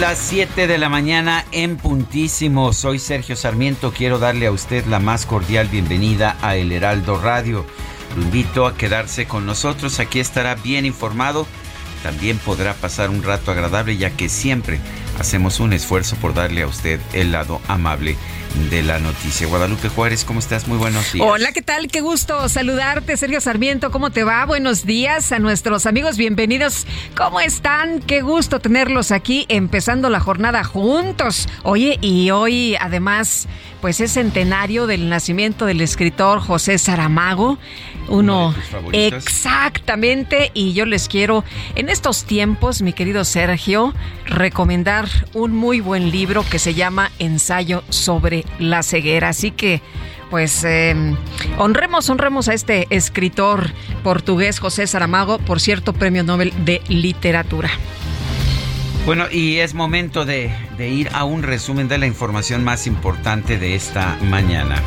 Las 7 de la mañana en puntísimo. Soy Sergio Sarmiento. Quiero darle a usted la más cordial bienvenida a El Heraldo Radio. Lo invito a quedarse con nosotros. Aquí estará bien informado. También podrá pasar un rato agradable ya que siempre hacemos un esfuerzo por darle a usted el lado amable de la noticia. Guadalupe Juárez, ¿cómo estás? Muy buenos días. Hola, ¿qué tal? Qué gusto saludarte, Sergio Sarmiento. ¿Cómo te va? Buenos días a nuestros amigos, bienvenidos. ¿Cómo están? Qué gusto tenerlos aquí empezando la jornada juntos. Oye, y hoy además, pues es centenario del nacimiento del escritor José Saramago. Uno, exactamente, y yo les quiero en estos tiempos, mi querido Sergio, recomendar un muy buen libro que se llama Ensayo sobre la ceguera. Así que pues eh, honremos, honremos a este escritor portugués José Saramago, por cierto, Premio Nobel de Literatura. Bueno, y es momento de, de ir a un resumen de la información más importante de esta mañana.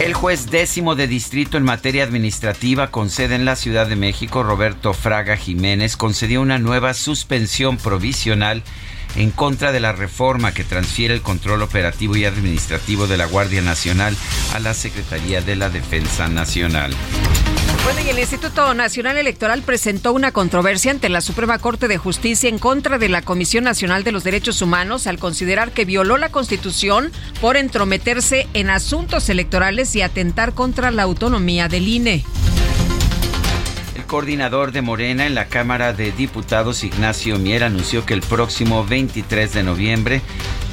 El juez décimo de distrito en materia administrativa con sede en la Ciudad de México, Roberto Fraga Jiménez, concedió una nueva suspensión provisional en contra de la reforma que transfiere el control operativo y administrativo de la Guardia Nacional a la Secretaría de la Defensa Nacional. Bueno, y el Instituto Nacional Electoral presentó una controversia ante la Suprema Corte de Justicia en contra de la Comisión Nacional de los Derechos Humanos al considerar que violó la Constitución por entrometerse en asuntos electorales y atentar contra la autonomía del INE. El coordinador de Morena en la Cámara de Diputados, Ignacio Mier, anunció que el próximo 23 de noviembre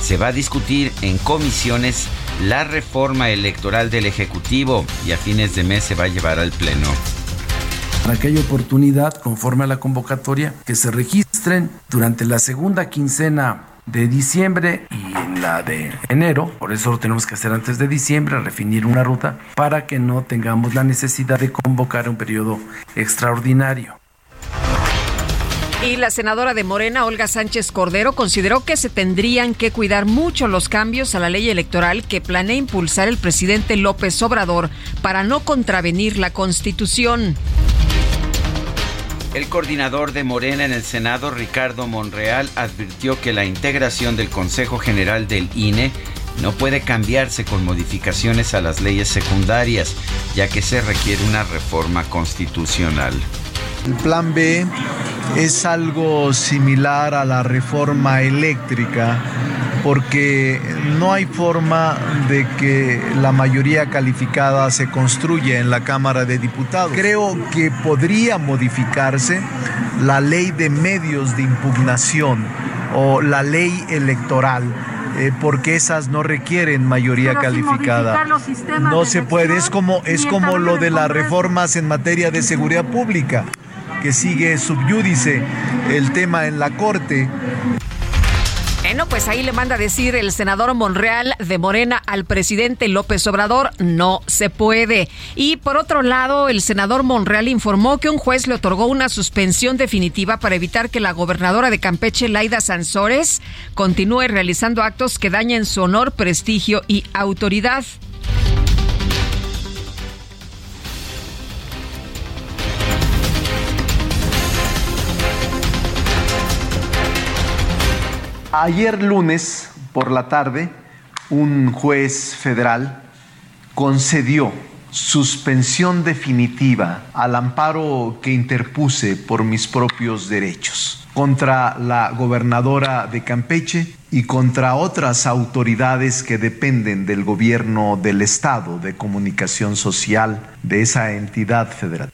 se va a discutir en comisiones la reforma electoral del Ejecutivo y a fines de mes se va a llevar al Pleno. Para que haya oportunidad, conforme a la convocatoria, que se registren durante la segunda quincena de diciembre y en la de enero, por eso lo tenemos que hacer antes de diciembre, definir una ruta para que no tengamos la necesidad de convocar un periodo extraordinario. Y la senadora de Morena, Olga Sánchez Cordero, consideró que se tendrían que cuidar mucho los cambios a la ley electoral que planea impulsar el presidente López Obrador para no contravenir la Constitución. El coordinador de Morena en el Senado, Ricardo Monreal, advirtió que la integración del Consejo General del INE no puede cambiarse con modificaciones a las leyes secundarias, ya que se requiere una reforma constitucional. El plan B es algo similar a la reforma eléctrica porque no hay forma de que la mayoría calificada se construya en la Cámara de Diputados. Creo que podría modificarse la ley de medios de impugnación o la ley electoral. Eh, porque esas no requieren mayoría calificada. no se puede, es como, es como lo de las reformas en materia de seguridad pública, que sigue subyúdice el tema en la Corte. Bueno, pues ahí le manda a decir el senador Monreal de Morena al presidente López Obrador, no se puede. Y por otro lado, el senador Monreal informó que un juez le otorgó una suspensión definitiva para evitar que la gobernadora de Campeche, Laida Sansores, continúe realizando actos que dañen su honor, prestigio y autoridad. Ayer lunes por la tarde, un juez federal concedió suspensión definitiva al amparo que interpuse por mis propios derechos contra la gobernadora de Campeche y contra otras autoridades que dependen del gobierno del Estado de comunicación social de esa entidad federal.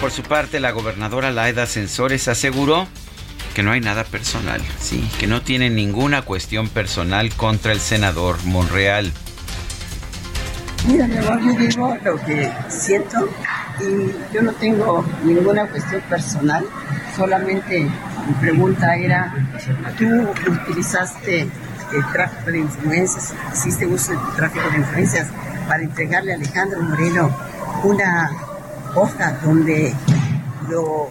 por su parte, la gobernadora Laida Sensores aseguró que no hay nada personal, sí, que no tiene ninguna cuestión personal contra el senador Monreal. Mira, mi amor, yo digo lo que siento y yo no tengo ninguna cuestión personal, solamente mi pregunta era, ¿tú utilizaste el tráfico de influencias, hiciste uso del tráfico de influencias para entregarle a Alejandro Moreno una hoja donde lo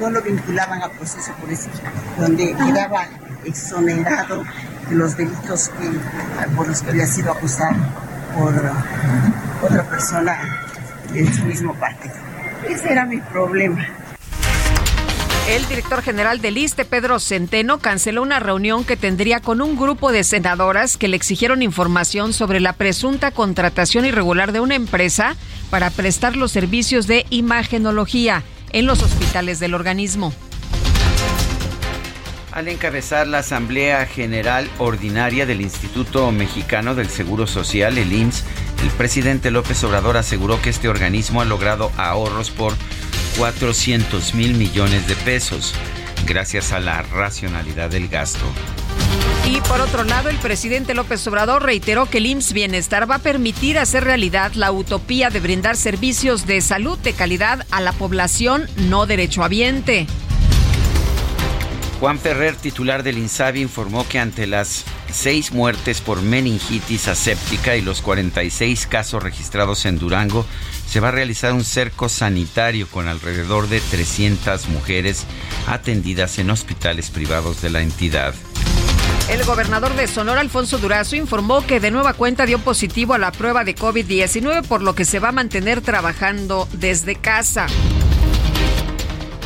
no lo vinculaban a proceso político, donde quedaba exonerado de los delitos por los que había sido acusado por otra persona en su mismo partido. Ese era mi problema. El director general del ISTE, Pedro Centeno, canceló una reunión que tendría con un grupo de senadoras que le exigieron información sobre la presunta contratación irregular de una empresa para prestar los servicios de imagenología en los hospitales del organismo. Al encabezar la Asamblea General Ordinaria del Instituto Mexicano del Seguro Social, el IMSS, el presidente López Obrador aseguró que este organismo ha logrado ahorros por 400 mil millones de pesos, gracias a la racionalidad del gasto. Y por otro lado, el presidente López Obrador reiteró que el IMSS Bienestar va a permitir hacer realidad la utopía de brindar servicios de salud de calidad a la población no derechohabiente. Juan Ferrer, titular del INSABI, informó que ante las seis muertes por meningitis aséptica y los 46 casos registrados en Durango, se va a realizar un cerco sanitario con alrededor de 300 mujeres atendidas en hospitales privados de la entidad. El gobernador de Sonora, Alfonso Durazo, informó que de nueva cuenta dio positivo a la prueba de COVID-19, por lo que se va a mantener trabajando desde casa.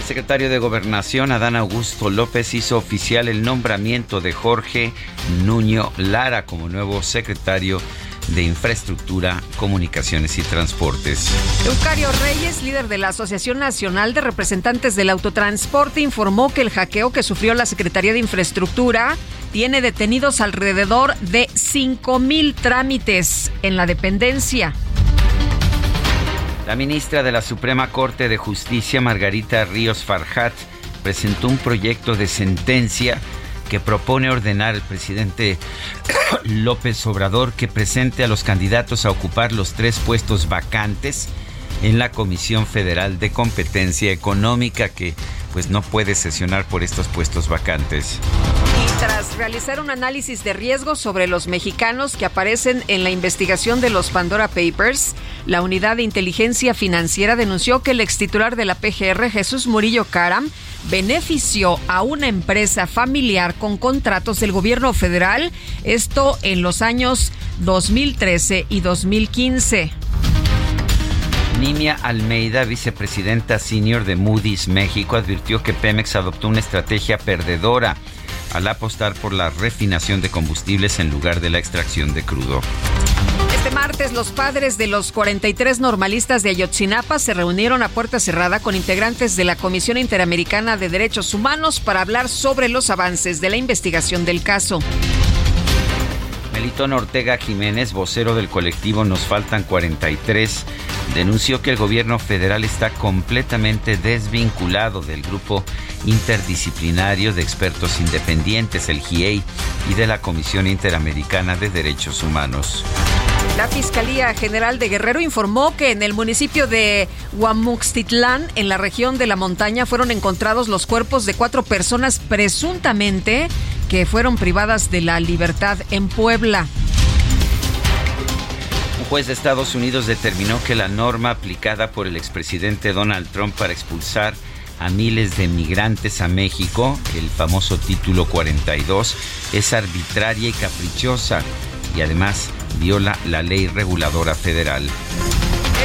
Secretario de Gobernación, Adán Augusto López, hizo oficial el nombramiento de Jorge Nuño Lara como nuevo secretario de Infraestructura, Comunicaciones y Transportes. Eucario Reyes, líder de la Asociación Nacional de Representantes del Autotransporte, informó que el hackeo que sufrió la Secretaría de Infraestructura tiene detenidos alrededor de 5 mil trámites en la dependencia. La ministra de la Suprema Corte de Justicia, Margarita Ríos Farjat, presentó un proyecto de sentencia que propone ordenar al presidente López Obrador que presente a los candidatos a ocupar los tres puestos vacantes en la Comisión Federal de Competencia Económica que pues no puede sesionar por estos puestos vacantes. Y tras realizar un análisis de riesgo sobre los mexicanos que aparecen en la investigación de los Pandora Papers, la Unidad de Inteligencia Financiera denunció que el ex titular de la PGR, Jesús Murillo Caram, benefició a una empresa familiar con contratos del gobierno federal, esto en los años 2013 y 2015. Nimia Almeida, vicepresidenta senior de Moody's México, advirtió que Pemex adoptó una estrategia perdedora al apostar por la refinación de combustibles en lugar de la extracción de crudo. Este martes, los padres de los 43 normalistas de Ayotzinapa se reunieron a puerta cerrada con integrantes de la Comisión Interamericana de Derechos Humanos para hablar sobre los avances de la investigación del caso. Melitón Ortega Jiménez, vocero del colectivo Nos Faltan 43, denunció que el gobierno federal está completamente desvinculado del grupo interdisciplinario de expertos independientes, el GIEI, y de la Comisión Interamericana de Derechos Humanos. La Fiscalía General de Guerrero informó que en el municipio de Huamuxtitlán, en la región de la montaña, fueron encontrados los cuerpos de cuatro personas presuntamente que fueron privadas de la libertad en Puebla. Un juez de Estados Unidos determinó que la norma aplicada por el expresidente Donald Trump para expulsar a miles de migrantes a México, el famoso título 42, es arbitraria y caprichosa y además viola la ley reguladora federal.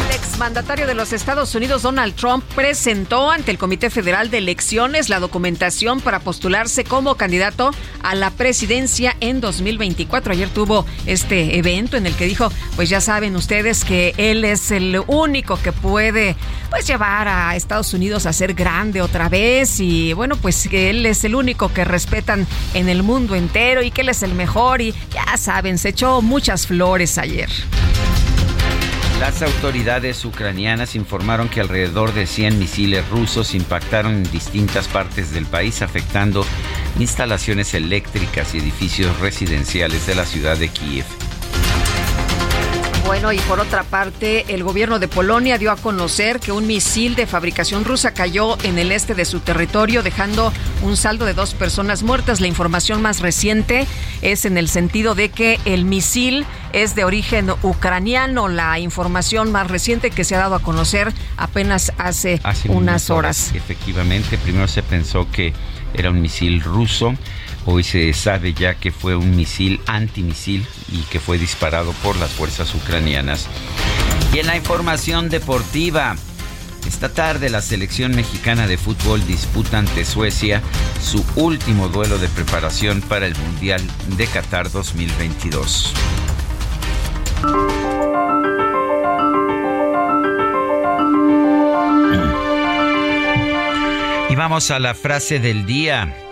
El exmandatario de los Estados Unidos, Donald Trump, presentó ante el Comité Federal de Elecciones la documentación para postularse como candidato a la presidencia en 2024. Ayer tuvo este evento en el que dijo, pues ya saben ustedes que él es el único que puede pues llevar a Estados Unidos a ser grande otra vez y bueno, pues que él es el único que respetan en el mundo entero y que él es el mejor y ya saben, se echó muchas flores ayer. Las autoridades ucranianas informaron que alrededor de 100 misiles rusos impactaron en distintas partes del país, afectando instalaciones eléctricas y edificios residenciales de la ciudad de Kiev. Bueno, y por otra parte, el gobierno de Polonia dio a conocer que un misil de fabricación rusa cayó en el este de su territorio, dejando un saldo de dos personas muertas. La información más reciente es en el sentido de que el misil es de origen ucraniano. La información más reciente que se ha dado a conocer apenas hace, unas horas. Efectivamente, primero se pensó que era un misil ruso Hoy se sabe ya que fue un misil antimisil y que fue disparado por las fuerzas ucranianas. Y en la información deportiva, esta tarde la selección mexicana de fútbol disputa ante Suecia su último duelo de preparación para el Mundial de Qatar 2022. Y vamos a la frase del día.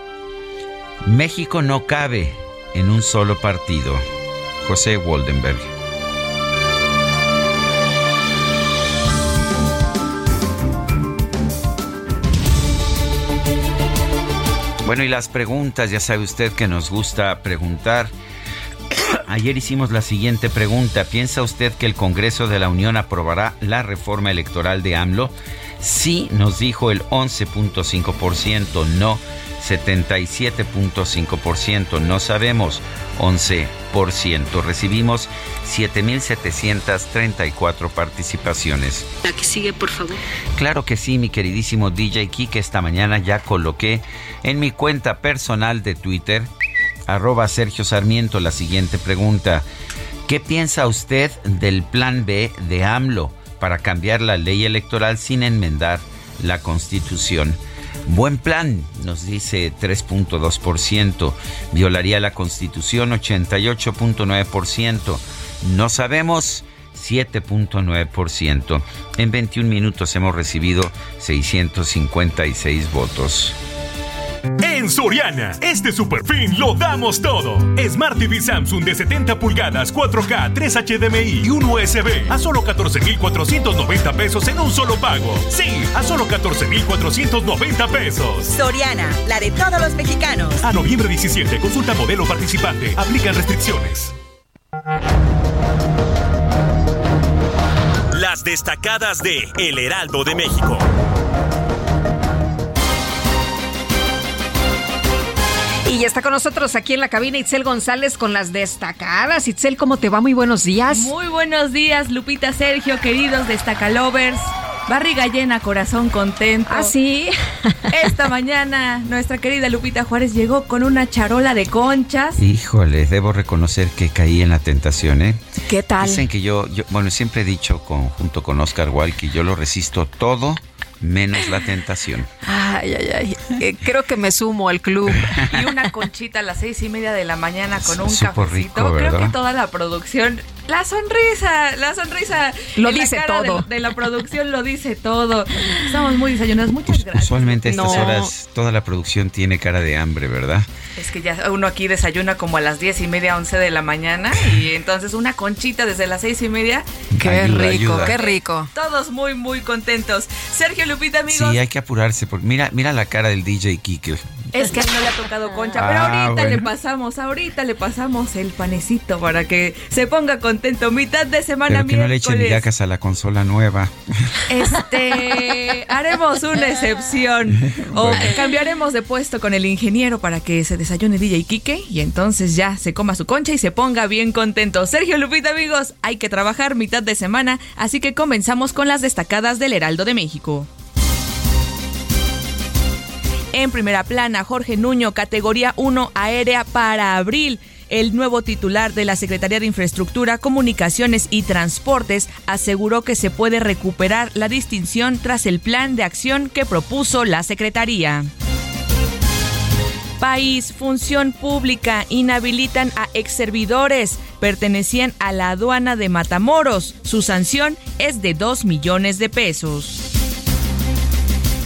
México no cabe en un solo partido. José Waldenberg. Bueno, y las preguntas, ya sabe usted que nos gusta preguntar. Ayer hicimos la siguiente pregunta. ¿Piensa usted que el Congreso de la Unión aprobará la reforma electoral de AMLO? Sí, nos dijo el 11.5%, no 77.5%, no sabemos 11%. Recibimos 7.734 participaciones. La que sigue, por favor. Claro que sí, mi queridísimo DJ Kike. Esta mañana ya coloqué en mi cuenta personal de Twitter, arroba Sergio Sarmiento, la siguiente pregunta. ¿Qué piensa usted del plan B de AMLO para cambiar la ley electoral sin enmendar la Constitución? Buen plan, nos dice 3.2%. Violaría la Constitución 88.9%. No sabemos 7.9%. En 21 minutos hemos recibido 656 votos. En Soriana, este super fin lo damos todo. Smart TV Samsung de 70 pulgadas, 4K, 3 HDMI y un USB a solo 14,490 pesos en un solo pago. Sí, a solo 14,490 pesos. Soriana, la de todos los mexicanos. A noviembre 17, consulta modelo participante. Aplican restricciones. Las destacadas de El Heraldo de México. Y ya está con nosotros aquí en la cabina Itzel González con las destacadas. Itzel, ¿cómo te va? Muy buenos días. Muy buenos días, Lupita Sergio, queridos destacalovers. Barriga llena, corazón contento. ¿Ah, sí? Esta mañana nuestra querida Lupita Juárez llegó con una charola de conchas. Híjole, debo reconocer que caí en la tentación, ¿eh? ¿Qué tal? Dicen que yo, yo bueno, siempre he dicho con, junto con Oscar Wilde que yo lo resisto todo menos la tentación. Ay, ay, ay. Eh, creo que me sumo al club. Y una conchita a las seis y media de la mañana con un cafecito. creo que toda la producción. La sonrisa, la sonrisa. Lo dice todo. De, la producción lo dice todo. Estamos muy desayunados. Muchas gracias. Usualmente a estas horas toda la producción tiene cara de hambre, ¿verdad? Es que ya uno aquí desayuna como a las diez y media, once de la mañana. Y entonces una conchita desde las seis y media. Qué rico, qué rico. Todos muy, muy contentos. Sergio Lupita, amigos. Sí, hay que apurarse. Porque mira, mira la cara del DJ Kike. Es que a no le ha tocado concha, pero ah, ahorita le pasamos, ahorita le pasamos el panecito para que se ponga contento. Mitad de semana pero que no le echen migajas a la consola nueva. Este, haremos una excepción. O cambiaremos de puesto con el ingeniero para que se desayune DJ Kike y entonces ya se coma su concha y se ponga bien contento. Sergio Lupita, amigos, hay que trabajar mitad de semana, así que comenzamos con las destacadas del Heraldo de México. En primera plana, Jorge Nuño, categoría 1 aérea para abril. El nuevo titular de la Secretaría de Infraestructura, Comunicaciones y Transportes aseguró que se puede recuperar la distinción tras el plan de acción que propuso la Secretaría. País, función pública, inhabilitan a ex servidores. Pertenecían a la aduana de Matamoros. Su sanción es de 2 millones de pesos.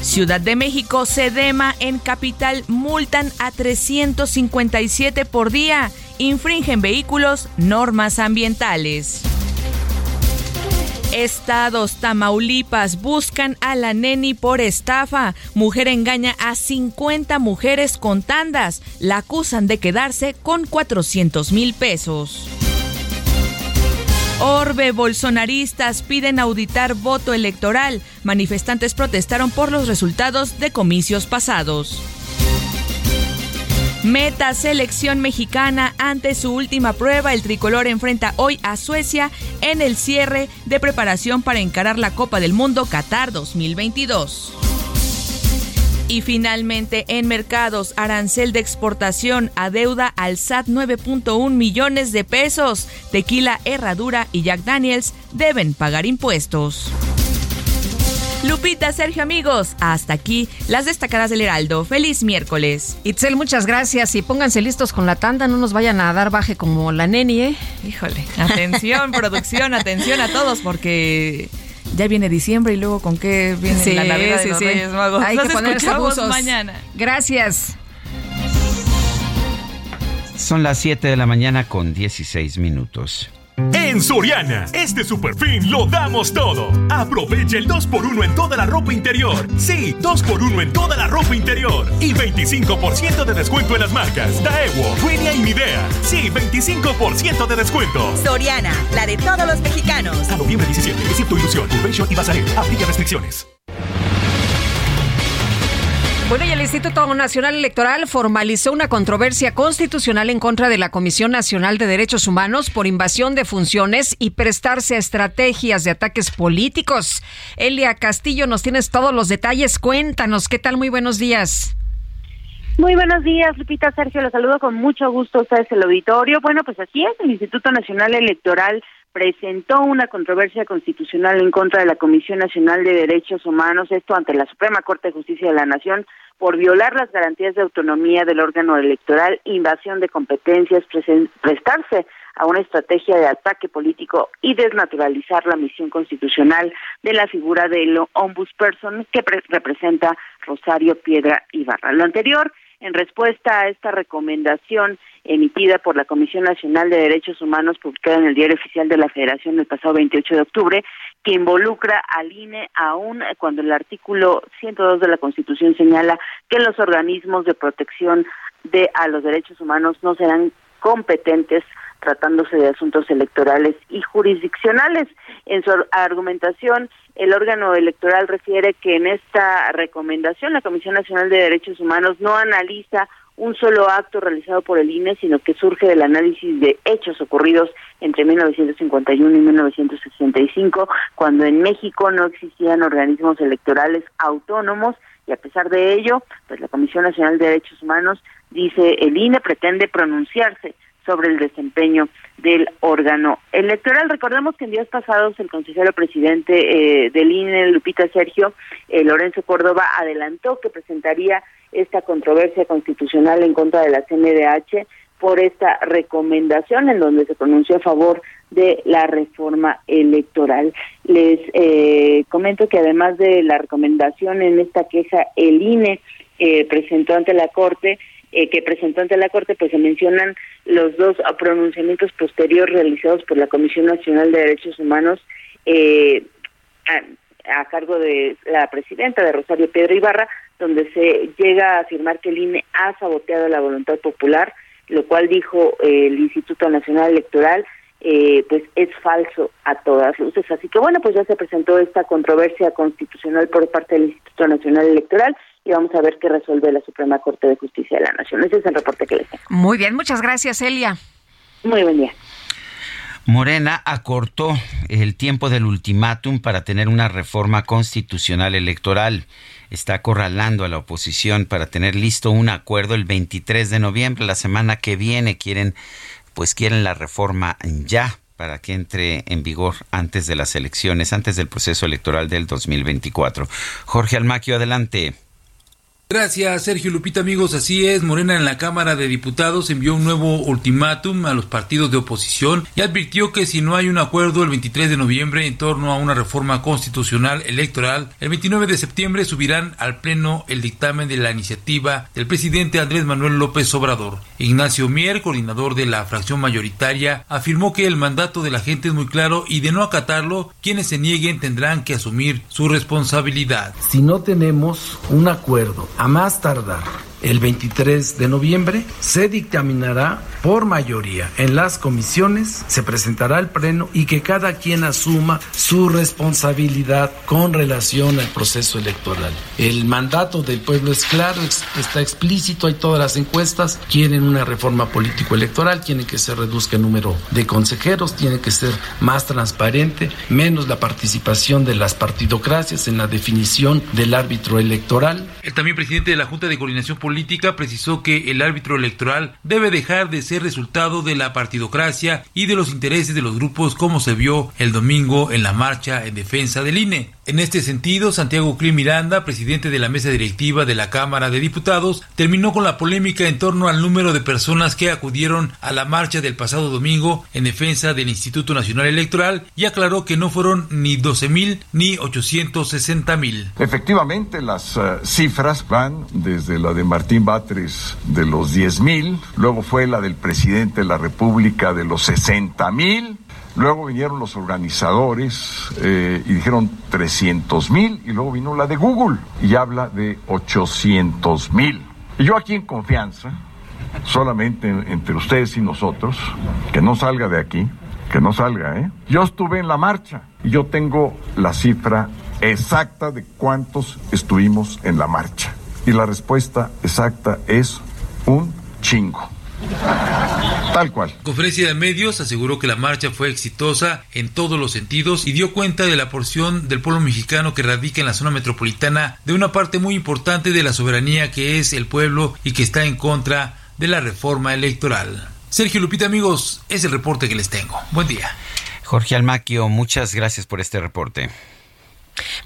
Ciudad de México, Sedema en capital multan a 357 por día. Infringen vehículos, normas ambientales. Estados Tamaulipas buscan a la neni por estafa. Mujer engaña a 50 mujeres con tandas. La acusan de quedarse con 400 mil pesos. Orbe, bolsonaristas piden auditar voto electoral. Manifestantes protestaron por los resultados de comicios pasados. Meta selección mexicana ante su última prueba. El tricolor enfrenta hoy a Suecia en el cierre de preparación para encarar la Copa del Mundo Qatar 2022. Y finalmente, en mercados, arancel de exportación a deuda al SAT 9.1 millones de pesos. Tequila, Herradura y Jack Daniels deben pagar impuestos. Lupita, Sergio, amigos, hasta aquí las destacadas del Heraldo. Feliz miércoles. Itzel, muchas gracias y pónganse listos con la tanda, no nos vayan a dar baje como la neni, ¿eh? Híjole, atención, producción, atención a todos porque ya viene diciembre y luego con qué viene la Navidad de los Reyes Magos. Hay Nos que ponerse escuchamos abusos. mañana. Gracias. Son las 7 de la mañana con 16 minutos. En Soriana, este super fin lo damos todo. Aprovecha el 2x1 en toda la ropa interior. Sí, 2x1 en toda la ropa interior. Y 25% de descuento en las marcas Daewoo, Juenia y Midea. Sí, 25% de descuento. Soriana, la de todos los mexicanos. A noviembre 17, excepto Ilusión, Urbantion y Bazarel. Aplica restricciones. Bueno, y el Instituto Nacional Electoral formalizó una controversia constitucional en contra de la Comisión Nacional de Derechos Humanos por invasión de funciones y prestarse a estrategias de ataques políticos. Elia Castillo, nos tienes todos los detalles. Cuéntanos, ¿qué tal? Muy buenos días. Muy buenos días, Lupita Sergio. Los saludo con mucho gusto a ustedes el auditorio. Bueno, pues así es, el Instituto Nacional Electoral presentó una controversia constitucional en contra de la Comisión Nacional de Derechos Humanos, esto ante la Suprema Corte de Justicia de la Nación, por violar las garantías de autonomía del órgano electoral, invasión de competencias, prestarse a una estrategia de ataque político y desnaturalizar la misión constitucional de la figura del ombudsperson que pre- representa Rosario Piedra Ibarra. Lo anterior, en respuesta a esta recomendación emitida por la Comisión Nacional de Derechos Humanos publicada en el Diario Oficial de la Federación el pasado 28 de octubre, que involucra al INE aún cuando el artículo 102 de la Constitución señala que los organismos de protección de a los derechos humanos no serán competentes tratándose de asuntos electorales y jurisdiccionales. En su argumentación, el órgano electoral refiere que en esta recomendación la Comisión Nacional de Derechos Humanos no analiza un solo acto realizado por el INE, sino que surge del análisis de hechos ocurridos entre 1951 y 1965, cuando en México no existían organismos electorales autónomos y a pesar de ello, pues la Comisión Nacional de Derechos Humanos dice el INE pretende pronunciarse sobre el desempeño del órgano electoral. Recordemos que en días pasados el consejero presidente eh, del INE, Lupita Sergio, eh, Lorenzo Córdoba, adelantó que presentaría esta controversia constitucional en contra de la CNDH por esta recomendación en donde se pronunció a favor de la reforma electoral. Les eh, comento que además de la recomendación en esta queja, el INE eh, presentó ante la Corte eh, que presentó ante la Corte, pues se mencionan los dos pronunciamientos posteriores realizados por la Comisión Nacional de Derechos Humanos eh, a, a, cargo de la presidenta de Rosario Pedro Ibarra, donde se llega a afirmar que el INE ha saboteado la voluntad popular, lo cual dijo eh, el Instituto Nacional Electoral, eh, pues es falso a todas luces. Así que bueno, pues ya se presentó esta controversia constitucional por parte del Instituto Nacional Electoral y vamos a ver qué resuelve la Suprema Corte de Justicia de la Nación. Ese es el reporte que les tengo. Muy bien, muchas gracias, Elia. Muy buen día. Morena acortó el tiempo del ultimátum para tener una reforma constitucional electoral. Está acorralando a la oposición para tener listo un acuerdo el 23 de noviembre, la semana que viene. Quieren pues quieren la reforma ya para que entre en vigor antes de las elecciones, antes del proceso electoral del 2024. Jorge Almaquio, adelante. Gracias, Sergio Lupita, amigos. Así es, Morena en la Cámara de Diputados envió un nuevo ultimátum a los partidos de oposición y advirtió que si no hay un acuerdo el 23 de noviembre en torno a una reforma constitucional electoral, el 29 de septiembre subirán al Pleno el dictamen de la iniciativa del presidente Andrés Manuel López Obrador. Ignacio Mier, coordinador de la fracción mayoritaria, afirmó que el mandato de la gente es muy claro y de no acatarlo, quienes se nieguen tendrán que asumir su responsabilidad. Si no tenemos un acuerdo a más tardar el 23 de noviembre, se dictaminará por mayoría en las comisiones, se presentará al pleno y que cada quien asuma su responsabilidad con relación al proceso electoral. El mandato del pueblo es claro, está explícito, hay todas las encuestas, quieren una reforma político-electoral, quieren que se reduzca el número de consejeros, tiene que ser más transparente, menos la participación de las partidocracias en la definición del árbitro electoral. El también presidente de la Junta de Coordinación Política precisó que el árbitro electoral debe dejar de ser resultado de la partidocracia y de los intereses de los grupos como se vio el domingo en la marcha en defensa del INE. En este sentido, Santiago Clim Miranda, presidente de la mesa directiva de la Cámara de Diputados, terminó con la polémica en torno al número de personas que acudieron a la marcha del pasado domingo en defensa del Instituto Nacional Electoral y aclaró que no fueron ni 12 mil ni 860 mil. Efectivamente, las uh, cifras van desde la de Martín Batres de los 10 mil, luego fue la del presidente de la República de los 60 mil, Luego vinieron los organizadores eh, y dijeron 300 mil y luego vino la de Google y habla de 800 mil. Y yo aquí en confianza, solamente entre ustedes y nosotros, que no salga de aquí, que no salga, ¿eh? Yo estuve en la marcha y yo tengo la cifra exacta de cuántos estuvimos en la marcha. Y la respuesta exacta es un chingo. Tal cual. Conferencia de medios aseguró que la marcha fue exitosa en todos los sentidos y dio cuenta de la porción del pueblo mexicano que radica en la zona metropolitana de una parte muy importante de la soberanía que es el pueblo y que está en contra de la reforma electoral. Sergio Lupita, amigos, es el reporte que les tengo. Buen día. Jorge Almaquio, muchas gracias por este reporte.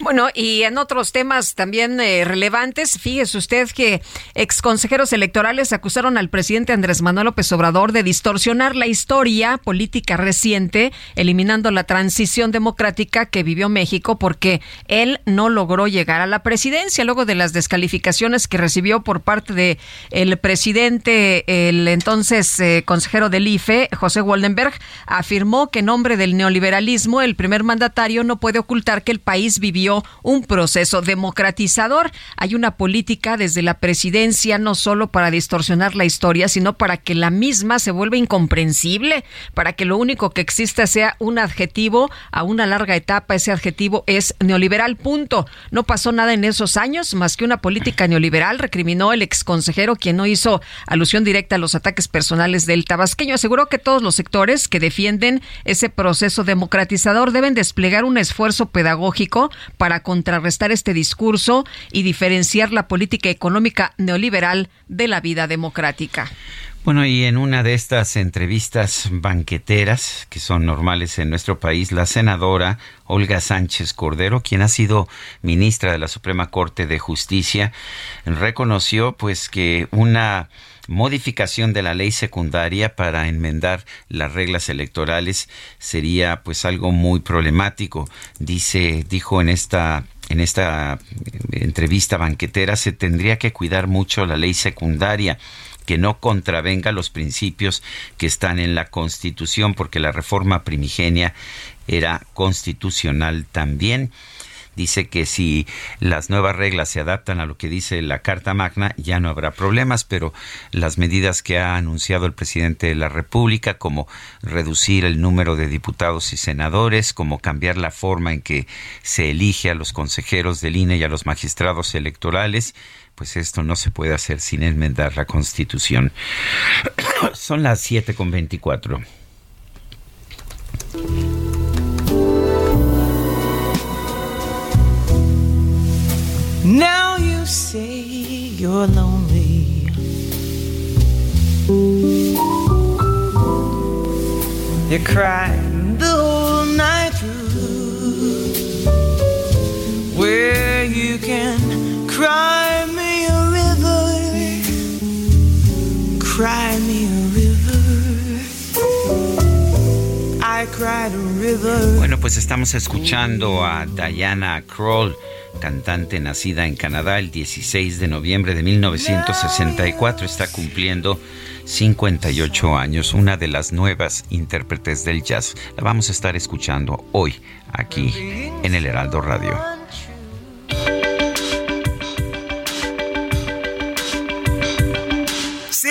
Bueno, y en otros temas también eh, relevantes, fíjese usted que exconsejeros electorales acusaron al presidente Andrés Manuel López Obrador de distorsionar la historia política reciente, eliminando la transición democrática que vivió México porque él no logró llegar a la presidencia. Luego de las descalificaciones que recibió por parte de el presidente, el entonces eh, consejero del IFE, José Waldenberg, afirmó que en nombre del neoliberalismo el primer mandatario no puede ocultar que el país vivió un proceso democratizador. Hay una política desde la presidencia no solo para distorsionar la historia, sino para que la misma se vuelva incomprensible, para que lo único que exista sea un adjetivo a una larga etapa. Ese adjetivo es neoliberal, punto. No pasó nada en esos años más que una política neoliberal, recriminó el exconsejero, quien no hizo alusión directa a los ataques personales del tabasqueño. Aseguró que todos los sectores que defienden ese proceso democratizador deben desplegar un esfuerzo pedagógico para contrarrestar este discurso y diferenciar la política económica neoliberal de la vida democrática. Bueno, y en una de estas entrevistas banqueteras que son normales en nuestro país, la senadora Olga Sánchez Cordero, quien ha sido ministra de la Suprema Corte de Justicia, reconoció pues que una modificación de la ley secundaria para enmendar las reglas electorales sería pues algo muy problemático. Dice, dijo en esta en esta entrevista banquetera se tendría que cuidar mucho la ley secundaria que no contravenga los principios que están en la Constitución, porque la reforma primigenia era constitucional también dice que si las nuevas reglas se adaptan a lo que dice la Carta Magna, ya no habrá problemas, pero las medidas que ha anunciado el presidente de la República, como reducir el número de diputados y senadores, como cambiar la forma en que se elige a los consejeros del INE y a los magistrados electorales, pues esto no se puede hacer sin enmendar la Constitución. Son las 7 con Now you say you're lonely. You cried the whole night through. Where you can cry me a river, cry me a river. I cried a river. Bueno, pues estamos escuchando a Diana Kroll, cantante nacida en Canadá el 16 de noviembre de 1964. Está cumpliendo 58 años, una de las nuevas intérpretes del jazz. La vamos a estar escuchando hoy aquí en el Heraldo Radio.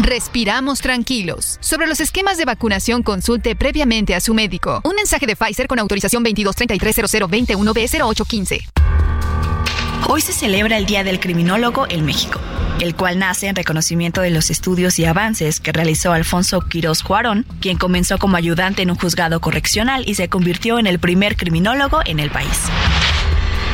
Respiramos tranquilos. Sobre los esquemas de vacunación, consulte previamente a su médico. Un mensaje de Pfizer con autorización 22330021B0815. Hoy se celebra el Día del Criminólogo en México, el cual nace en reconocimiento de los estudios y avances que realizó Alfonso Quirós Cuarón, quien comenzó como ayudante en un juzgado correccional y se convirtió en el primer criminólogo en el país.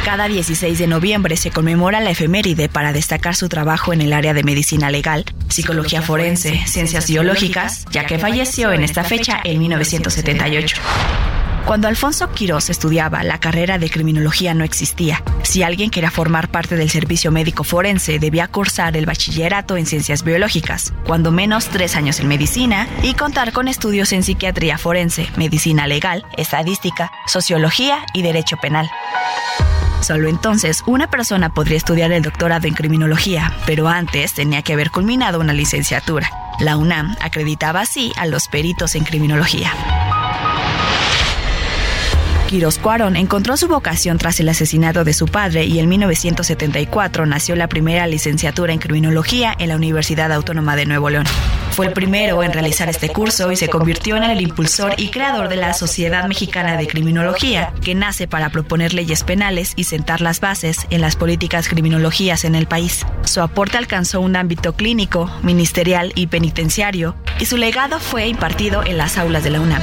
Cada 16 de noviembre se conmemora la efeméride para destacar su trabajo en el área de medicina legal, psicología forense, ciencias biológicas, ya que falleció en esta fecha en 1978. Cuando Alfonso Quirós estudiaba, la carrera de criminología no existía. Si alguien quería formar parte del servicio médico forense, debía cursar el bachillerato en ciencias biológicas, cuando menos tres años en medicina, y contar con estudios en psiquiatría forense, medicina legal, estadística, sociología y derecho penal. Solo entonces una persona podría estudiar el doctorado en criminología, pero antes tenía que haber culminado una licenciatura. La UNAM acreditaba así a los peritos en criminología. Quirós Cuarón encontró su vocación tras el asesinato de su padre y en 1974 nació la primera licenciatura en criminología en la Universidad Autónoma de Nuevo León. Fue el primero en realizar este curso y se convirtió en el impulsor y creador de la Sociedad Mexicana de Criminología, que nace para proponer leyes penales y sentar las bases en las políticas criminologías en el país. Su aporte alcanzó un ámbito clínico, ministerial y penitenciario, y su legado fue impartido en las aulas de la UNAM.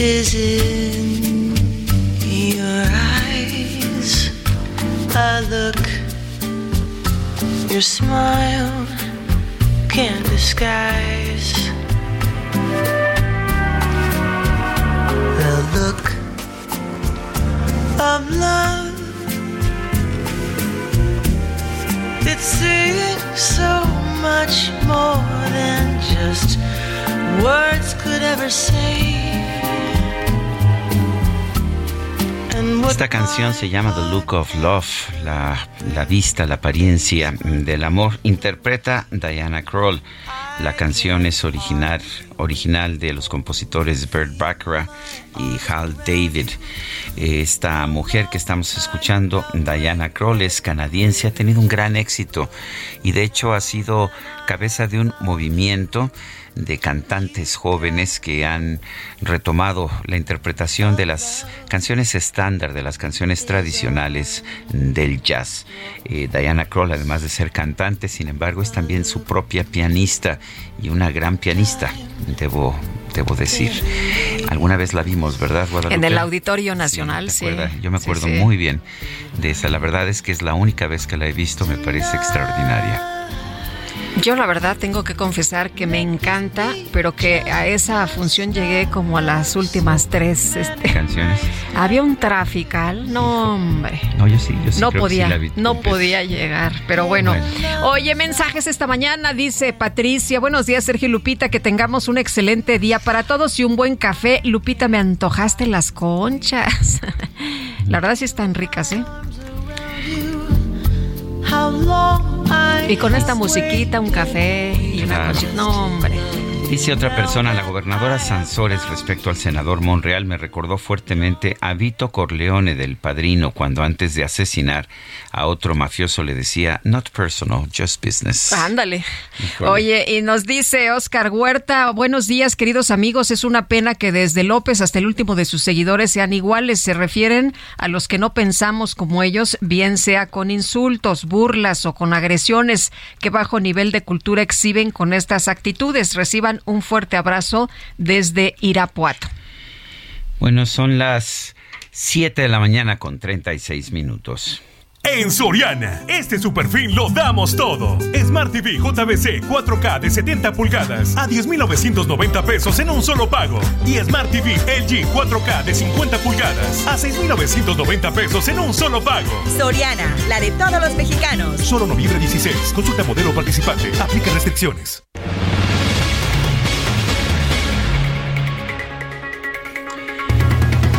Is in your eyes. A look your smile can't disguise. The look of love. It's saying so much more than just words could ever say. Esta canción se llama The Look of Love, la, la vista, la apariencia del amor. Interpreta Diana Kroll. La canción es original, original de los compositores Bert Baccarat y Hal David. Esta mujer que estamos escuchando, Diana Kroll, es canadiense, ha tenido un gran éxito y de hecho ha sido cabeza de un movimiento de cantantes jóvenes que han retomado la interpretación de las canciones estándar, de las canciones tradicionales del jazz. Eh, Diana Kroll, además de ser cantante, sin embargo, es también su propia pianista y una gran pianista, debo debo decir. Alguna vez la vimos, ¿verdad, Guadalupe? En el Auditorio Nacional, sí. Yo me acuerdo muy bien de esa. La verdad es que es la única vez que la he visto, me parece extraordinaria. Yo la verdad tengo que confesar que me encanta, pero que a esa función llegué como a las últimas tres este, canciones. Había un trafical, no hombre. No, yo sí, yo sí No podía, no podía llegar, pero bueno. Oye, mensajes esta mañana, dice Patricia. Buenos días, Sergio Lupita, que tengamos un excelente día para todos y un buen café. Lupita, me antojaste las conchas. la verdad sí están ricas, ¿eh? Y con esta musiquita, un café y una No, hombre. Dice otra persona, la gobernadora Sansores respecto al senador Monreal me recordó fuertemente a Vito Corleone del Padrino cuando antes de asesinar a otro mafioso le decía not personal, just business. Ándale. Oye, y nos dice Oscar Huerta, buenos días queridos amigos, es una pena que desde López hasta el último de sus seguidores sean iguales, se refieren a los que no pensamos como ellos, bien sea con insultos, burlas o con agresiones, que bajo nivel de cultura exhiben con estas actitudes, reciban un fuerte abrazo desde Irapuato. Bueno, son las 7 de la mañana con 36 minutos. En Soriana, este super fin lo damos todo. Smart TV JBC 4K de 70 pulgadas a 10,990 pesos en un solo pago. Y Smart TV LG 4K de 50 pulgadas a 6,990 pesos en un solo pago. Soriana, la de todos los mexicanos. Solo noviembre 16. Consulta modelo participante. Aplica restricciones.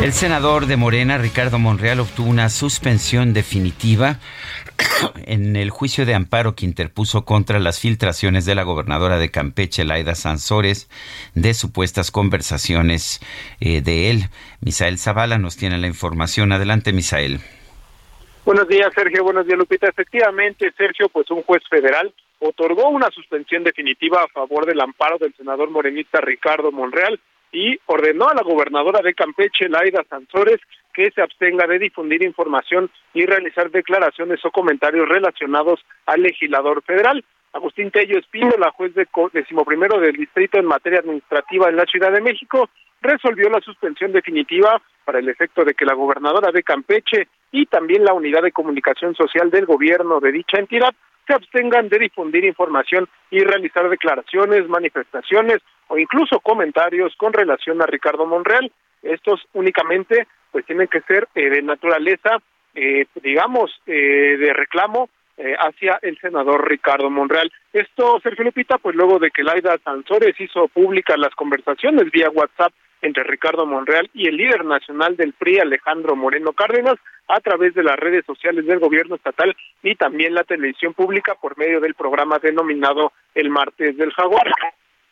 El senador de Morena, Ricardo Monreal, obtuvo una suspensión definitiva en el juicio de amparo que interpuso contra las filtraciones de la gobernadora de Campeche, Laida Sansores, de supuestas conversaciones eh, de él. Misael Zavala nos tiene la información. Adelante, Misael. Buenos días, Sergio. Buenos días, Lupita. Efectivamente, Sergio, pues un juez federal otorgó una suspensión definitiva a favor del amparo del senador morenista Ricardo Monreal y ordenó a la gobernadora de Campeche, Laida Sansores, que se abstenga de difundir información y realizar declaraciones o comentarios relacionados al legislador federal. Agustín Tello Espino, la juez de decimoprimero del distrito en materia administrativa en la Ciudad de México, resolvió la suspensión definitiva para el efecto de que la gobernadora de Campeche y también la unidad de comunicación social del gobierno de dicha entidad se abstengan de difundir información y realizar declaraciones, manifestaciones o incluso comentarios con relación a Ricardo Monreal. Estos únicamente pues tienen que ser eh, de naturaleza, eh, digamos, eh, de reclamo hacia el senador Ricardo Monreal. Esto, Sergio Lupita, pues luego de que Laida Sansores hizo públicas las conversaciones vía WhatsApp entre Ricardo Monreal y el líder nacional del PRI, Alejandro Moreno Cárdenas, a través de las redes sociales del gobierno estatal y también la televisión pública por medio del programa denominado El Martes del Jaguar.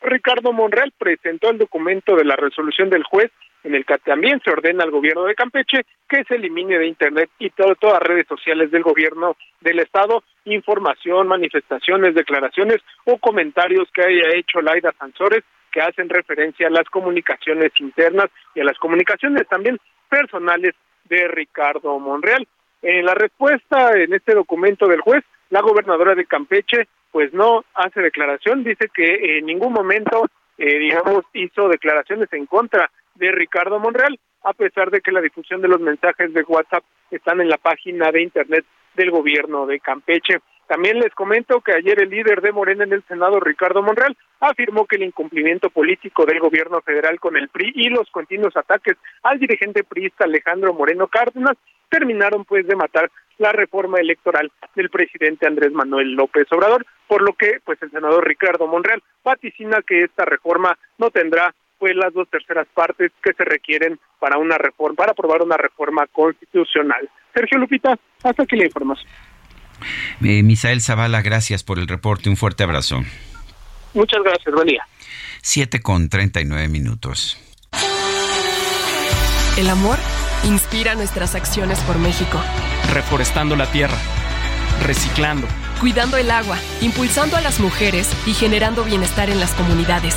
Ricardo Monreal presentó el documento de la resolución del juez en el que también se ordena al gobierno de Campeche que se elimine de Internet y todas las redes sociales del gobierno del Estado información, manifestaciones, declaraciones o comentarios que haya hecho Laida Sansores que hacen referencia a las comunicaciones internas y a las comunicaciones también personales de Ricardo Monreal. En la respuesta en este documento del juez, la gobernadora de Campeche pues no hace declaración, dice que en ningún momento, eh, digamos, hizo declaraciones en contra de Ricardo Monreal, a pesar de que la difusión de los mensajes de WhatsApp están en la página de Internet del gobierno de Campeche. También les comento que ayer el líder de Morena en el Senado, Ricardo Monreal, afirmó que el incumplimiento político del gobierno federal con el PRI y los continuos ataques al dirigente priista Alejandro Moreno Cárdenas terminaron pues de matar la reforma electoral del presidente Andrés Manuel López Obrador, por lo que pues el senador Ricardo Monreal vaticina que esta reforma no tendrá fue las dos terceras partes que se requieren para una reforma, para aprobar una reforma constitucional. Sergio Lupita, hasta aquí la información. Eh, Misael Zavala, gracias por el reporte. Un fuerte abrazo. Muchas gracias, buen día. 7 con 39 minutos. El amor inspira nuestras acciones por México. Reforestando la tierra, reciclando, cuidando el agua, impulsando a las mujeres y generando bienestar en las comunidades.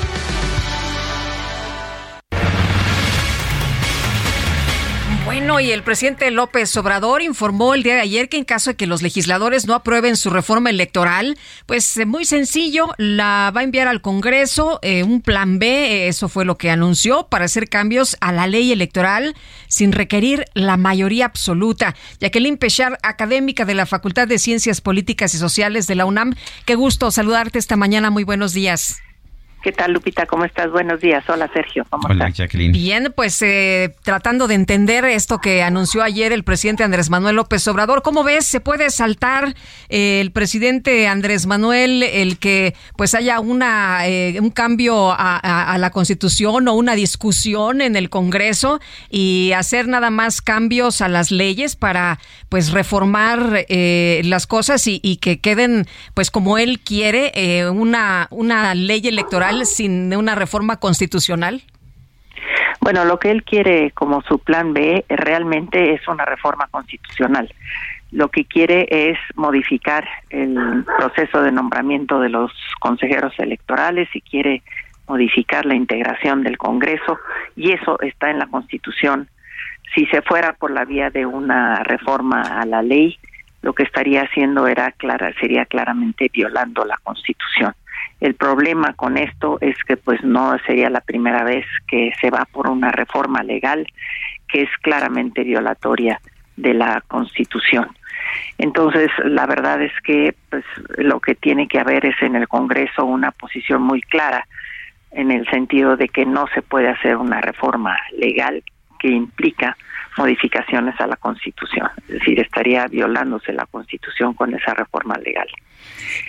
Bueno, y el presidente López Obrador informó el día de ayer que en caso de que los legisladores no aprueben su reforma electoral, pues eh, muy sencillo, la va a enviar al Congreso eh, un plan B, eh, eso fue lo que anunció, para hacer cambios a la ley electoral sin requerir la mayoría absoluta. Jacqueline Pechar, académica de la Facultad de Ciencias Políticas y Sociales de la UNAM, qué gusto saludarte esta mañana, muy buenos días. ¿Qué tal, Lupita? ¿Cómo estás? Buenos días. Hola, Sergio. ¿Cómo Hola, estás? Jacqueline. Bien, pues eh, tratando de entender esto que anunció ayer el presidente Andrés Manuel López Obrador, ¿cómo ves? ¿Se puede saltar eh, el presidente Andrés Manuel el que pues haya una eh, un cambio a, a, a, la Constitución o una discusión en el Congreso y hacer nada más cambios a las leyes para pues reformar eh, las cosas y, y, que queden pues como él quiere eh, una una ley electoral sin una reforma constitucional? Bueno, lo que él quiere como su plan B realmente es una reforma constitucional. Lo que quiere es modificar el proceso de nombramiento de los consejeros electorales y quiere modificar la integración del Congreso y eso está en la Constitución. Si se fuera por la vía de una reforma a la ley, lo que estaría haciendo era clara, sería claramente violando la Constitución. El problema con esto es que pues no sería la primera vez que se va por una reforma legal que es claramente violatoria de la Constitución. Entonces, la verdad es que pues lo que tiene que haber es en el Congreso una posición muy clara en el sentido de que no se puede hacer una reforma legal que implica modificaciones a la Constitución. Es decir, estaría violándose la Constitución con esa reforma legal.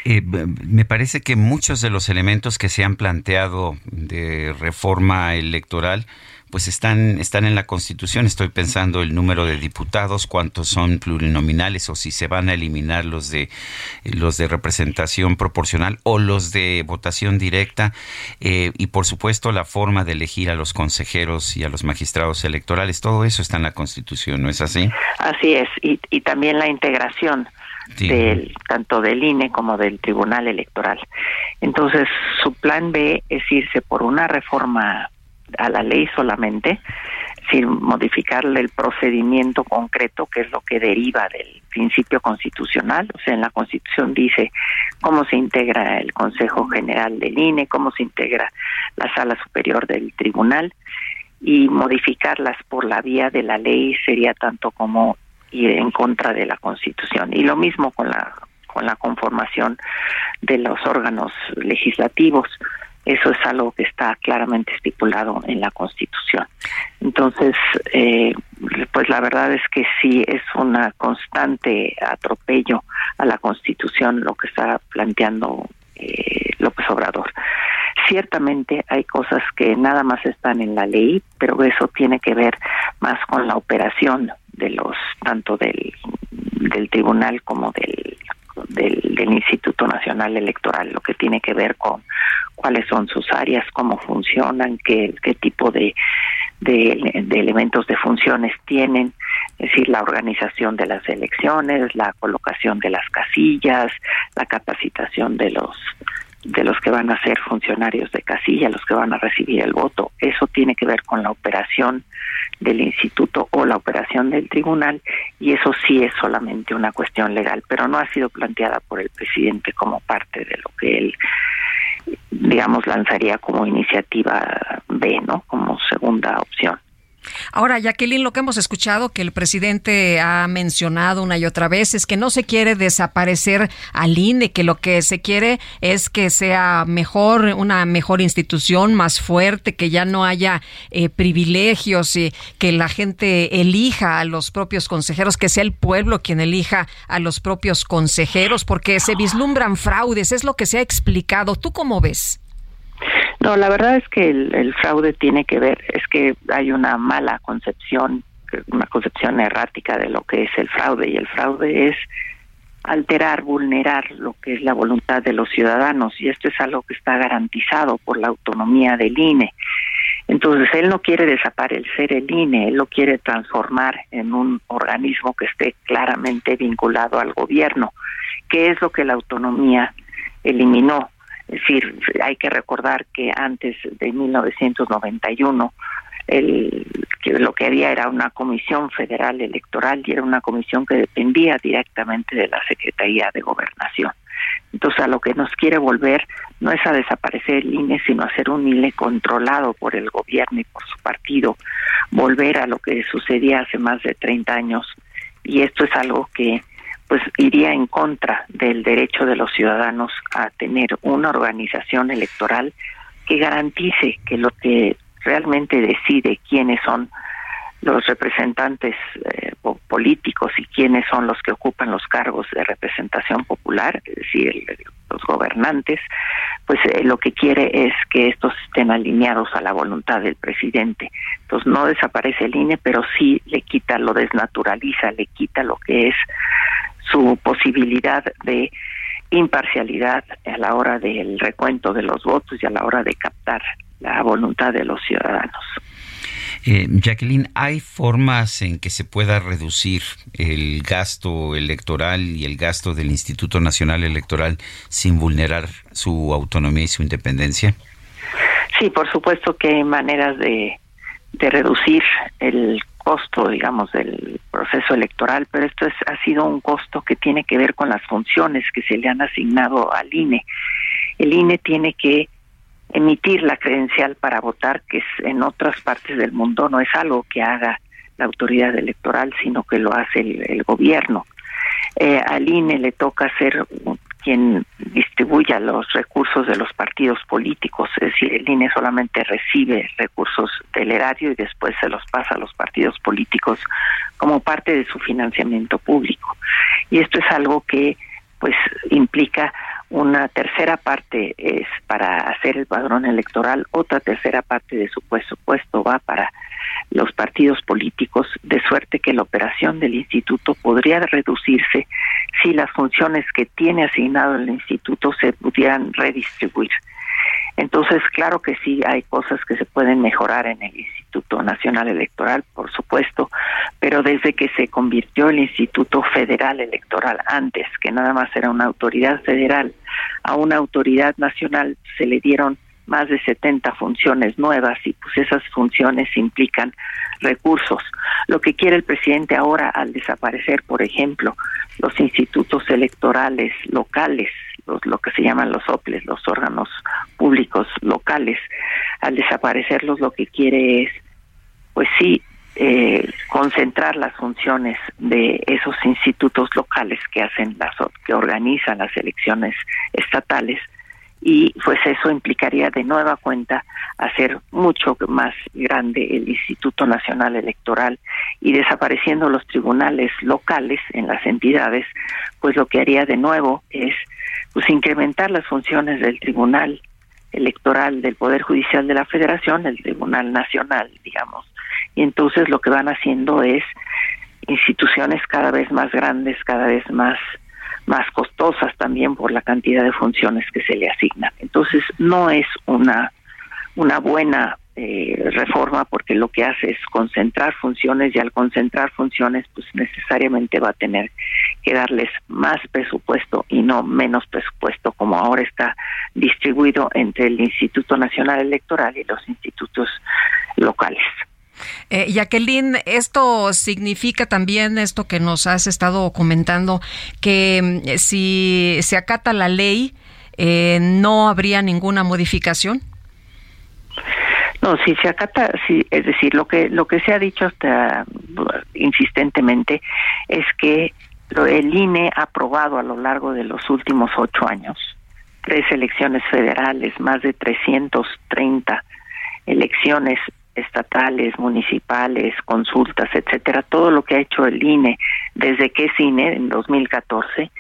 Eh, me parece que muchos de los elementos que se han planteado de reforma electoral pues están, están en la Constitución. Estoy pensando el número de diputados, cuántos son plurinominales o si se van a eliminar los de los de representación proporcional o los de votación directa eh, y por supuesto la forma de elegir a los consejeros y a los magistrados electorales. Todo eso está en la Constitución, ¿no es así? Así es y, y también la integración Sí. del tanto del INE como del Tribunal Electoral. Entonces, su plan B es irse por una reforma a la ley solamente, sin modificarle el procedimiento concreto, que es lo que deriva del principio constitucional. O sea, en la Constitución dice cómo se integra el Consejo General del INE, cómo se integra la Sala Superior del Tribunal, y modificarlas por la vía de la ley sería tanto como ir en contra de la Constitución. Y lo mismo con la con la conformación de los órganos legislativos. Eso es algo que está claramente estipulado en la Constitución. Entonces, eh, pues la verdad es que sí es una constante atropello a la Constitución lo que está planteando eh, López Obrador. Ciertamente hay cosas que nada más están en la ley, pero eso tiene que ver más con la operación de los tanto del, del tribunal como del, del, del Instituto Nacional Electoral, lo que tiene que ver con cuáles son sus áreas, cómo funcionan, qué, qué tipo de, de, de elementos de funciones tienen, es decir, la organización de las elecciones, la colocación de las casillas, la capacitación de los de los que van a ser funcionarios de casilla, los que van a recibir el voto. Eso tiene que ver con la operación del instituto o la operación del tribunal y eso sí es solamente una cuestión legal, pero no ha sido planteada por el presidente como parte de lo que él digamos lanzaría como iniciativa B, ¿no? Como segunda opción. Ahora, Jacqueline, lo que hemos escuchado que el presidente ha mencionado una y otra vez es que no se quiere desaparecer al INE, que lo que se quiere es que sea mejor, una mejor institución, más fuerte, que ya no haya eh, privilegios y que la gente elija a los propios consejeros, que sea el pueblo quien elija a los propios consejeros, porque se vislumbran fraudes, es lo que se ha explicado. ¿Tú cómo ves? No, la verdad es que el, fraude tiene que ver, es que hay una mala concepción, una concepción errática de lo que es el fraude y el fraude es alterar, vulnerar lo que es la voluntad de los ciudadanos y esto es algo que está garantizado por la autonomía del INE. Entonces, él no quiere desaparecer el INE, él lo quiere transformar en un organismo que esté claramente vinculado al gobierno, que es lo que la autonomía eliminó. Es decir, hay que recordar que antes de 1991 el, que lo que había era una comisión federal electoral y era una comisión que dependía directamente de la Secretaría de Gobernación. Entonces, a lo que nos quiere volver no es a desaparecer el INE, sino a hacer un INE controlado por el gobierno y por su partido, volver a lo que sucedía hace más de 30 años. Y esto es algo que pues iría en contra del derecho de los ciudadanos a tener una organización electoral que garantice que lo que realmente decide quiénes son los representantes eh, políticos y quiénes son los que ocupan los cargos de representación popular, es decir, los gobernantes, pues eh, lo que quiere es que estos estén alineados a la voluntad del presidente. Entonces no desaparece el INE, pero sí le quita, lo desnaturaliza, le quita lo que es su posibilidad de imparcialidad a la hora del recuento de los votos y a la hora de captar la voluntad de los ciudadanos. Eh, Jacqueline, ¿hay formas en que se pueda reducir el gasto electoral y el gasto del Instituto Nacional Electoral sin vulnerar su autonomía y su independencia? Sí, por supuesto que hay maneras de, de reducir el costo, digamos, del proceso electoral, pero esto es, ha sido un costo que tiene que ver con las funciones que se le han asignado al INE. El INE tiene que emitir la credencial para votar, que es en otras partes del mundo no es algo que haga la autoridad electoral, sino que lo hace el, gobierno. Eh, al INE le toca hacer quien distribuya los recursos de los partidos políticos, es decir, el INE solamente recibe recursos del erario y después se los pasa a los partidos políticos como parte de su financiamiento público. Y esto es algo que pues implica una tercera parte es para hacer el padrón electoral, otra tercera parte de su presupuesto va para los partidos políticos, de suerte que la operación del instituto podría reducirse si las funciones que tiene asignado el instituto se pudieran redistribuir. Entonces, claro que sí hay cosas que se pueden mejorar en el Instituto Nacional Electoral, por supuesto, pero desde que se convirtió el Instituto Federal Electoral antes, que nada más era una autoridad federal, a una autoridad nacional se le dieron más de 70 funciones nuevas y pues esas funciones implican recursos. Lo que quiere el presidente ahora al desaparecer, por ejemplo, los institutos electorales locales, los, lo que se llaman los OPLES, los órganos públicos locales, al desaparecerlos lo que quiere es, pues sí, eh, concentrar las funciones de esos institutos locales que hacen las que organizan las elecciones estatales y pues eso implicaría de nueva cuenta hacer mucho más grande el Instituto Nacional Electoral y desapareciendo los tribunales locales en las entidades, pues lo que haría de nuevo es pues incrementar las funciones del Tribunal Electoral del Poder Judicial de la Federación, el Tribunal Nacional, digamos. Y entonces lo que van haciendo es instituciones cada vez más grandes, cada vez más más costosas también por la cantidad de funciones que se le asignan. Entonces, no es una, una buena eh, reforma porque lo que hace es concentrar funciones y al concentrar funciones, pues necesariamente va a tener que darles más presupuesto y no menos presupuesto como ahora está distribuido entre el Instituto Nacional Electoral y los institutos locales. Eh, Jacqueline, esto significa también esto que nos has estado comentando, que mm, si se acata la ley, eh, no habría ninguna modificación. No, si se acata, sí, es decir, lo que lo que se ha dicho hasta insistentemente es que el INE ha aprobado a lo largo de los últimos ocho años tres elecciones federales, más de 330 elecciones estatales, municipales, consultas, etcétera, todo lo que ha hecho el INE desde que es INE en 2014,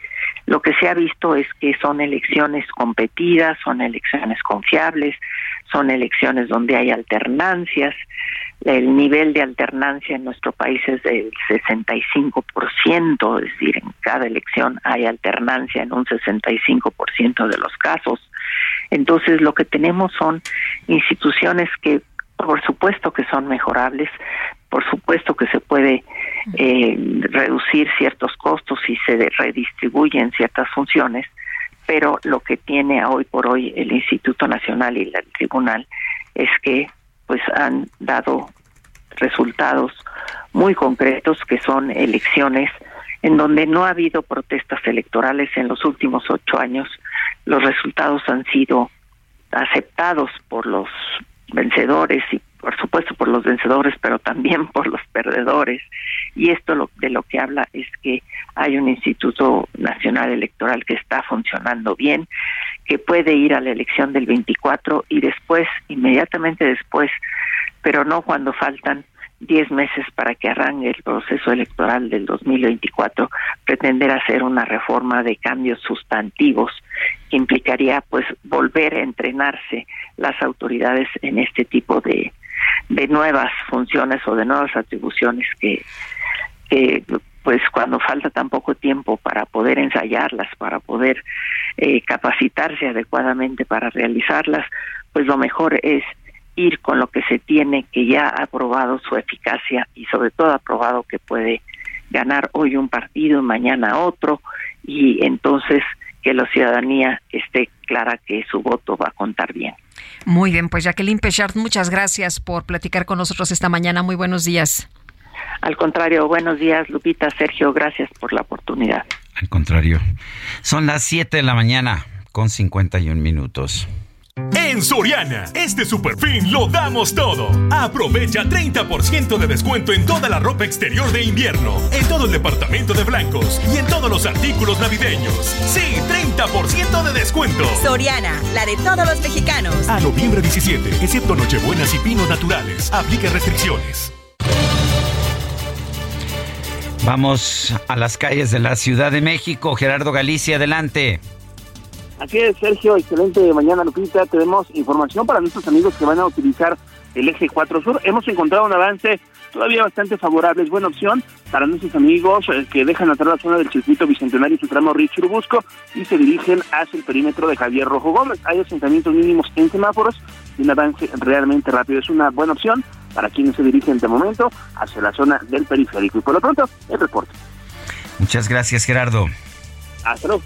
lo que se ha visto es que son elecciones competidas, son elecciones confiables, son elecciones donde hay alternancias. El nivel de alternancia en nuestro país es del 65%, es decir, en cada elección hay alternancia en un 65% de los casos. Entonces, lo que tenemos son instituciones que por supuesto que son mejorables, por supuesto que se puede eh, reducir ciertos costos y se redistribuyen ciertas funciones, pero lo que tiene hoy por hoy el Instituto Nacional y el Tribunal es que pues han dado resultados muy concretos que son elecciones en donde no ha habido protestas electorales en los últimos ocho años. Los resultados han sido aceptados por los vencedores y por supuesto por los vencedores, pero también por los perdedores. Y esto lo, de lo que habla es que hay un Instituto Nacional Electoral que está funcionando bien, que puede ir a la elección del 24 y después, inmediatamente después, pero no cuando faltan 10 meses para que arranque el proceso electoral del 2024, pretender hacer una reforma de cambios sustantivos que implicaría pues volver a entrenarse las autoridades en este tipo de, de nuevas funciones o de nuevas atribuciones que, que pues cuando falta tan poco tiempo para poder ensayarlas, para poder eh, capacitarse adecuadamente para realizarlas, pues lo mejor es ir con lo que se tiene, que ya ha probado su eficacia y sobre todo ha probado que puede ganar hoy un partido, mañana otro, y entonces que la ciudadanía esté clara que su voto va a contar bien. Muy bien, pues Jacqueline Pechard, muchas gracias por platicar con nosotros esta mañana. Muy buenos días. Al contrario, buenos días, Lupita, Sergio, gracias por la oportunidad. Al contrario, son las 7 de la mañana con 51 minutos. En Soriana, este super fin lo damos todo. Aprovecha 30% de descuento en toda la ropa exterior de invierno, en todo el departamento de blancos y en todos los artículos navideños. Sí, 30% de descuento. Soriana, la de todos los mexicanos. A noviembre 17, excepto Nochebuenas y Pinos Naturales. Aplica restricciones. Vamos a las calles de la Ciudad de México. Gerardo Galicia, adelante. Así es, Sergio, excelente mañana, Lupita. Tenemos información para nuestros amigos que van a utilizar el eje 4 Sur. Hemos encontrado un avance todavía bastante favorable. Es buena opción para nuestros amigos eh, que dejan atrás la zona del circuito bicentenario su tramo Río Churubusco y se dirigen hacia el perímetro de Javier Rojo Gómez. Hay asentamientos mínimos en semáforos y un avance realmente rápido. Es una buena opción para quienes se dirigen de momento hacia la zona del periférico. Y por lo pronto, el reporte. Muchas gracias, Gerardo. Hasta luego.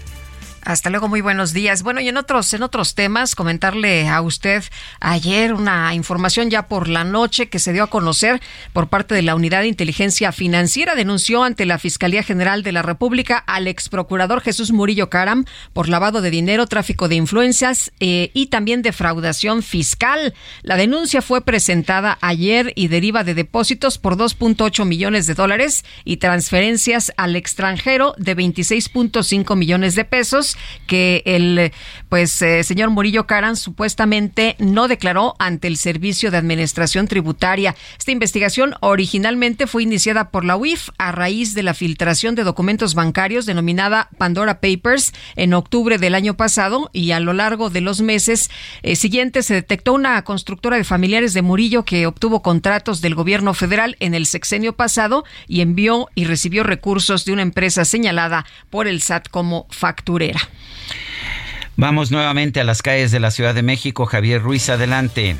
Hasta luego, muy buenos días. Bueno, y en otros, en otros temas, comentarle a usted ayer una información ya por la noche que se dio a conocer por parte de la Unidad de Inteligencia Financiera. Denunció ante la Fiscalía General de la República al ex procurador Jesús Murillo Caram por lavado de dinero, tráfico de influencias eh, y también defraudación fiscal. La denuncia fue presentada ayer y deriva de depósitos por 2.8 millones de dólares y transferencias al extranjero de 26.5 millones de pesos que el pues eh, señor Murillo Caran supuestamente no declaró ante el Servicio de Administración Tributaria. Esta investigación originalmente fue iniciada por la UIF a raíz de la filtración de documentos bancarios denominada Pandora Papers en octubre del año pasado y a lo largo de los meses eh, siguientes se detectó una constructora de familiares de Murillo que obtuvo contratos del gobierno federal en el sexenio pasado y envió y recibió recursos de una empresa señalada por el SAT como facturera. Vamos nuevamente a las calles de la Ciudad de México. Javier Ruiz, adelante.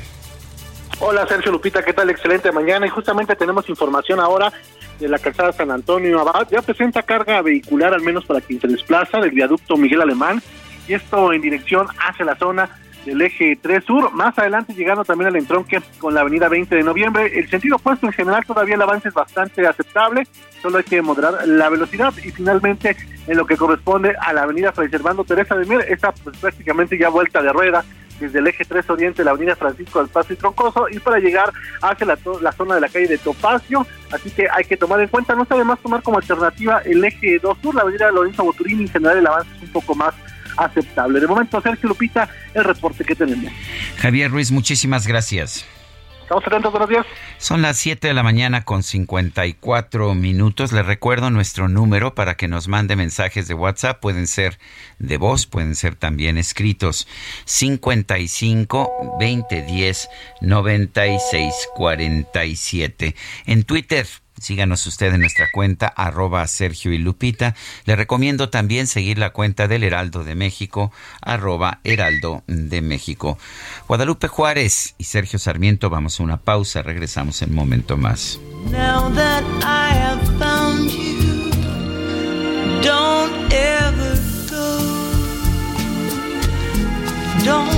Hola Sergio Lupita, ¿qué tal? Excelente mañana. Y justamente tenemos información ahora de la calzada San Antonio Abad. Ya presenta carga vehicular, al menos para quien se desplaza, del viaducto Miguel Alemán. Y esto en dirección hacia la zona del eje 3 Sur, más adelante llegando también al entronque con la avenida 20 de noviembre. El sentido opuesto en general todavía el avance es bastante aceptable, solo hay que moderar la velocidad y finalmente en lo que corresponde a la avenida Fray Servando Teresa de Mier, esta pues prácticamente ya vuelta de rueda desde el eje 3 Oriente, la avenida Francisco del y Troncoso, y para llegar hacia la, la zona de la calle de Topacio, así que hay que tomar en cuenta, no está de más tomar como alternativa el eje 2 Sur, la avenida Lorenzo Boturini, en general el avance es un poco más aceptable. De momento, Sergio Lupita, el reporte que tenemos. Javier Ruiz, muchísimas gracias. Estamos atentos, buenos días. Son las 7 de la mañana con 54 minutos. Les recuerdo nuestro número para que nos mande mensajes de WhatsApp. Pueden ser de voz, pueden ser también escritos. 55 20 10 96 47. En Twitter Síganos usted en nuestra cuenta arroba Sergio y Lupita. Le recomiendo también seguir la cuenta del Heraldo de México arroba Heraldo de México. Guadalupe Juárez y Sergio Sarmiento, vamos a una pausa, regresamos en un momento más. Ever go.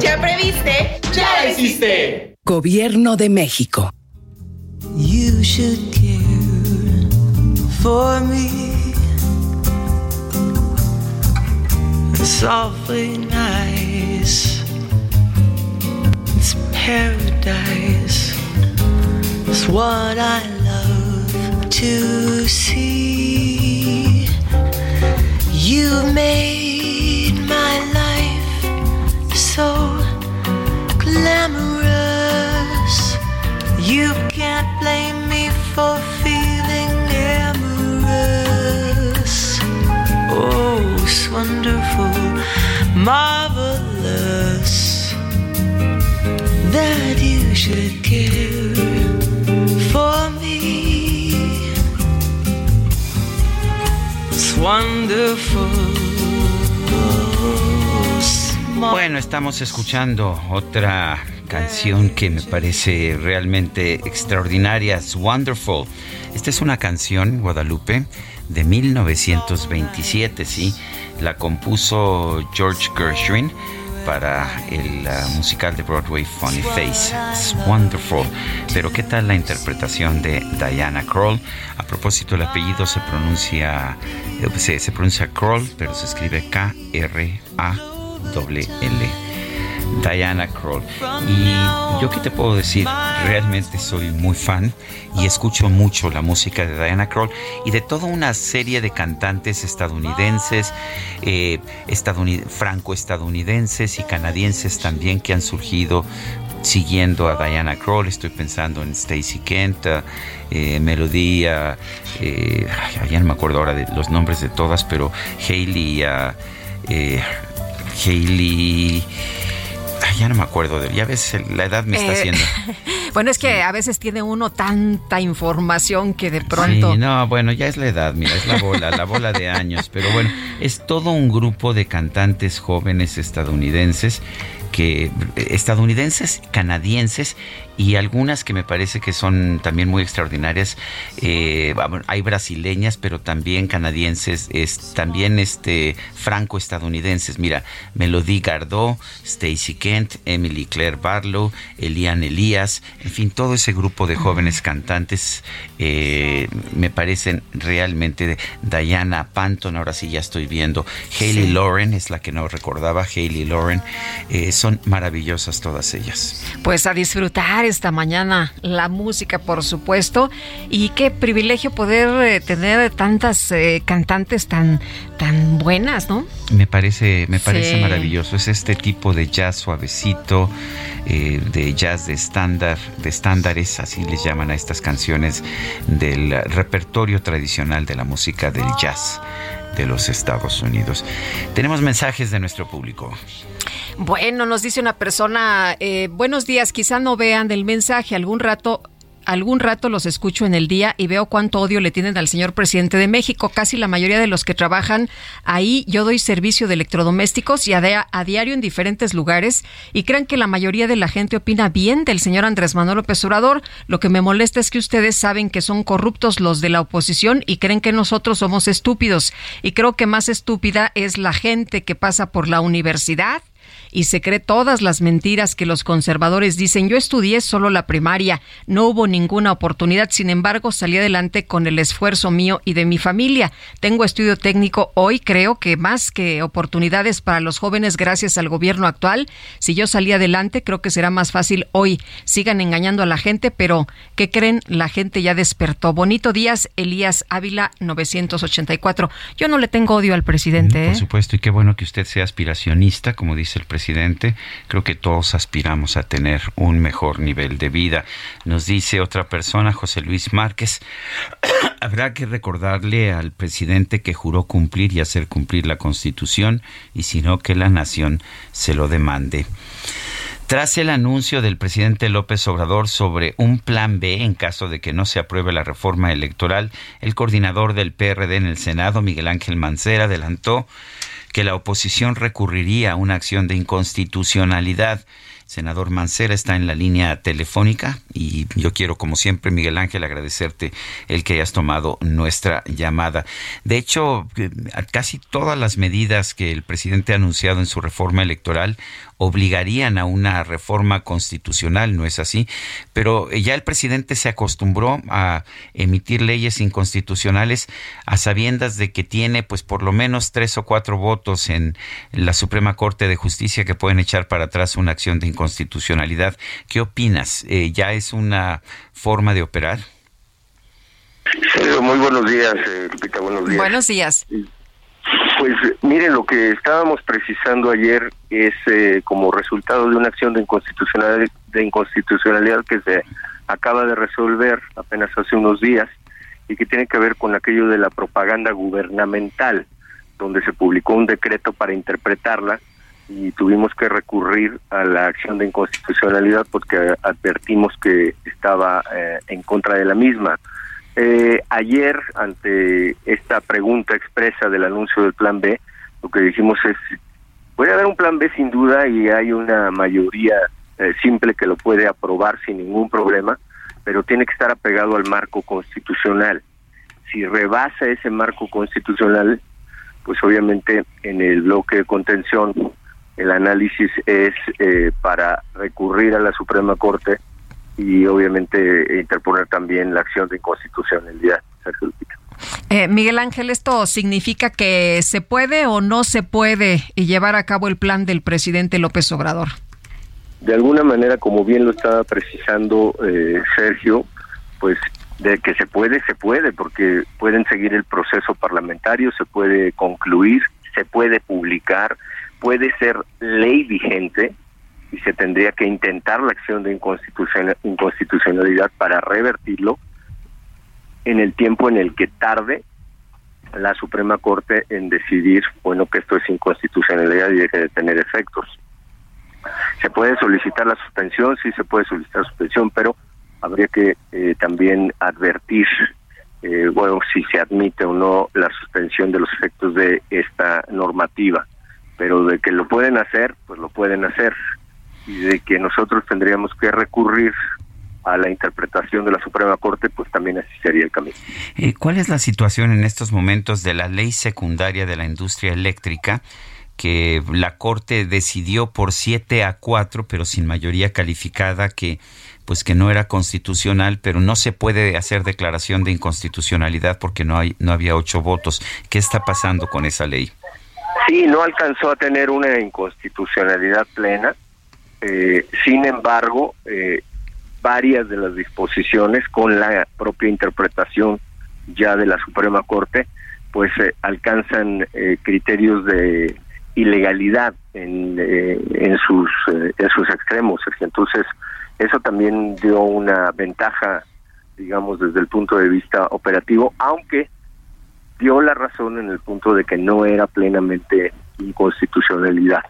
¿Ya previste? ¡Ya la hiciste! Gobierno de México. You should care for me. Softly nice. It's paradise. It's what I love to see. You made my life so glamorous. You can't blame me for feeling amorous. Oh, it's wonderful, marvelous that you should care for me. It's wonderful. Bueno, estamos escuchando otra canción que me parece realmente extraordinaria, es Wonderful. Esta es una canción, Guadalupe, de 1927, ¿sí? La compuso George Gershwin para el musical de Broadway Funny Face. Es wonderful. Pero ¿qué tal la interpretación de Diana Kroll? A propósito, el apellido se pronuncia, eh, se, pronuncia Kroll, pero se escribe K-R-A doble L. Diana Kroll. Y yo qué te puedo decir, realmente soy muy fan y escucho mucho la música de Diana Kroll y de toda una serie de cantantes estadounidenses, eh, franco-estadounidenses y canadienses también que han surgido siguiendo a Diana Kroll. Estoy pensando en Stacy Kent, eh, Melodía, eh, ya no me acuerdo ahora de los nombres de todas, pero Hayley. Uh, Hailey. ya no me acuerdo de Ya ves, la edad me está eh, haciendo. bueno, es que a veces tiene uno tanta información que de pronto. Sí, no, bueno, ya es la edad, mira, es la bola, la bola de años. Pero bueno, es todo un grupo de cantantes jóvenes estadounidenses que estadounidenses, canadienses y algunas que me parece que son también muy extraordinarias. Eh, hay brasileñas, pero también canadienses, es, también este franco-estadounidenses. Mira, Melody Gardot, Stacy Kent, Emily Claire Barlow, Elian Elías, en fin, todo ese grupo de jóvenes cantantes eh, me parecen realmente. Diana Panton, ahora sí ya estoy viendo. Hayley Lauren es la que no recordaba, Hayley Lauren. Eh, son maravillosas todas ellas. Pues a disfrutar esta mañana la música, por supuesto. Y qué privilegio poder eh, tener tantas eh, cantantes tan, tan buenas, ¿no? Me parece, me parece maravilloso. Es este tipo de jazz suavecito, eh, de jazz de estándar, de estándares, así les llaman a estas canciones del repertorio tradicional de la música del jazz de los Estados Unidos. Tenemos mensajes de nuestro público. Bueno, nos dice una persona, eh, buenos días, quizá no vean el mensaje, algún rato algún rato los escucho en el día y veo cuánto odio le tienen al señor presidente de México. Casi la mayoría de los que trabajan ahí, yo doy servicio de electrodomésticos y a, a, diario en diferentes lugares y crean que la mayoría de la gente opina bien del señor Andrés Manuel López Obrador. Lo que me molesta es que ustedes saben que son corruptos los de la oposición y creen que nosotros somos estúpidos. Y creo que más estúpida es la gente que pasa por la universidad y se cree todas las mentiras que los conservadores dicen. Yo estudié solo la primaria, no hubo ninguna oportunidad, sin embargo salí adelante con el esfuerzo mío y de mi familia. Tengo estudio técnico hoy, creo que más que oportunidades para los jóvenes gracias al gobierno actual. Si yo salí adelante, creo que será más fácil hoy. Sigan engañando a la gente, pero ¿qué creen? La gente ya despertó. Bonito días, Elías Ávila 984. Yo no le tengo odio al presidente. Por ¿eh? supuesto, y qué bueno que usted sea aspiracionista, como dice el presidente presidente, creo que todos aspiramos a tener un mejor nivel de vida. Nos dice otra persona, José Luis Márquez, habrá que recordarle al presidente que juró cumplir y hacer cumplir la Constitución y si no que la nación se lo demande. Tras el anuncio del presidente López Obrador sobre un plan B en caso de que no se apruebe la reforma electoral, el coordinador del PRD en el Senado, Miguel Ángel Mancera, adelantó que la oposición recurriría a una acción de inconstitucionalidad. Senador Mancera está en la línea telefónica y yo quiero, como siempre, Miguel Ángel, agradecerte el que hayas tomado nuestra llamada. De hecho, eh, casi todas las medidas que el presidente ha anunciado en su reforma electoral obligarían a una reforma constitucional, ¿no es así? Pero ya el presidente se acostumbró a emitir leyes inconstitucionales a sabiendas de que tiene pues por lo menos tres o cuatro votos en la Suprema Corte de Justicia que pueden echar para atrás una acción de inconstitucionalidad. ¿Qué opinas? Eh, ¿Ya es una forma de operar? muy buenos días, eh, buenos días. Buenos días. Pues miren, lo que estábamos precisando ayer es eh, como resultado de una acción de inconstitucionalidad, de inconstitucionalidad que se acaba de resolver apenas hace unos días y que tiene que ver con aquello de la propaganda gubernamental, donde se publicó un decreto para interpretarla y tuvimos que recurrir a la acción de inconstitucionalidad porque advertimos que estaba eh, en contra de la misma. Eh, ayer, ante esta pregunta expresa del anuncio del Plan B, lo que dijimos es, puede haber un Plan B sin duda y hay una mayoría eh, simple que lo puede aprobar sin ningún problema, pero tiene que estar apegado al marco constitucional. Si rebasa ese marco constitucional, pues obviamente en el bloque de contención el análisis es eh, para recurrir a la Suprema Corte y obviamente interponer también la acción de inconstitucionalidad. Eh, Miguel Ángel, ¿esto significa que se puede o no se puede llevar a cabo el plan del presidente López Obrador? De alguna manera, como bien lo estaba precisando eh, Sergio, pues de que se puede, se puede, porque pueden seguir el proceso parlamentario, se puede concluir, se puede publicar, puede ser ley vigente, y se tendría que intentar la acción de inconstitucionalidad para revertirlo en el tiempo en el que tarde la Suprema Corte en decidir, bueno, que esto es inconstitucionalidad y deje de tener efectos. Se puede solicitar la suspensión, sí se puede solicitar suspensión, pero habría que eh, también advertir, eh, bueno, si se admite o no la suspensión de los efectos de esta normativa. Pero de que lo pueden hacer, pues lo pueden hacer y de que nosotros tendríamos que recurrir a la interpretación de la Suprema Corte, pues también así sería el camino. Eh, ¿Cuál es la situación en estos momentos de la ley secundaria de la industria eléctrica? que la Corte decidió por 7 a 4, pero sin mayoría calificada, que pues que no era constitucional, pero no se puede hacer declaración de inconstitucionalidad porque no hay no había ocho votos. ¿Qué está pasando con esa ley? Sí, no alcanzó a tener una inconstitucionalidad plena. Eh, sin embargo, eh, varias de las disposiciones con la propia interpretación ya de la Suprema Corte, pues eh, alcanzan criterios de ilegalidad en, en sus en sus extremos. Entonces, eso también dio una ventaja, digamos, desde el punto de vista operativo, aunque dio la razón en el punto de que no era plenamente inconstitucionalidad.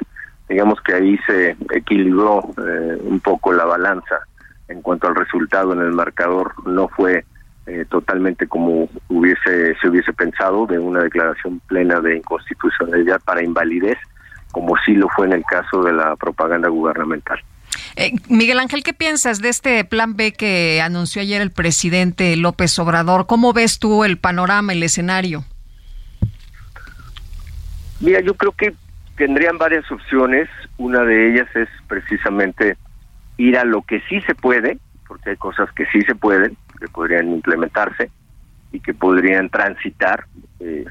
Digamos que ahí se equilibró eh, un poco la balanza en cuanto al resultado en el marcador, no fue eh, totalmente como hubiese se hubiese pensado de una declaración plena de inconstitucionalidad para invalidez, como sí lo fue en el caso de la propaganda gubernamental. Eh, Miguel Ángel, ¿qué piensas de este plan B que anunció ayer el presidente López Obrador? ¿Cómo ves tú el panorama, el escenario? Mira, yo creo que tendrían varias opciones. Una de ellas es precisamente ir a lo que sí se puede, porque hay cosas que sí se pueden, que podrían implementarse y que podrían transitar, eh,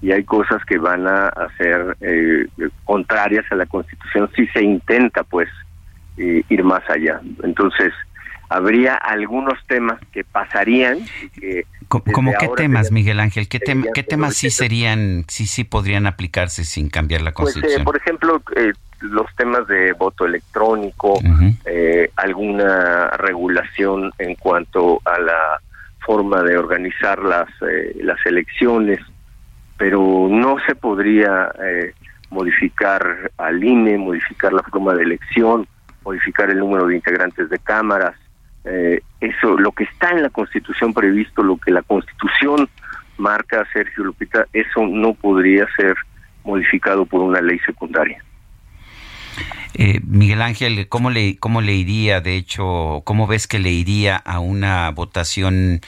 y hay cosas que van a, ser eh, contrarias a la Constitución si se intenta, pues, eh, ir más allá. Entonces, habría algunos temas que pasarían. Que ¿Cómo qué temas, Miguel Ángel? ¿Qué, qué temas sí serían, sí, sí podrían aplicarse sin cambiar la pues, eh, Constitución? por ejemplo, eh, los temas de voto electrónico, alguna regulación en cuanto a la forma de organizar las, las elecciones, pero no se podría modificar al INE, modificar la forma de elección, modificar el número de integrantes de cámaras, eh, eso, lo que está en la Constitución previsto, lo que la Constitución marca, Sergio Lupita, eso no podría ser modificado por una ley secundaria. Eh, Miguel Ángel, ¿cómo le, ¿cómo le iría, de hecho, cómo ves que le iría a una votación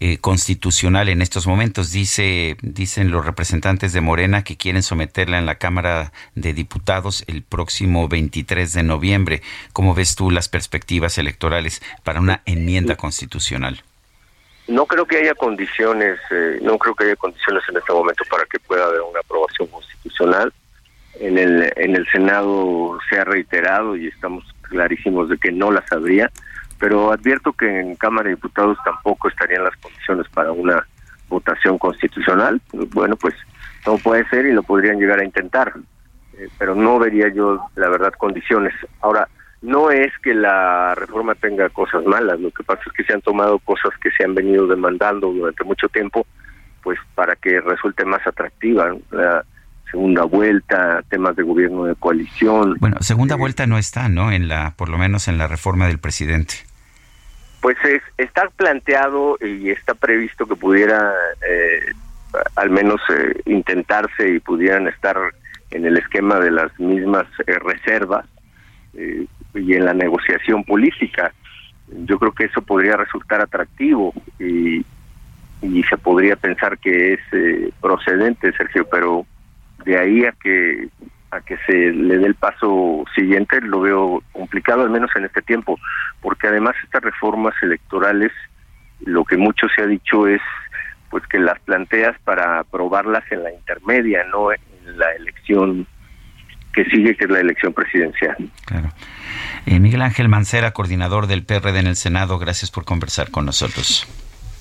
eh, constitucional en estos momentos? Dice, dicen los representantes de Morena que quieren someterla en la Cámara de Diputados el próximo 23 de noviembre. ¿Cómo ves tú las perspectivas electorales para una enmienda constitucional? No creo que haya condiciones, eh, no creo que haya condiciones en este momento para que pueda haber una aprobación constitucional en el, en el Senado se ha reiterado y estamos clarísimos de que no las habría, pero advierto que en Cámara de Diputados tampoco estarían las condiciones para una votación constitucional. Bueno, pues no puede ser y lo podrían llegar a intentar, eh, pero no vería yo, la verdad, condiciones. Ahora, no es que la reforma tenga cosas malas, lo que pasa es que se han tomado cosas que se han venido demandando durante mucho tiempo, pues para que resulte más atractiva. La, segunda vuelta, temas de gobierno de coalición. Bueno, segunda vuelta no está, ¿no? En la, por lo menos en la reforma del presidente. Pues es, está planteado y está previsto que pudiera eh, al menos eh, intentarse y pudieran estar en el esquema de las mismas eh, reservas y en la negociación política. Yo creo que eso podría resultar atractivo y, y se podría pensar que es procedente, Sergio, pero de ahí a que a que se le dé el paso siguiente lo veo complicado al menos en este tiempo porque además estas reformas electorales lo que mucho se ha dicho es pues que las planteas para aprobarlas en la intermedia no en la elección que sigue que es la elección presidencial. Claro. Eh, Miguel Ángel Mancera coordinador del PRD en el Senado gracias por conversar con nosotros.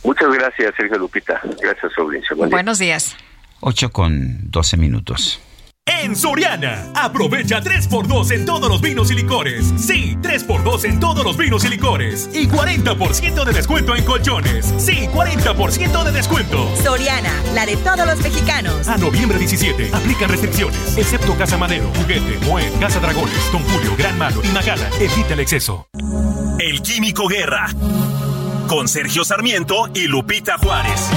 Muchas gracias Sergio Lupita. Gracias audiencia. Buenos días 8 con 12 minutos. En Soriana, aprovecha 3x2 en todos los vinos y licores. Sí, 3x2 en todos los vinos y licores. Y 40% de descuento en colchones. Sí, 40% de descuento. Soriana, la de todos los mexicanos. A noviembre 17, aplican restricciones. Excepto Casa Madero, Juguete, Moed, Casa Dragones, Don Julio, Gran Malo y Magala. Evita el exceso. El Químico Guerra. Con Sergio Sarmiento y Lupita Juárez.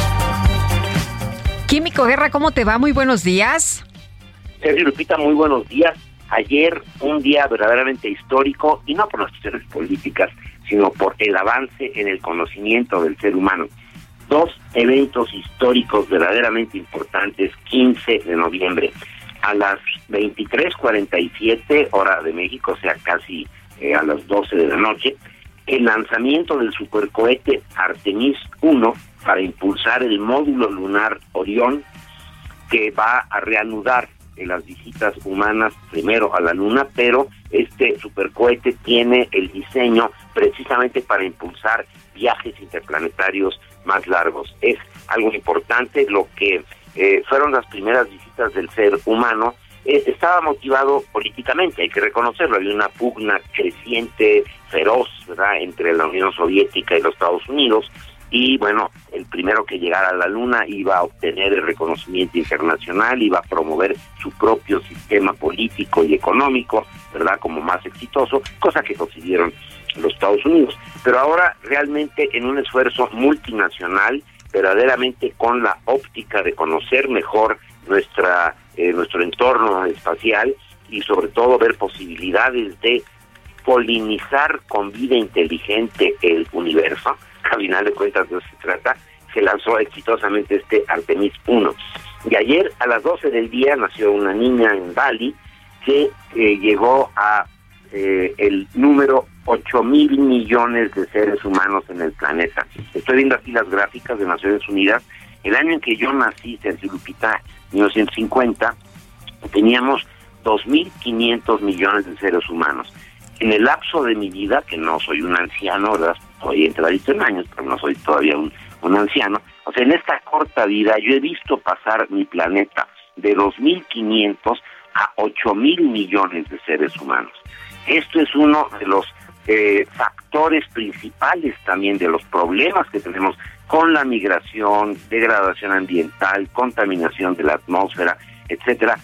Químico Guerra, ¿cómo te va? Muy buenos días. Sergio Lupita, muy buenos días. Ayer un día verdaderamente histórico y no por las cuestiones políticas, sino por el avance en el conocimiento del ser humano. Dos eventos históricos verdaderamente importantes, 15 de noviembre. A las 23:47 hora de México, o sea, casi eh, a las 12 de la noche, el lanzamiento del supercohete Artemis 1 para impulsar el módulo lunar Orión que va a reanudar en las visitas humanas primero a la Luna, pero este supercohete tiene el diseño precisamente para impulsar viajes interplanetarios más largos. Es algo importante, lo que eh, fueron las primeras visitas del ser humano, eh, estaba motivado políticamente, hay que reconocerlo, había una pugna creciente, feroz, ¿verdad?, entre la Unión Soviética y los Estados Unidos, y bueno, el primero que llegara a la Luna iba a obtener el reconocimiento internacional, iba a promover su propio sistema político y económico, ¿verdad?, como más exitoso, cosa que consiguieron los Estados Unidos. Pero ahora realmente en un esfuerzo multinacional, verdaderamente con la óptica de conocer mejor nuestra eh, nuestro entorno espacial y sobre todo ver posibilidades de polinizar con vida inteligente el universo, al final de cuentas eso se trata, se lanzó exitosamente este Artemis 1. Y ayer a las 12 del día nació una niña en Bali que eh, llegó a eh, el número 8 mil millones de seres humanos en el planeta. Estoy viendo aquí las gráficas de Naciones Unidas. El año en que yo nací, Sergio Lupita, 1950, teníamos 2.500 millones de seres humanos. En el lapso de mi vida, que no soy un anciano, ¿verdad? Estoy entradito en años, pero no soy todavía un, un anciano. O sea, en esta corta vida yo he visto pasar mi planeta de 2.500 a 8.000 millones de seres humanos. Esto es uno de los eh, factores principales también de los problemas que tenemos con la migración, degradación ambiental, contaminación de la atmósfera, etcétera,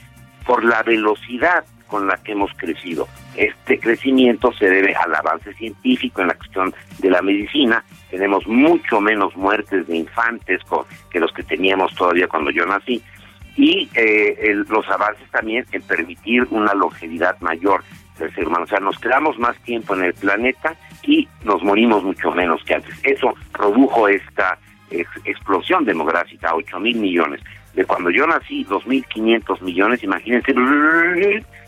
por la velocidad con la que hemos crecido. Este crecimiento se debe al avance científico en la cuestión de la medicina. Tenemos mucho menos muertes de infantes que los que teníamos todavía cuando yo nací. Y eh, los avances también en permitir una longevidad mayor del ser humano. O sea, nos quedamos más tiempo en el planeta y nos morimos mucho menos que antes. Eso produjo esta explosión demográfica, 8 mil millones. De cuando yo nací, 2.500 millones, imagínense,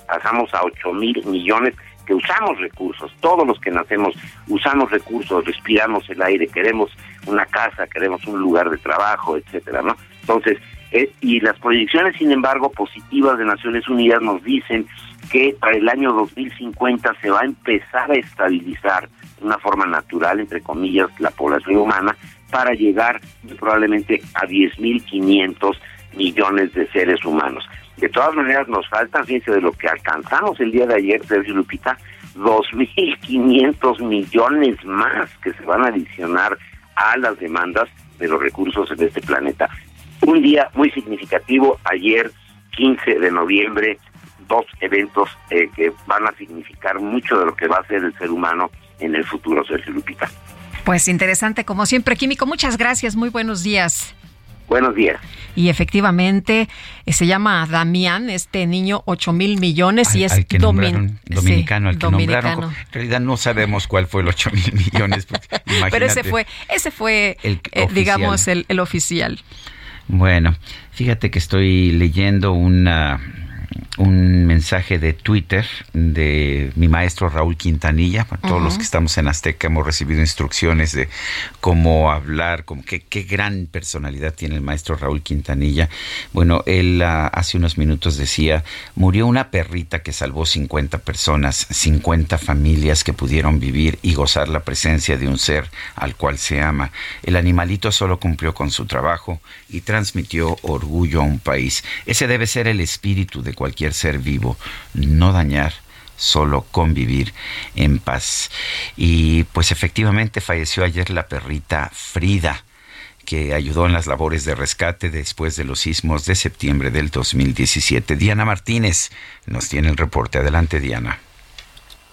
pasamos a 8 mil millones que usamos recursos, todos los que nacemos usamos recursos, respiramos el aire, queremos una casa, queremos un lugar de trabajo, etcétera, ¿no? Entonces, eh, y las proyecciones, sin embargo, positivas de Naciones Unidas nos dicen que para el año 2050 se va a empezar a estabilizar de una forma natural, entre comillas, la población humana, para llegar probablemente a 10.500 millones de seres humanos. De todas maneras, nos faltan, fíjense, de lo que alcanzamos el día de ayer, Sergio Lupita, 2.500 millones más que se van a adicionar a las demandas de los recursos de este planeta. Un día muy significativo, ayer, 15 de noviembre, dos eventos eh, que van a significar mucho de lo que va a ser el ser humano en el futuro, Sergio Lupita. Pues interesante, como siempre, Químico. Muchas gracias, muy buenos días. Buenos días. Y efectivamente eh, se llama Damián, este niño 8 mil millones y es dominicano, al que nombraron. En realidad no sabemos cuál fue el 8 mil millones. Pero ese fue, ese fue, el eh, digamos, el, el oficial. Bueno, fíjate que estoy leyendo una un mensaje de Twitter de mi maestro Raúl Quintanilla. todos los que estamos en Azteca hemos recibido instrucciones de cómo hablar, como qué, qué gran personalidad tiene el maestro Raúl Quintanilla. Bueno, él ah, hace unos minutos decía, murió una perrita que salvó 50 personas, 50 familias que pudieron vivir y gozar la presencia de un ser al cual se ama. El animalito solo cumplió con su trabajo y transmitió orgullo a un país. Ese debe ser el espíritu de cualquier ser vivo, no dañar, solo convivir en paz. Y pues efectivamente falleció ayer la perrita Frida que ayudó en las labores de rescate después de los sismos de septiembre del 2017. Diana Martínez nos tiene el reporte. Adelante, Diana.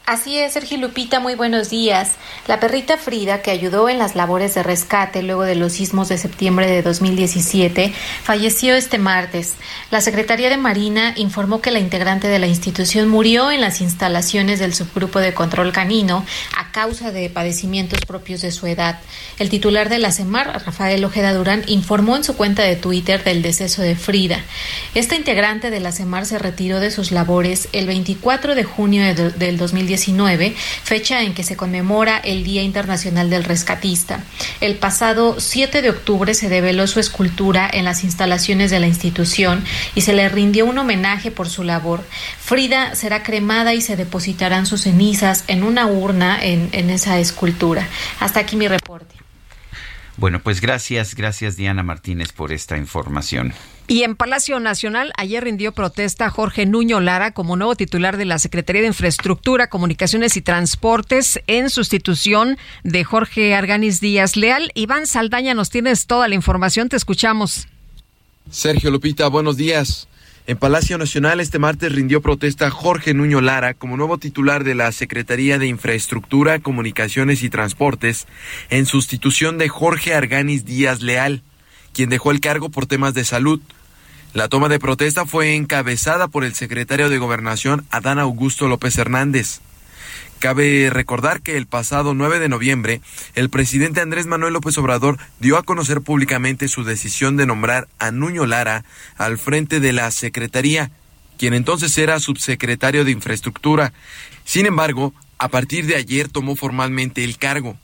Así es, Sergio Lupita, muy buenos días. La perrita Frida, que ayudó en las labores de rescate luego de los sismos de septiembre de 2017, falleció este martes. La Secretaría de Marina informó que la integrante de la institución murió en las instalaciones del subgrupo de control canino a causa de padecimientos propios de su edad. El titular de la CEMAR, Rafael Ojeda Durán, informó en su cuenta de Twitter del deceso de Frida. Esta integrante de la CEMAR se retiró de sus labores el 24 de junio del 2017 fecha en que se conmemora el Día Internacional del Rescatista. El pasado 7 de octubre se develó su escultura en las instalaciones de la institución y se le rindió un homenaje por su labor. Frida será cremada y se depositarán sus cenizas en una urna en, en esa escultura. Hasta aquí mi reporte. Bueno, pues gracias, gracias Diana Martínez por esta información. Y en Palacio Nacional ayer rindió protesta Jorge Nuño Lara como nuevo titular de la Secretaría de Infraestructura, Comunicaciones y Transportes en sustitución de Jorge Arganis Díaz Leal. Iván Saldaña, nos tienes toda la información, te escuchamos. Sergio Lupita, buenos días. En Palacio Nacional este martes rindió protesta Jorge Nuño Lara como nuevo titular de la Secretaría de Infraestructura, Comunicaciones y Transportes, en sustitución de Jorge Arganis Díaz Leal, quien dejó el cargo por temas de salud. La toma de protesta fue encabezada por el secretario de Gobernación Adán Augusto López Hernández. Cabe recordar que el pasado 9 de noviembre, el presidente Andrés Manuel López Obrador dio a conocer públicamente su decisión de nombrar a Nuño Lara al frente de la Secretaría, quien entonces era subsecretario de Infraestructura. Sin embargo, a partir de ayer tomó formalmente el cargo.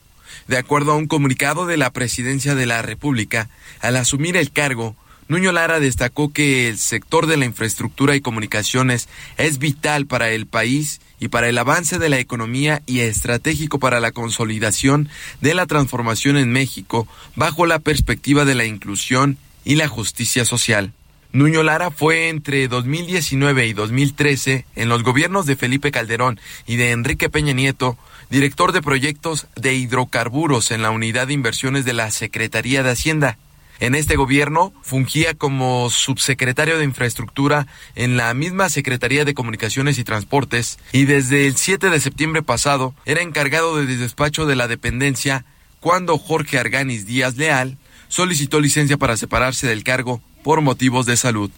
De acuerdo a un comunicado de la Presidencia de la República, al asumir el cargo, Nuño Lara destacó que el sector de la infraestructura y comunicaciones es vital para el país y para el avance de la economía y estratégico para la consolidación de la transformación en México bajo la perspectiva de la inclusión y la justicia social. Nuño Lara fue entre 2019 y 2013 en los gobiernos de Felipe Calderón y de Enrique Peña Nieto, director de proyectos de hidrocarburos en la unidad de inversiones de la Secretaría de Hacienda. En este gobierno fungía como subsecretario de Infraestructura en la misma Secretaría de Comunicaciones y Transportes y desde el 7 de septiembre pasado era encargado de despacho de la dependencia cuando Jorge Arganis Díaz Leal solicitó licencia para separarse del cargo por motivos de salud.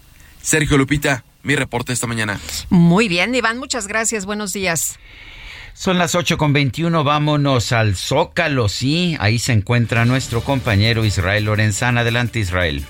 Sergio Lupita, mi reporte esta mañana. Muy bien, Iván, muchas gracias. Buenos días. Son las 8 con 21, vámonos al Zócalo, sí, ahí se encuentra nuestro compañero Israel Lorenzana. Adelante Israel.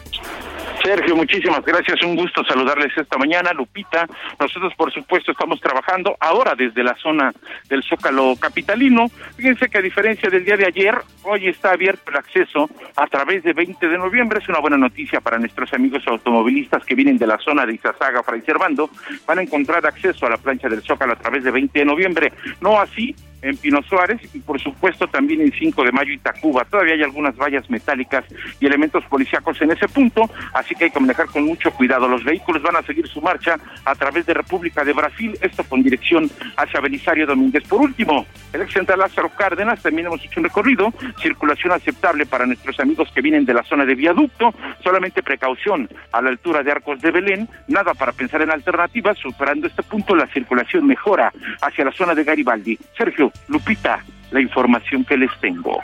Sergio, muchísimas gracias. Un gusto saludarles esta mañana. Lupita, nosotros por supuesto estamos trabajando ahora desde la zona del Zócalo Capitalino. Fíjense que a diferencia del día de ayer, hoy está abierto el acceso a través de 20 de noviembre. Es una buena noticia para nuestros amigos automovilistas que vienen de la zona de Izazaga, Fray Servando. Van a encontrar acceso a la plancha del Zócalo a través de 20 de noviembre. No así en Pino Suárez y por supuesto también en 5 de mayo y Tacuba. Todavía hay algunas vallas metálicas y elementos policíacos en ese punto, así que hay que manejar con mucho cuidado. Los vehículos van a seguir su marcha a través de República de Brasil, esto con dirección hacia Belisario Domínguez. Por último, el ex central Lázaro Cárdenas, también hemos hecho un recorrido, circulación aceptable para nuestros amigos que vienen de la zona de viaducto, solamente precaución a la altura de Arcos de Belén, nada para pensar en alternativas, superando este punto la circulación mejora hacia la zona de Garibaldi. Sergio, Lupita, la información que les tengo.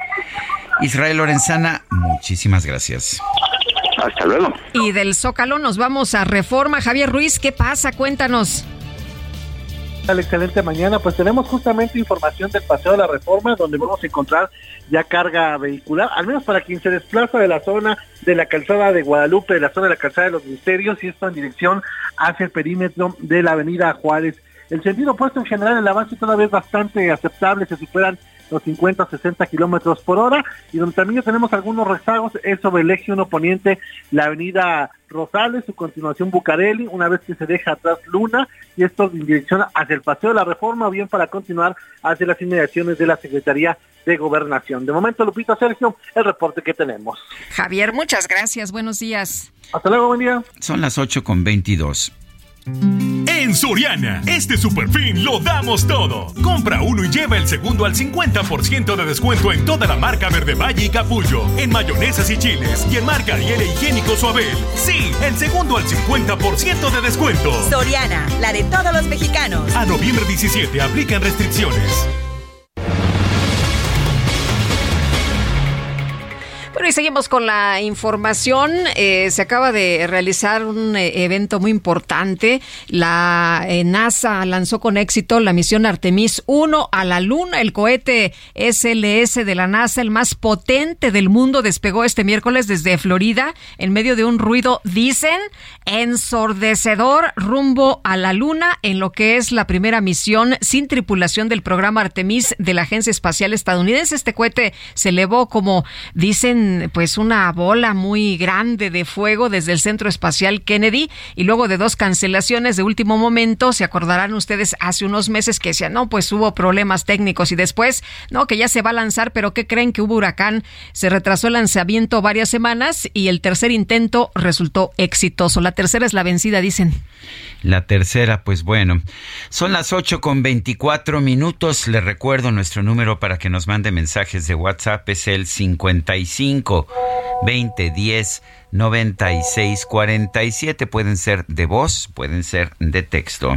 Israel Lorenzana, muchísimas gracias. Hasta luego. Y del Zócalo nos vamos a Reforma. Javier Ruiz, ¿qué pasa? Cuéntanos. Al excelente mañana, pues tenemos justamente información del Paseo de la Reforma, donde vamos a encontrar ya carga vehicular, al menos para quien se desplaza de la zona de la calzada de Guadalupe, de la zona de la calzada de los ministerios, y esto en dirección hacia el perímetro de la avenida Juárez. El sentido opuesto en general, el avance todavía es bastante aceptable, se superan los 50 60 kilómetros por hora y donde también tenemos algunos rezagos es sobre el eje 1 poniente la avenida Rosales, su continuación Bucareli, una vez que se deja atrás Luna y esto en dirección hacia el Paseo de la Reforma, bien para continuar hacia las inmediaciones de la Secretaría de Gobernación. De momento, Lupita Sergio, el reporte que tenemos. Javier, muchas gracias, buenos días. Hasta luego, buen día. Son las 8 con 22. En Soriana, este super fin lo damos todo. Compra uno y lleva el segundo al 50% de descuento en toda la marca Verde Valle y Capullo, en mayonesas y chiles y en marca Ariel e Higiénico Suabel. Sí, el segundo al 50% de descuento. Soriana, la de todos los mexicanos. A noviembre 17 aplican restricciones. Bueno, y seguimos con la información. Eh, se acaba de realizar un eh, evento muy importante. La eh, NASA lanzó con éxito la misión Artemis 1 a la Luna. El cohete SLS de la NASA, el más potente del mundo, despegó este miércoles desde Florida en medio de un ruido, dicen, ensordecedor rumbo a la Luna en lo que es la primera misión sin tripulación del programa Artemis de la Agencia Espacial Estadounidense. Este cohete se elevó como dicen pues una bola muy grande de fuego desde el Centro Espacial Kennedy y luego de dos cancelaciones de último momento, se acordarán ustedes hace unos meses que decían, no, pues hubo problemas técnicos y después, no, que ya se va a lanzar, pero ¿qué creen que hubo huracán? Se retrasó el lanzamiento varias semanas y el tercer intento resultó exitoso. La tercera es la vencida, dicen. La tercera, pues bueno, son las 8 con 24 minutos. Le recuerdo nuestro número para que nos mande mensajes de WhatsApp es el 55 20 10 96 47. Pueden ser de voz, pueden ser de texto.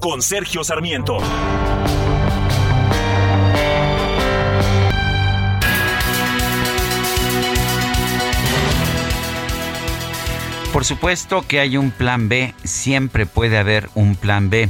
Con Sergio Sarmiento. Por supuesto que hay un plan B, siempre puede haber un plan B.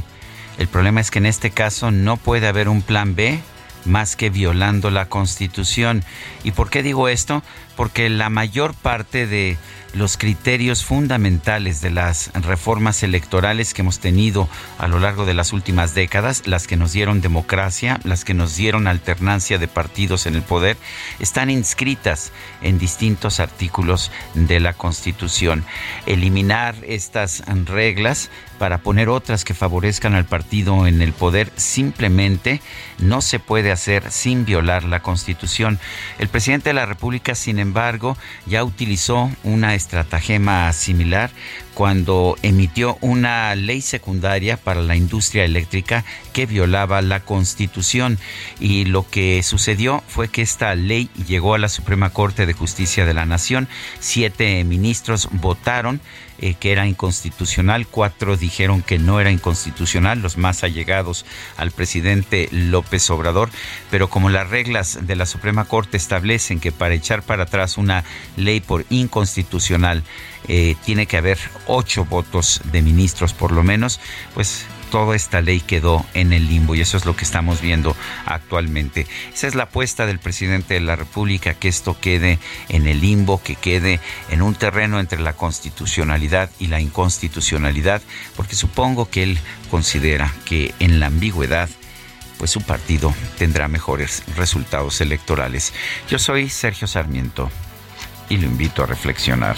El problema es que en este caso no puede haber un plan B más que violando la Constitución. ¿Y por qué digo esto? Porque la mayor parte de los criterios fundamentales de las reformas electorales que hemos tenido a lo largo de las últimas décadas, las que nos dieron democracia, las que nos dieron alternancia de partidos en el poder, están inscritas en distintos artículos de la Constitución. Eliminar estas reglas para poner otras que favorezcan al partido en el poder simplemente no se puede hacer sin violar la Constitución. El presidente de la República, sin embargo, ya utilizó una estratagema similar cuando emitió una ley secundaria para la industria eléctrica que violaba la Constitución. Y lo que sucedió fue que esta ley llegó a la Suprema Corte de Justicia de la Nación. Siete ministros votaron eh, que era inconstitucional, cuatro dijeron que no era inconstitucional, los más allegados al presidente López Obrador, pero como las reglas de la Suprema Corte establecen que para echar para atrás una ley por inconstitucional eh, tiene que haber ocho votos de ministros por lo menos, pues toda esta ley quedó en el limbo y eso es lo que estamos viendo actualmente. Esa es la apuesta del presidente de la República, que esto quede en el limbo, que quede en un terreno entre la constitucionalidad y la inconstitucionalidad, porque supongo que él considera que en la ambigüedad pues su partido tendrá mejores resultados electorales. Yo soy Sergio Sarmiento y lo invito a reflexionar.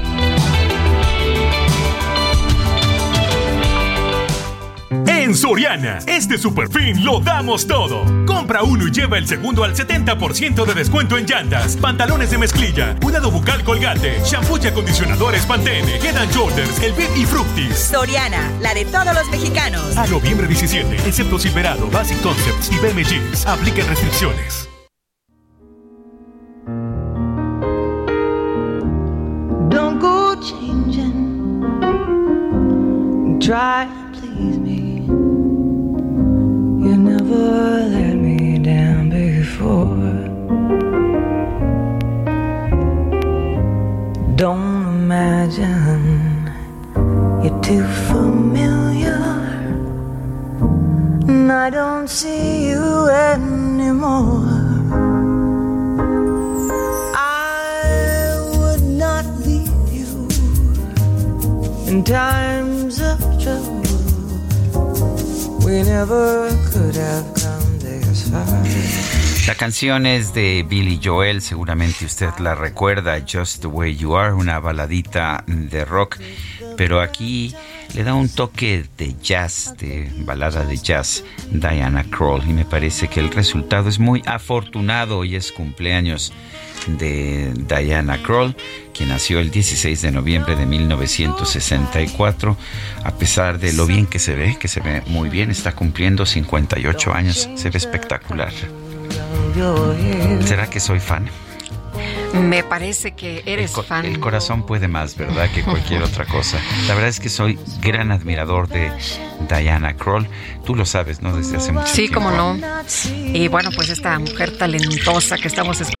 En Soriana, este super fin lo damos todo. Compra uno y lleva el segundo al 70% de descuento en llantas, pantalones de mezclilla, cuidado bucal colgate, shampoo y acondicionadores Pantene, Head Shoulders, El Bit y Fructis. Soriana, la de todos los mexicanos. A noviembre 17, excepto Silverado, Basic Concepts y BM Jeans. Apliquen restricciones. Don't go changing. Try never let me down before. Don't imagine you're too familiar. And I don't see you anymore. I would not leave you in times of trouble. La canción es de Billy Joel, seguramente usted la recuerda, Just the Way You Are, una baladita de rock, pero aquí le da un toque de jazz, de balada de jazz, Diana Kroll, y me parece que el resultado es muy afortunado y es cumpleaños de Diana Kroll, quien nació el 16 de noviembre de 1964. A pesar de lo bien que se ve, que se ve muy bien, está cumpliendo 58 años, se ve espectacular. ¿Será que soy fan? Me parece que eres fan. El corazón puede más, ¿verdad? Que cualquier otra cosa. La verdad es que soy gran admirador de Diana Kroll. Tú lo sabes, ¿no? Desde hace mucho Sí, tiempo. cómo no. Y bueno, pues esta mujer talentosa que estamos escuchando.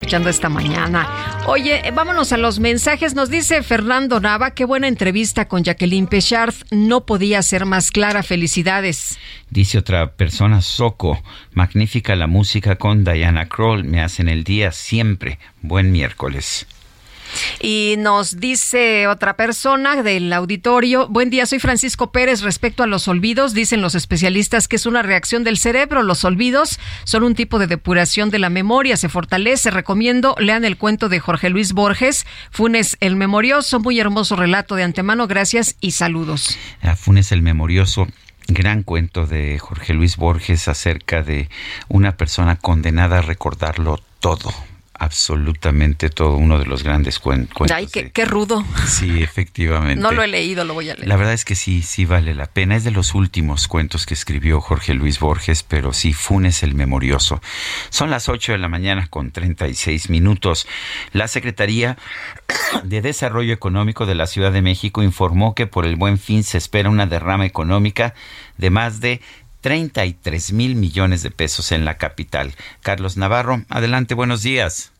Escuchando esta mañana. Oye, eh, vámonos a los mensajes. Nos dice Fernando Nava, qué buena entrevista con Jacqueline Pechard. No podía ser más clara. Felicidades. Dice otra persona, Soco, magnífica la música con Diana Kroll, me hacen el día siempre. Buen miércoles. Y nos dice otra persona del auditorio, buen día, soy Francisco Pérez. Respecto a los olvidos, dicen los especialistas que es una reacción del cerebro. Los olvidos son un tipo de depuración de la memoria, se fortalece. Recomiendo, lean el cuento de Jorge Luis Borges, Funes el Memorioso, muy hermoso relato de antemano. Gracias y saludos. A Funes el Memorioso, gran cuento de Jorge Luis Borges acerca de una persona condenada a recordarlo todo, absolutamente todo, uno de los grandes cuen- cuentos. Ay, qué, qué rudo. Sí, efectivamente. No lo he leído, lo voy a leer. La verdad es que sí, sí vale la pena. Es de los últimos cuentos que escribió Jorge Luis Borges, pero sí, Funes el Memorioso. Son las 8 de la mañana con 36 minutos. La Secretaría de Desarrollo Económico de la Ciudad de México informó que por el buen fin se espera una derrama económica de más de 33 mil millones de pesos en la capital. Carlos Navarro, adelante, buenos días.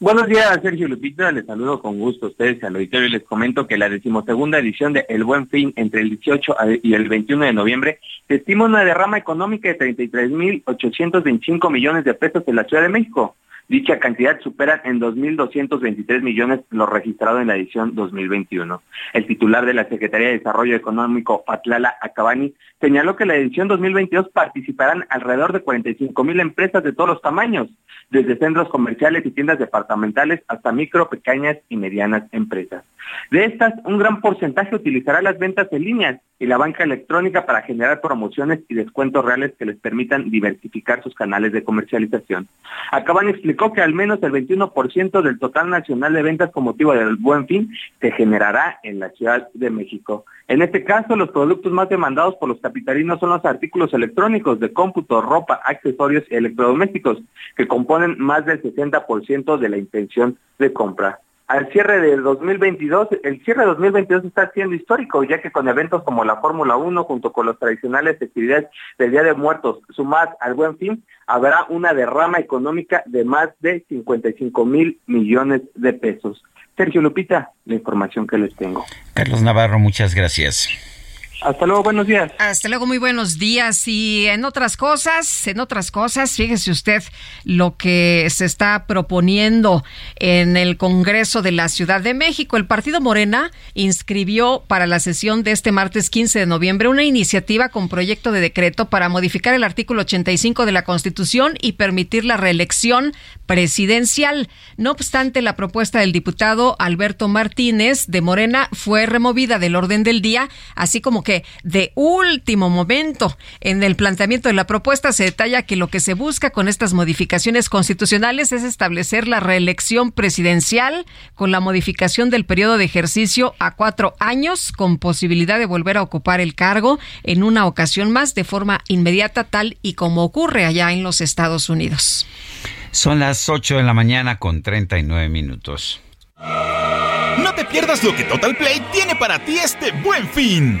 Buenos días, Sergio Lupita. Les saludo con gusto a ustedes al auditorio y les comento que la decimosegunda edición de El Buen Fin entre el 18 y el 21 de noviembre se estima una derrama económica de 33.825 millones de pesos en la Ciudad de México. Dicha cantidad supera en 2.223 millones lo registrado en la edición 2021. El titular de la Secretaría de Desarrollo Económico, Patlala Acabani, señaló que en la edición 2022 participarán alrededor de 45.000 empresas de todos los tamaños, desde centros comerciales y tiendas departamentales hasta micro, pequeñas y medianas empresas. De estas, un gran porcentaje utilizará las ventas en línea y la banca electrónica para generar promociones y descuentos reales que les permitan diversificar sus canales de comercialización. Acaban explicó que al menos el 21% del total nacional de ventas con motivo del buen fin se generará en la Ciudad de México. En este caso, los productos más demandados por los capitalinos son los artículos electrónicos de cómputo, ropa, accesorios y electrodomésticos, que componen más del 60% de la intención de compra al cierre del 2022, el cierre de 2022 está siendo histórico, ya que con eventos como la Fórmula 1, junto con las tradicionales actividades del Día de Muertos, sumadas al buen fin, habrá una derrama económica de más de 55 mil millones de pesos. Sergio Lupita, la información que les tengo. Carlos Navarro, muchas gracias. Hasta luego, buenos días. Hasta luego, muy buenos días. Y en otras cosas, en otras cosas, fíjese usted lo que se está proponiendo en el Congreso de la Ciudad de México. El Partido Morena inscribió para la sesión de este martes 15 de noviembre una iniciativa con proyecto de decreto para modificar el artículo 85 de la Constitución y permitir la reelección presidencial. No obstante, la propuesta del diputado Alberto Martínez de Morena fue removida del orden del día, así como que de último momento en el planteamiento de la propuesta se detalla que lo que se busca con estas modificaciones constitucionales es establecer la reelección presidencial con la modificación del periodo de ejercicio a cuatro años con posibilidad de volver a ocupar el cargo en una ocasión más de forma inmediata tal y como ocurre allá en los Estados Unidos. Son las 8 de la mañana con 39 minutos. No te pierdas lo que Total Play tiene para ti este buen fin.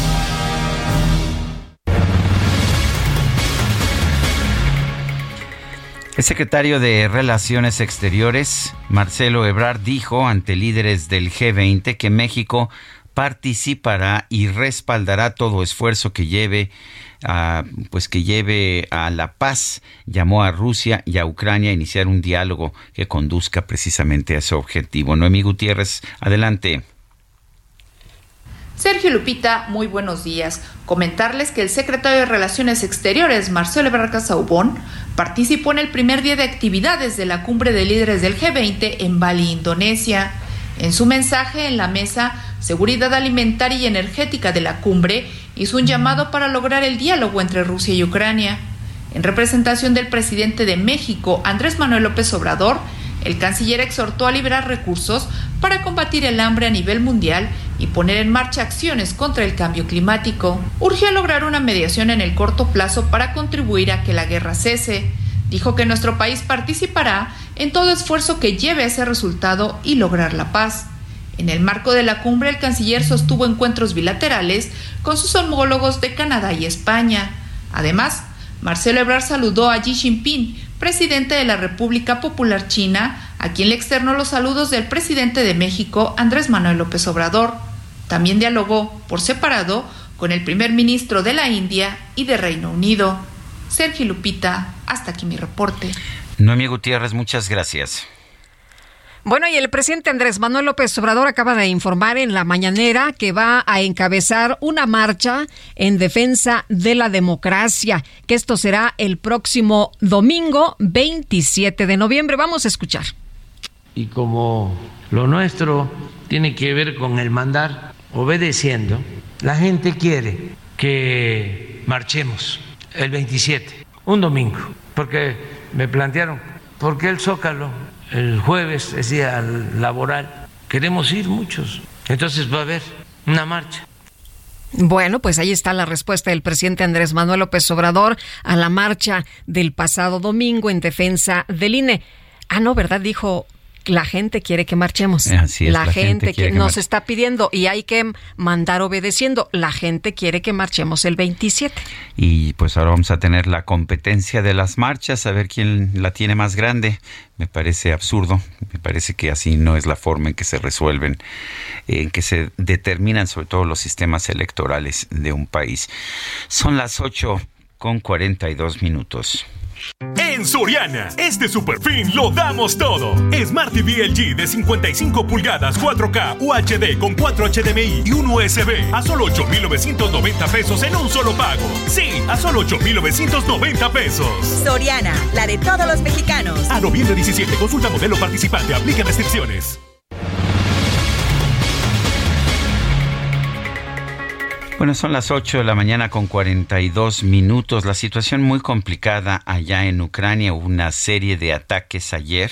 El secretario de Relaciones Exteriores, Marcelo Ebrard, dijo ante líderes del G20 que México participará y respaldará todo esfuerzo que lleve a, pues que lleve a la paz. Llamó a Rusia y a Ucrania a iniciar un diálogo que conduzca precisamente a ese objetivo. Noemí Gutiérrez, adelante. Sergio Lupita, muy buenos días. Comentarles que el secretario de Relaciones Exteriores, Marcelo Ebrard Saubón, participó en el primer día de actividades de la cumbre de líderes del G20 en Bali, Indonesia. En su mensaje en la mesa Seguridad Alimentaria y Energética de la cumbre, hizo un llamado para lograr el diálogo entre Rusia y Ucrania. En representación del presidente de México, Andrés Manuel López Obrador, el canciller exhortó a liberar recursos para combatir el hambre a nivel mundial y poner en marcha acciones contra el cambio climático. Urgió lograr una mediación en el corto plazo para contribuir a que la guerra cese. Dijo que nuestro país participará en todo esfuerzo que lleve a ese resultado y lograr la paz. En el marco de la cumbre, el canciller sostuvo encuentros bilaterales con sus homólogos de Canadá y España. Además, Marcelo Ebrard saludó a Xi Jinping, presidente de la República Popular China, a quien le externó los saludos del presidente de México, Andrés Manuel López Obrador. También dialogó, por separado, con el primer ministro de la India y de Reino Unido. Sergio Lupita, hasta aquí mi reporte. Noemí Gutiérrez, muchas gracias. Bueno, y el presidente Andrés Manuel López Obrador acaba de informar en la mañanera que va a encabezar una marcha en defensa de la democracia, que esto será el próximo domingo 27 de noviembre. Vamos a escuchar. Y como lo nuestro tiene que ver con el mandar obedeciendo, la gente quiere que marchemos el 27, un domingo, porque me plantearon, ¿por qué el Zócalo? el jueves es día laboral, queremos ir muchos. Entonces va a haber una marcha. Bueno, pues ahí está la respuesta del presidente Andrés Manuel López Obrador a la marcha del pasado domingo en defensa del INE. Ah, no, ¿verdad? Dijo la gente quiere que marchemos. la, gente, que, nos está pidiendo y hay que mandar obedeciendo. La gente quiere que marchemos el 27. Y pues ahora vamos a tener la competencia de las marchas, a ver quién la tiene más grande. Me parece absurdo, me parece que así no es la forma en que se resuelven, en que se determinan sobre todo los sistemas electorales de un país. Son las 8 con 42 minutos. En Soriana, este super fin lo damos todo. Smart TV LG de 55 pulgadas 4K UHD con 4 HDMI y un USB a solo 8,990 pesos en un solo pago. Sí, a solo 8,990 pesos. Soriana, la de todos los mexicanos. A noviembre 17, consulta modelo participante, aplica restricciones. Bueno, son las 8 de la mañana con 42 minutos. La situación muy complicada allá en Ucrania. Hubo una serie de ataques ayer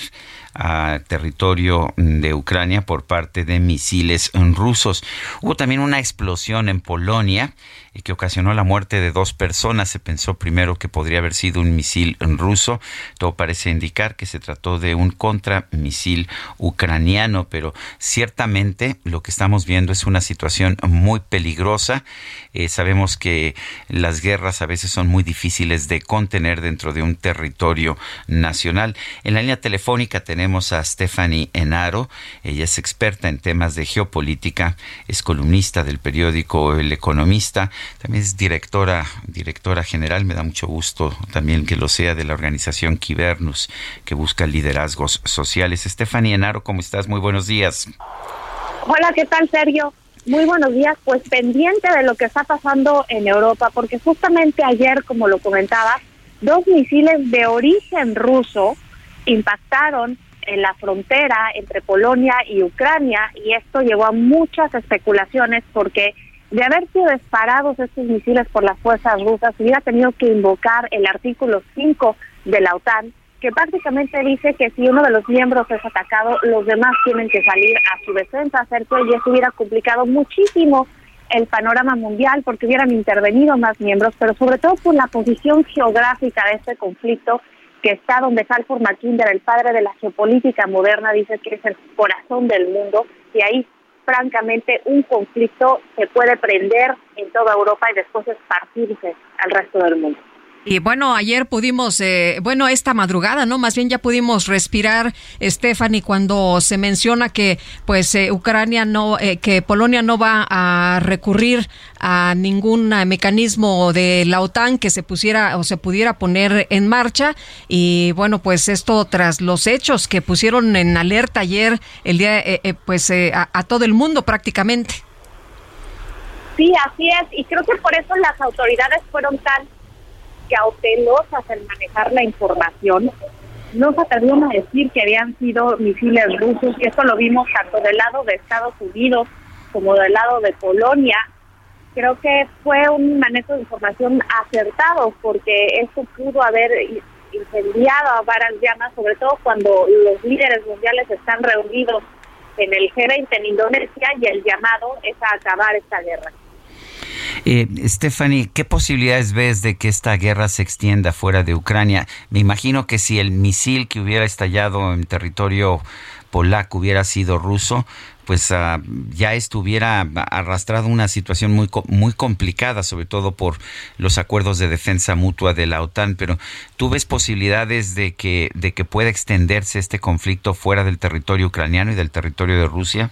a territorio de Ucrania por parte de misiles rusos. Hubo también una explosión en Polonia y que ocasionó la muerte de dos personas. Se pensó primero que podría haber sido un misil ruso. Todo parece indicar que se trató de un contramisil ucraniano, pero ciertamente lo que estamos viendo es una situación muy peligrosa. Eh, sabemos que las guerras a veces son muy difíciles de contener dentro de un territorio nacional. En la línea telefónica tenemos a Stephanie Enaro. Ella es experta en temas de geopolítica, es columnista del periódico El Economista también es directora, directora general, me da mucho gusto también que lo sea de la organización Kibernus, que busca liderazgos sociales. Estefanía Enaro, ¿cómo estás? Muy buenos días. Hola, ¿qué tal, Sergio? Muy buenos días. Pues pendiente de lo que está pasando en Europa, porque justamente ayer, como lo comentaba, dos misiles de origen ruso impactaron en la frontera entre Polonia y Ucrania y esto llevó a muchas especulaciones porque de haber sido disparados estos misiles por las fuerzas rusas, hubiera tenido que invocar el artículo 5 de la OTAN, que prácticamente dice que si uno de los miembros es atacado, los demás tienen que salir a su defensa, que y eso hubiera complicado muchísimo el panorama mundial porque hubieran intervenido más miembros, pero sobre todo por la posición geográfica de este conflicto que está donde Halford Mackinder, el padre de la geopolítica moderna, dice que es el corazón del mundo y ahí francamente un conflicto se puede prender en toda Europa y después esparcirse al resto del mundo. Y bueno, ayer pudimos, eh, bueno, esta madrugada, ¿no? Más bien ya pudimos respirar, Stephanie, cuando se menciona que, pues, eh, Ucrania no, eh, que Polonia no va a recurrir a ningún mecanismo de la OTAN que se pusiera o se pudiera poner en marcha. Y bueno, pues esto tras los hechos que pusieron en alerta ayer, el día, pues, a, a todo el mundo prácticamente. Sí, así es. Y creo que por eso las autoridades fueron tan cautelosas en manejar la información. No se atrevieron a decir que habían sido misiles rusos y eso lo vimos tanto del lado de Estados Unidos como del lado de Polonia. Creo que fue un manejo de información acertado porque eso pudo haber incendiado a varias llamas, sobre todo cuando los líderes mundiales están reunidos en el G20 en Indonesia y el llamado es a acabar esta guerra. Eh, Stephanie, ¿qué posibilidades ves de que esta guerra se extienda fuera de Ucrania? Me imagino que si el misil que hubiera estallado en territorio polaco hubiera sido ruso, pues ah, ya estuviera arrastrado una situación muy muy complicada, sobre todo por los acuerdos de defensa mutua de la OTAN. Pero ¿tú ves posibilidades de que de que pueda extenderse este conflicto fuera del territorio ucraniano y del territorio de Rusia?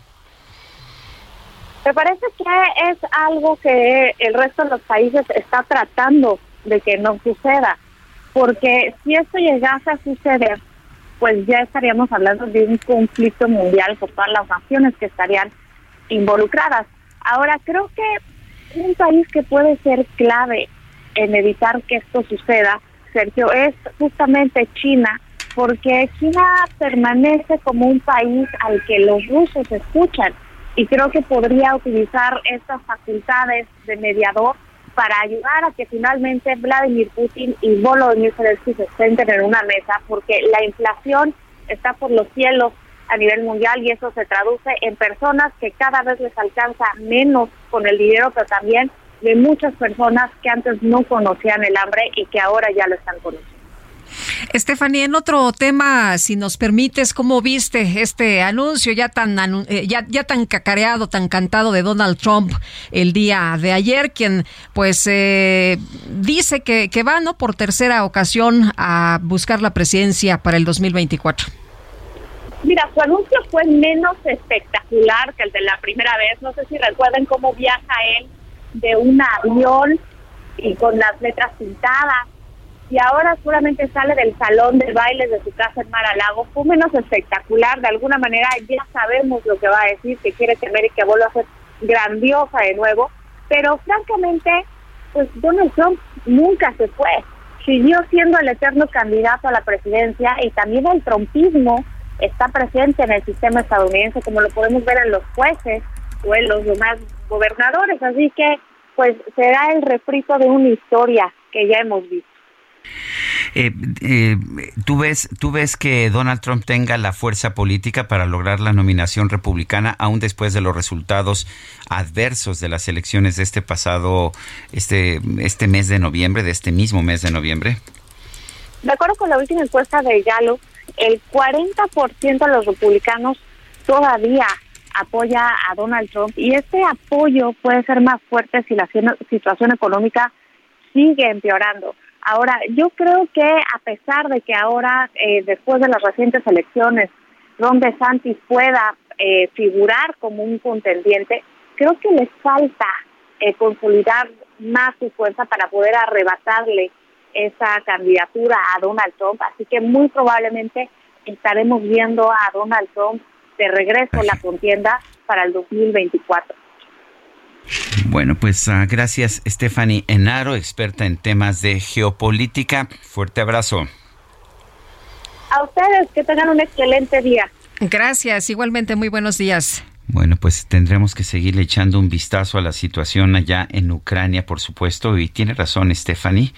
Me parece que es algo que el resto de los países está tratando de que no suceda, porque si esto llegase a suceder, pues ya estaríamos hablando de un conflicto mundial por todas las naciones que estarían involucradas. Ahora, creo que un país que puede ser clave en evitar que esto suceda, Sergio, es justamente China, porque China permanece como un país al que los rusos escuchan y creo que podría utilizar estas facultades de mediador para ayudar a que finalmente Vladimir Putin y Volodymyr Zelensky se sienten en una mesa, porque la inflación está por los cielos a nivel mundial y eso se traduce en personas que cada vez les alcanza menos con el dinero, pero también de muchas personas que antes no conocían el hambre y que ahora ya lo están conociendo. Estefanía, en otro tema, si nos permites, ¿cómo viste este anuncio ya tan eh, ya, ya tan cacareado, tan cantado de Donald Trump el día de ayer, quien pues eh, dice que, va ¿no? por tercera ocasión a buscar la presidencia para el 2024? Mira, su anuncio fue menos espectacular que el de la primera vez. No sé si recuerden cómo viaja él de un avión y con las letras pintadas y ahora solamente sale del salón de bailes de su casa en Mar-a-Lago, fue menos espectacular, de alguna manera ya sabemos lo que va a decir, que quiere que vuelva a ser grandiosa de nuevo, pero francamente, pues Donald Trump nunca se fue, siguió siendo el eterno candidato a la presidencia y también el trumpismo está presente en el sistema estadounidense, como lo podemos ver en los jueces o en los demás gobernadores, así que pues será el refrito de una historia que ya hemos visto. Eh, eh, ¿tú, ves, ¿Tú ves que Donald Trump tenga la fuerza política para lograr la nominación republicana aún después de los resultados adversos de las elecciones de este pasado, este, este mes de noviembre, de este mismo mes de noviembre? De acuerdo con la última encuesta de Gallup, el 40% de los republicanos todavía apoya a Donald Trump y este apoyo puede ser más fuerte si la situación económica sigue empeorando. Ahora, yo creo que a pesar de que ahora, eh, después de las recientes elecciones, Ron DeSantis pueda eh, figurar como un contendiente, creo que les falta eh, consolidar más su fuerza para poder arrebatarle esa candidatura a Donald Trump. Así que muy probablemente estaremos viendo a Donald Trump de regreso a la contienda para el 2024. Bueno, pues uh, gracias Stephanie Enaro, experta en temas de geopolítica. Fuerte abrazo. A ustedes, que tengan un excelente día. Gracias, igualmente muy buenos días. Bueno, pues tendremos que seguirle echando un vistazo a la situación allá en Ucrania, por supuesto, y tiene razón Stephanie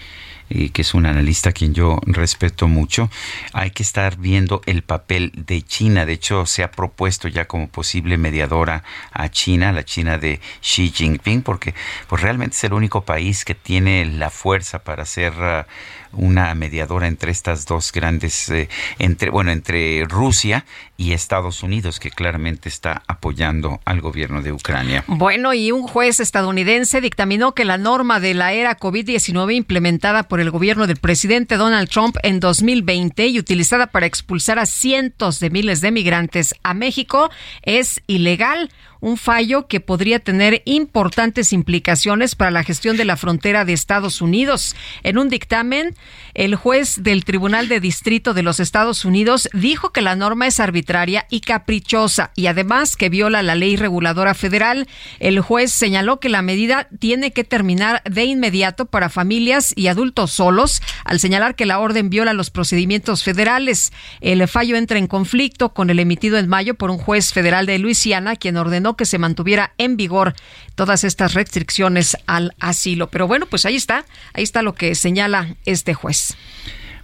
que es un analista a quien yo respeto mucho, hay que estar viendo el papel de China. De hecho, se ha propuesto ya como posible mediadora a China, la China de Xi Jinping, porque pues realmente es el único país que tiene la fuerza para ser uh, una mediadora entre estas dos grandes, eh, entre, bueno, entre Rusia y Estados Unidos, que claramente está apoyando al gobierno de Ucrania. Bueno, y un juez estadounidense dictaminó que la norma de la era COVID-19 implementada por el gobierno del presidente Donald Trump en 2020 y utilizada para expulsar a cientos de miles de migrantes a México es ilegal un fallo que podría tener importantes implicaciones para la gestión de la frontera de Estados Unidos. En un dictamen, el juez del Tribunal de Distrito de los Estados Unidos dijo que la norma es arbitraria y caprichosa y además que viola la ley reguladora federal. El juez señaló que la medida tiene que terminar de inmediato para familias y adultos solos, al señalar que la orden viola los procedimientos federales. El fallo entra en conflicto con el emitido en mayo por un juez federal de Luisiana, quien ordenó que se mantuviera en vigor todas estas restricciones al asilo. Pero bueno, pues ahí está, ahí está lo que señala este juez.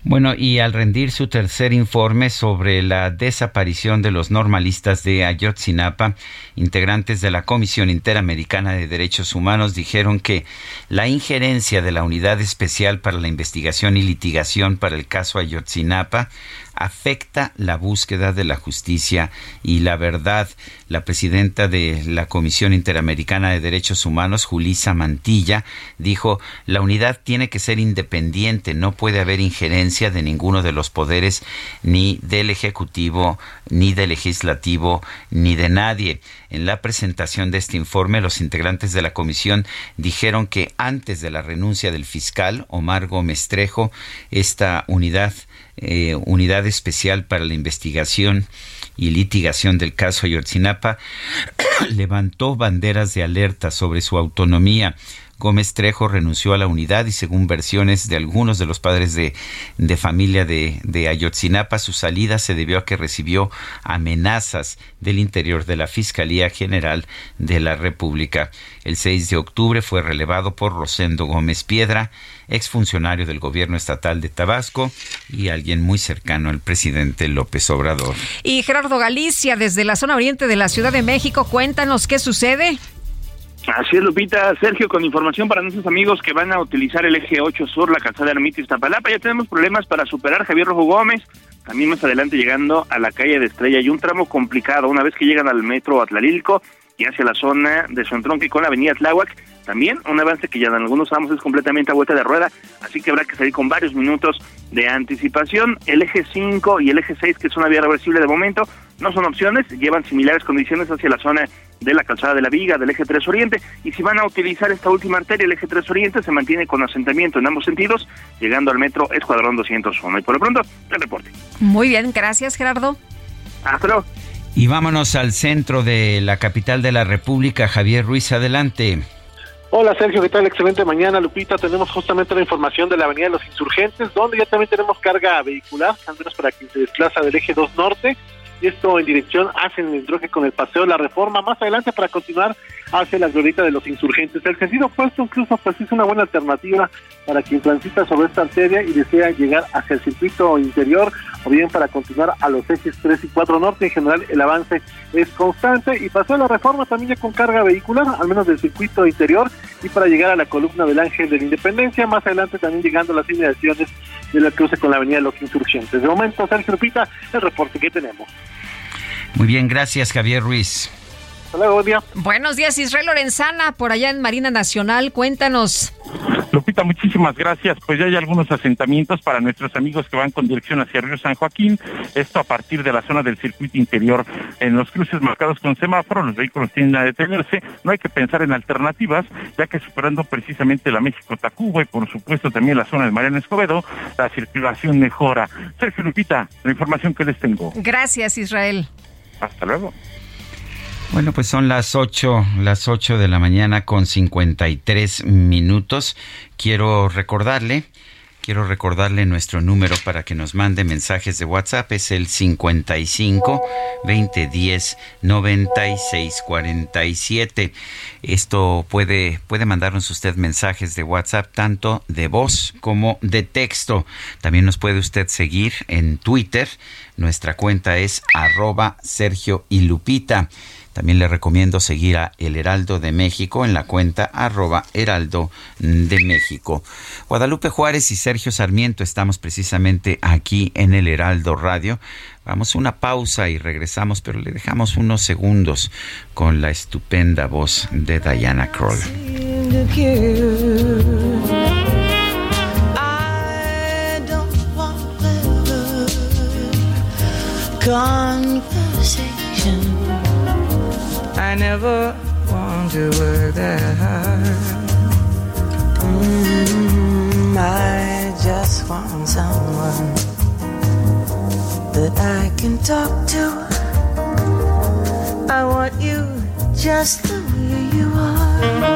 Bueno, y al rendir su tercer informe sobre la desaparición de los normalistas de Ayotzinapa, integrantes de la Comisión Interamericana de Derechos Humanos dijeron que la injerencia de la Unidad Especial para la Investigación y Litigación para el caso Ayotzinapa afecta la búsqueda de la justicia y la verdad. La presidenta de la Comisión Interamericana de Derechos Humanos, Julisa Mantilla, dijo, la unidad tiene que ser independiente, no puede haber injerencia de ninguno de los poderes, ni del Ejecutivo, ni del Legislativo, ni de nadie. En la presentación de este informe, los integrantes de la comisión dijeron que antes de la renuncia del fiscal Omar Gómez Trejo, esta unidad eh, unidad Especial para la Investigación y Litigación del caso Ayotzinapa levantó banderas de alerta sobre su autonomía Gómez Trejo renunció a la unidad y según versiones de algunos de los padres de, familia de, de Ayotzinapa, su salida se debió a que recibió amenazas del interior de la Fiscalía General de la República. El 6 de octubre fue relevado por Rosendo Gómez Piedra, exfuncionario del gobierno estatal de Tabasco y alguien muy cercano al presidente López Obrador. Y Gerardo Galicia, desde la zona oriente de la Ciudad de México, cuéntanos qué sucede. Así es, Lupita. Sergio, con información para nuestros amigos que van a utilizar el eje 8 sur, la calzada Ermita Iztapalapa. Ya tenemos problemas para superar Javier Rojo Gómez. También más adelante llegando a la calle de Estrella. Y un tramo complicado una vez que llegan al metro Atlalilco y hacia la zona de Sontronque con la avenida Tláhuac también un avance que ya en algunos tramos es completamente a vuelta de rueda, así que habrá que salir con varios minutos de anticipación. El eje 5 y el eje 6, que es una vía reversible de momento, no son opciones, llevan similares condiciones hacia la zona de la calzada de la Viga, del eje 3 Oriente, y si van a utilizar esta última arteria, el eje 3 Oriente, se mantiene con asentamiento en ambos sentidos, llegando al metro Escuadrón 201. Y por lo pronto, el reporte. Muy bien, gracias Gerardo. Hasta luego. Y vámonos al centro de la capital de la República, Javier Ruiz, adelante. Hola Sergio, ¿qué tal? Excelente mañana, Lupita. Tenemos justamente la información de la Avenida de los Insurgentes, donde ya también tenemos carga vehicular, al menos para quien se desplaza del eje 2 norte y esto en dirección hacia el entronque con el Paseo de la Reforma, más adelante para continuar hacia la glorieta de los insurgentes. El sentido opuesto incluso pues es una buena alternativa para quien transita sobre esta arteria y desea llegar hacia el circuito interior o bien para continuar a los ejes 3 y 4 norte. En general el avance es constante y paseo de la Reforma también ya con carga vehicular, al menos del circuito interior y para llegar a la columna del Ángel de la Independencia, más adelante también llegando a las inmediaciones de la cruce con la avenida los insurgentes. De momento, Sergio Lupita, el reporte que tenemos. Muy bien, gracias Javier Ruiz. Hola, buen día. Buenos días, Israel Lorenzana, por allá en Marina Nacional. Cuéntanos. Lupita, muchísimas gracias. Pues ya hay algunos asentamientos para nuestros amigos que van con dirección hacia Río San Joaquín. Esto a partir de la zona del circuito interior. En los cruces marcados con semáforo, los vehículos tienden a detenerse. No hay que pensar en alternativas, ya que superando precisamente la México-Tacuba y por supuesto también la zona de Mariano Escobedo, la circulación mejora. Sergio Lupita, la información que les tengo. Gracias, Israel. Hasta luego. Bueno, pues son las 8, las 8 de la mañana con 53 minutos. Quiero recordarle, quiero recordarle nuestro número para que nos mande mensajes de WhatsApp. Es el 55 2010 96 47. Esto puede, puede mandarnos usted mensajes de WhatsApp tanto de voz como de texto. También nos puede usted seguir en Twitter. Nuestra cuenta es arroba Sergio y Lupita. También le recomiendo seguir a El Heraldo de México en la cuenta arroba Heraldo de México. Guadalupe Juárez y Sergio Sarmiento estamos precisamente aquí en El Heraldo Radio. Vamos a una pausa y regresamos, pero le dejamos unos segundos con la estupenda voz de Diana Kroll. I never want to work that hard. Mm, I just want someone that I can talk to. I want you just the way you are.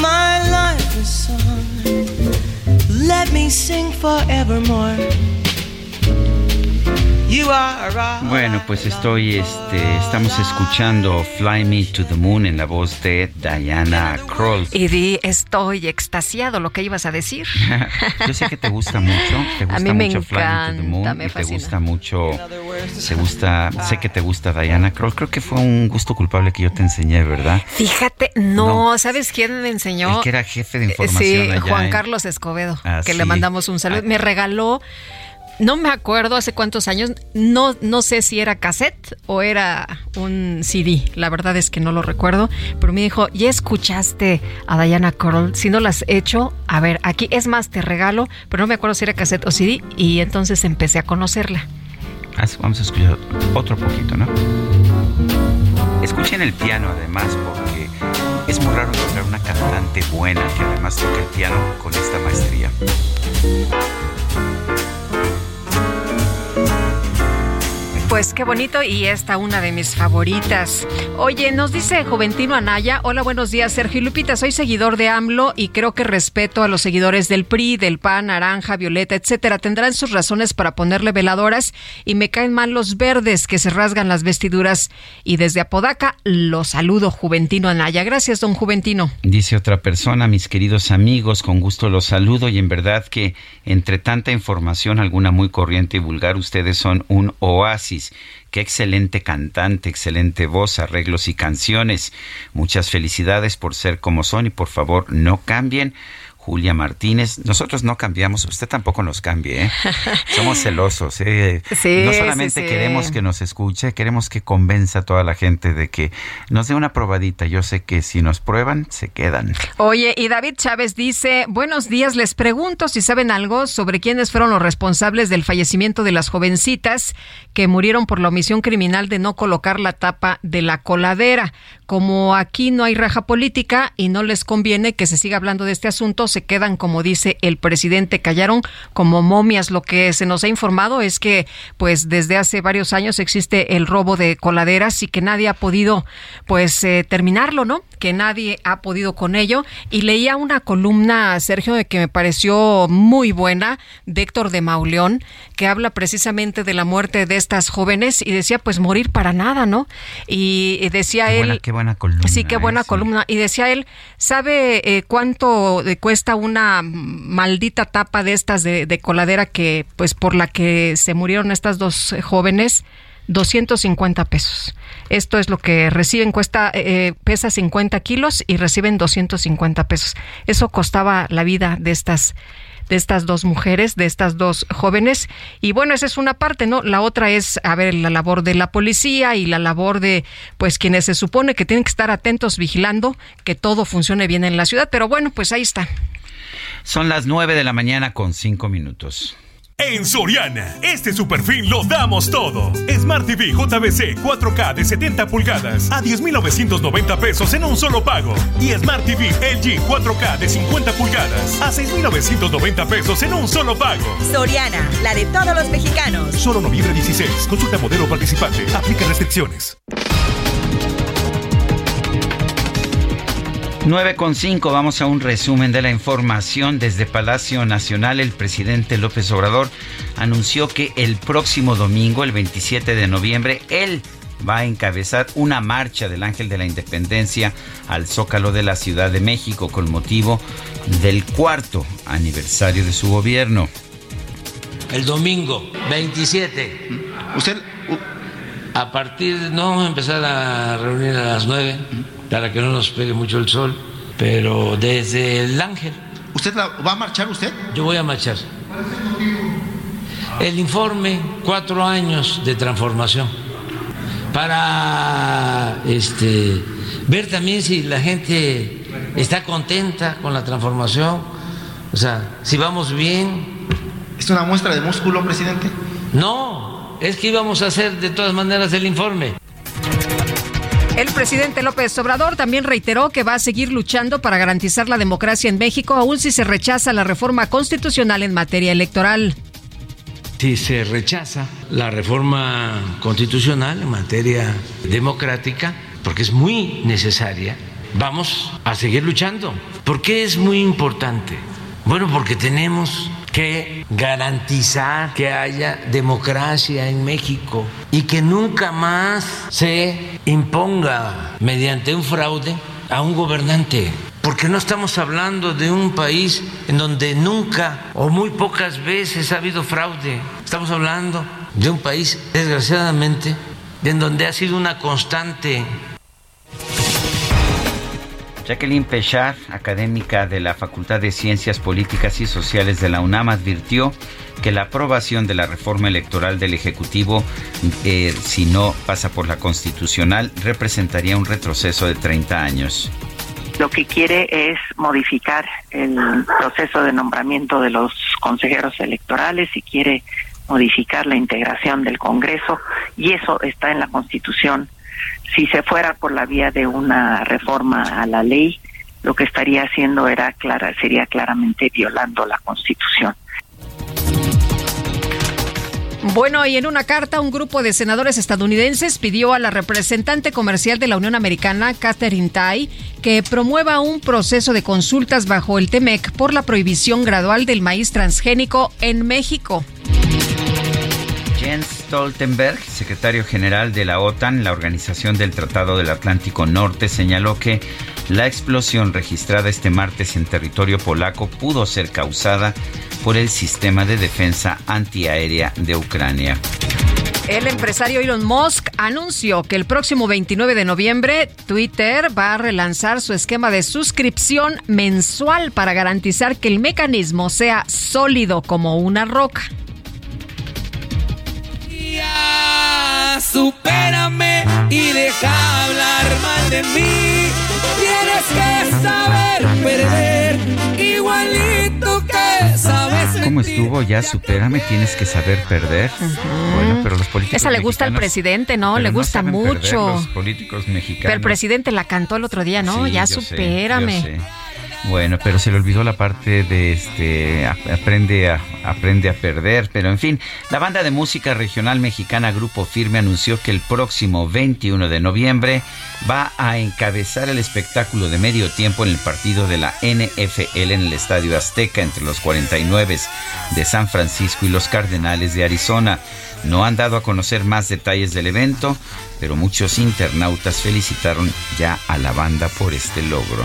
My life with song. Let me sing forevermore. You are all Bueno, pues estoy, este, estamos escuchando Fly Me to the Moon en la voz de Diana Kroll. Y di, estoy extasiado, lo que ibas a decir. Yo sé que te gusta mucho, te gusta A mí me mucho Fly Me to the Moon encanta, me y te gusta mucho, te gusta, sé que te gusta Diana Kroll. Creo que fue un gusto culpable que yo te enseñé, ¿verdad? Fíjate, no, ¿sabes quién me enseñó? El que era jefe de información Sí, allá Juan en- Carlos Escobedo, Ah, que sí. le mandamos un saludo. Me regaló, no me acuerdo hace cuántos años, no, no sé si era cassette o era un CD, la verdad es que no lo recuerdo, pero me dijo, ¿ya escuchaste a Diana Kroll? Si no las has hecho, a ver, aquí es más, te regalo, pero no me acuerdo si era cassette o CD, y entonces empecé a conocerla. Ah, Vamos a escuchar otro poquito, ¿no? Escuchen el piano además, porque es muy raro encontrar una cantante buena que además toque el piano con esta maestría. Pues qué bonito y esta una de mis favoritas. Oye, nos dice Juventino Anaya, hola, buenos días, Sergio Lupita, soy seguidor de AMLO y creo que respeto a los seguidores del PRI, del PAN, Naranja, Violeta, etcétera. Tendrán sus razones para ponerle veladoras y me caen mal los verdes que se rasgan las vestiduras y desde Apodaca los saludo, Juventino Anaya. Gracias, don Juventino. Dice otra persona, mis queridos amigos, con gusto los saludo y en verdad que entre tanta información, alguna muy corriente y vulgar, ustedes son un oasis. Qué excelente cantante, excelente voz, arreglos y canciones. Muchas felicidades por ser como son y por favor no cambien. Julia Martínez, nosotros no cambiamos, usted tampoco nos cambie, ¿eh? Somos celosos, ¿eh? Sí, no sí, solamente sí. queremos que nos escuche, queremos que convenza a toda la gente de que nos dé una probadita. Yo sé que si nos prueban, se quedan. Oye, y David Chávez dice, buenos días, les pregunto si saben algo sobre quiénes fueron los responsables del fallecimiento de las jovencitas que murieron por la omisión criminal de no colocar la tapa de la coladera. Como aquí no hay raja política y no les conviene que se siga hablando de este asunto, se quedan, como dice el presidente, callaron como momias. Lo que se nos ha informado es que, pues, desde hace varios años existe el robo de coladeras y que nadie ha podido, pues, eh, terminarlo, ¿no? Que nadie ha podido con ello. Y leía una columna, Sergio, de que me pareció muy buena, de Héctor de Mauleón, que habla precisamente de la muerte de estas jóvenes y decía, pues, morir para nada, ¿no? Y, y decía Qué él. buena, qué buena columna. Sí, qué buena ¿eh? Sí. columna. Y decía él, ¿sabe eh, cuánto le cuesta una maldita tapa de estas de, de coladera que, pues, por la que se murieron estas dos eh, jóvenes? 250 pesos. Esto es lo que reciben, cuesta, eh, pesa 50 kilos y reciben 250 pesos. Eso costaba la vida de estas de estas dos mujeres, de estas dos jóvenes. Y bueno, esa es una parte, ¿no? La otra es, a ver, la labor de la policía y la labor de, pues, quienes se supone que tienen que estar atentos vigilando que todo funcione bien en la ciudad. Pero bueno, pues ahí está. Son las 9 de la mañana con 5 minutos. En Soriana, este super fin lo damos todo. Smart TV JBC 4K de 70 pulgadas a 10,990 pesos en un solo pago. Y Smart TV LG 4K de 50 pulgadas a 6,990 pesos en un solo pago. Soriana, la de todos los mexicanos. Solo noviembre 16. Consulta modelo participante. Aplica restricciones. 9 con 5, vamos a un resumen de la información. Desde Palacio Nacional, el presidente López Obrador anunció que el próximo domingo, el 27 de noviembre, él va a encabezar una marcha del Ángel de la Independencia al Zócalo de la Ciudad de México con motivo del cuarto aniversario de su gobierno. El domingo 27. Usted a partir, no vamos a empezar a reunir a las 9 para que no nos pegue mucho el sol, pero desde el Ángel. ¿Usted va a marchar usted? Yo voy a marchar. El informe, cuatro años de transformación, para este, ver también si la gente está contenta con la transformación, o sea, si vamos bien. ¿Es una muestra de músculo, presidente? No, es que íbamos a hacer de todas maneras el informe. El presidente López Obrador también reiteró que va a seguir luchando para garantizar la democracia en México, aun si se rechaza la reforma constitucional en materia electoral. Si se rechaza la reforma constitucional en materia democrática, porque es muy necesaria, vamos a seguir luchando. ¿Por qué es muy importante? Bueno, porque tenemos que garantizar que haya democracia en México y que nunca más se imponga mediante un fraude a un gobernante. Porque no estamos hablando de un país en donde nunca o muy pocas veces ha habido fraude. Estamos hablando de un país, desgraciadamente, en donde ha sido una constante Jacqueline Pechard, académica de la Facultad de Ciencias Políticas y Sociales de la UNAM, advirtió que la aprobación de la reforma electoral del Ejecutivo, eh, si no pasa por la constitucional, representaría un retroceso de 30 años. Lo que quiere es modificar el proceso de nombramiento de los consejeros electorales y quiere modificar la integración del Congreso y eso está en la Constitución si se fuera por la vía de una reforma a la ley, lo que estaría haciendo era clara, sería claramente violando la Constitución. Bueno, y en una carta, un grupo de senadores estadounidenses pidió a la representante comercial de la Unión Americana, Catherine Tai, que promueva un proceso de consultas bajo el TEMEC por la prohibición gradual del maíz transgénico en México. Jens Stoltenberg, secretario general de la OTAN, la Organización del Tratado del Atlántico Norte, señaló que la explosión registrada este martes en territorio polaco pudo ser causada por el sistema de defensa antiaérea de Ucrania. El empresario Elon Musk anunció que el próximo 29 de noviembre Twitter va a relanzar su esquema de suscripción mensual para garantizar que el mecanismo sea sólido como una roca supérame y deja hablar mal de mí. Tienes que saber perder, igualito que sabes. ¿Cómo estuvo? Ya supérame, tienes que saber perder. Bueno, pero los políticos. Esa le gusta al presidente, ¿no? Le gusta mucho. los políticos mexicanos. Pero el presidente la cantó el otro día, ¿no? ya supérame. Bueno, pero se le olvidó la parte de este aprende a aprende a perder, pero en fin, la banda de música regional mexicana Grupo Firme anunció que el próximo 21 de noviembre va a encabezar el espectáculo de medio tiempo en el partido de la NFL en el Estadio Azteca entre los 49 de San Francisco y los Cardenales de Arizona. No han dado a conocer más detalles del evento, pero muchos internautas felicitaron ya a la banda por este logro.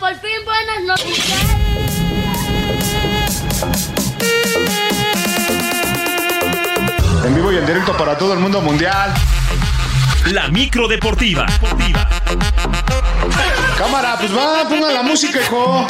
Por fin buenas noticias. En vivo y en directo para todo el mundo mundial. La micro deportiva. Cámara, pues va, pongan la música, hijo.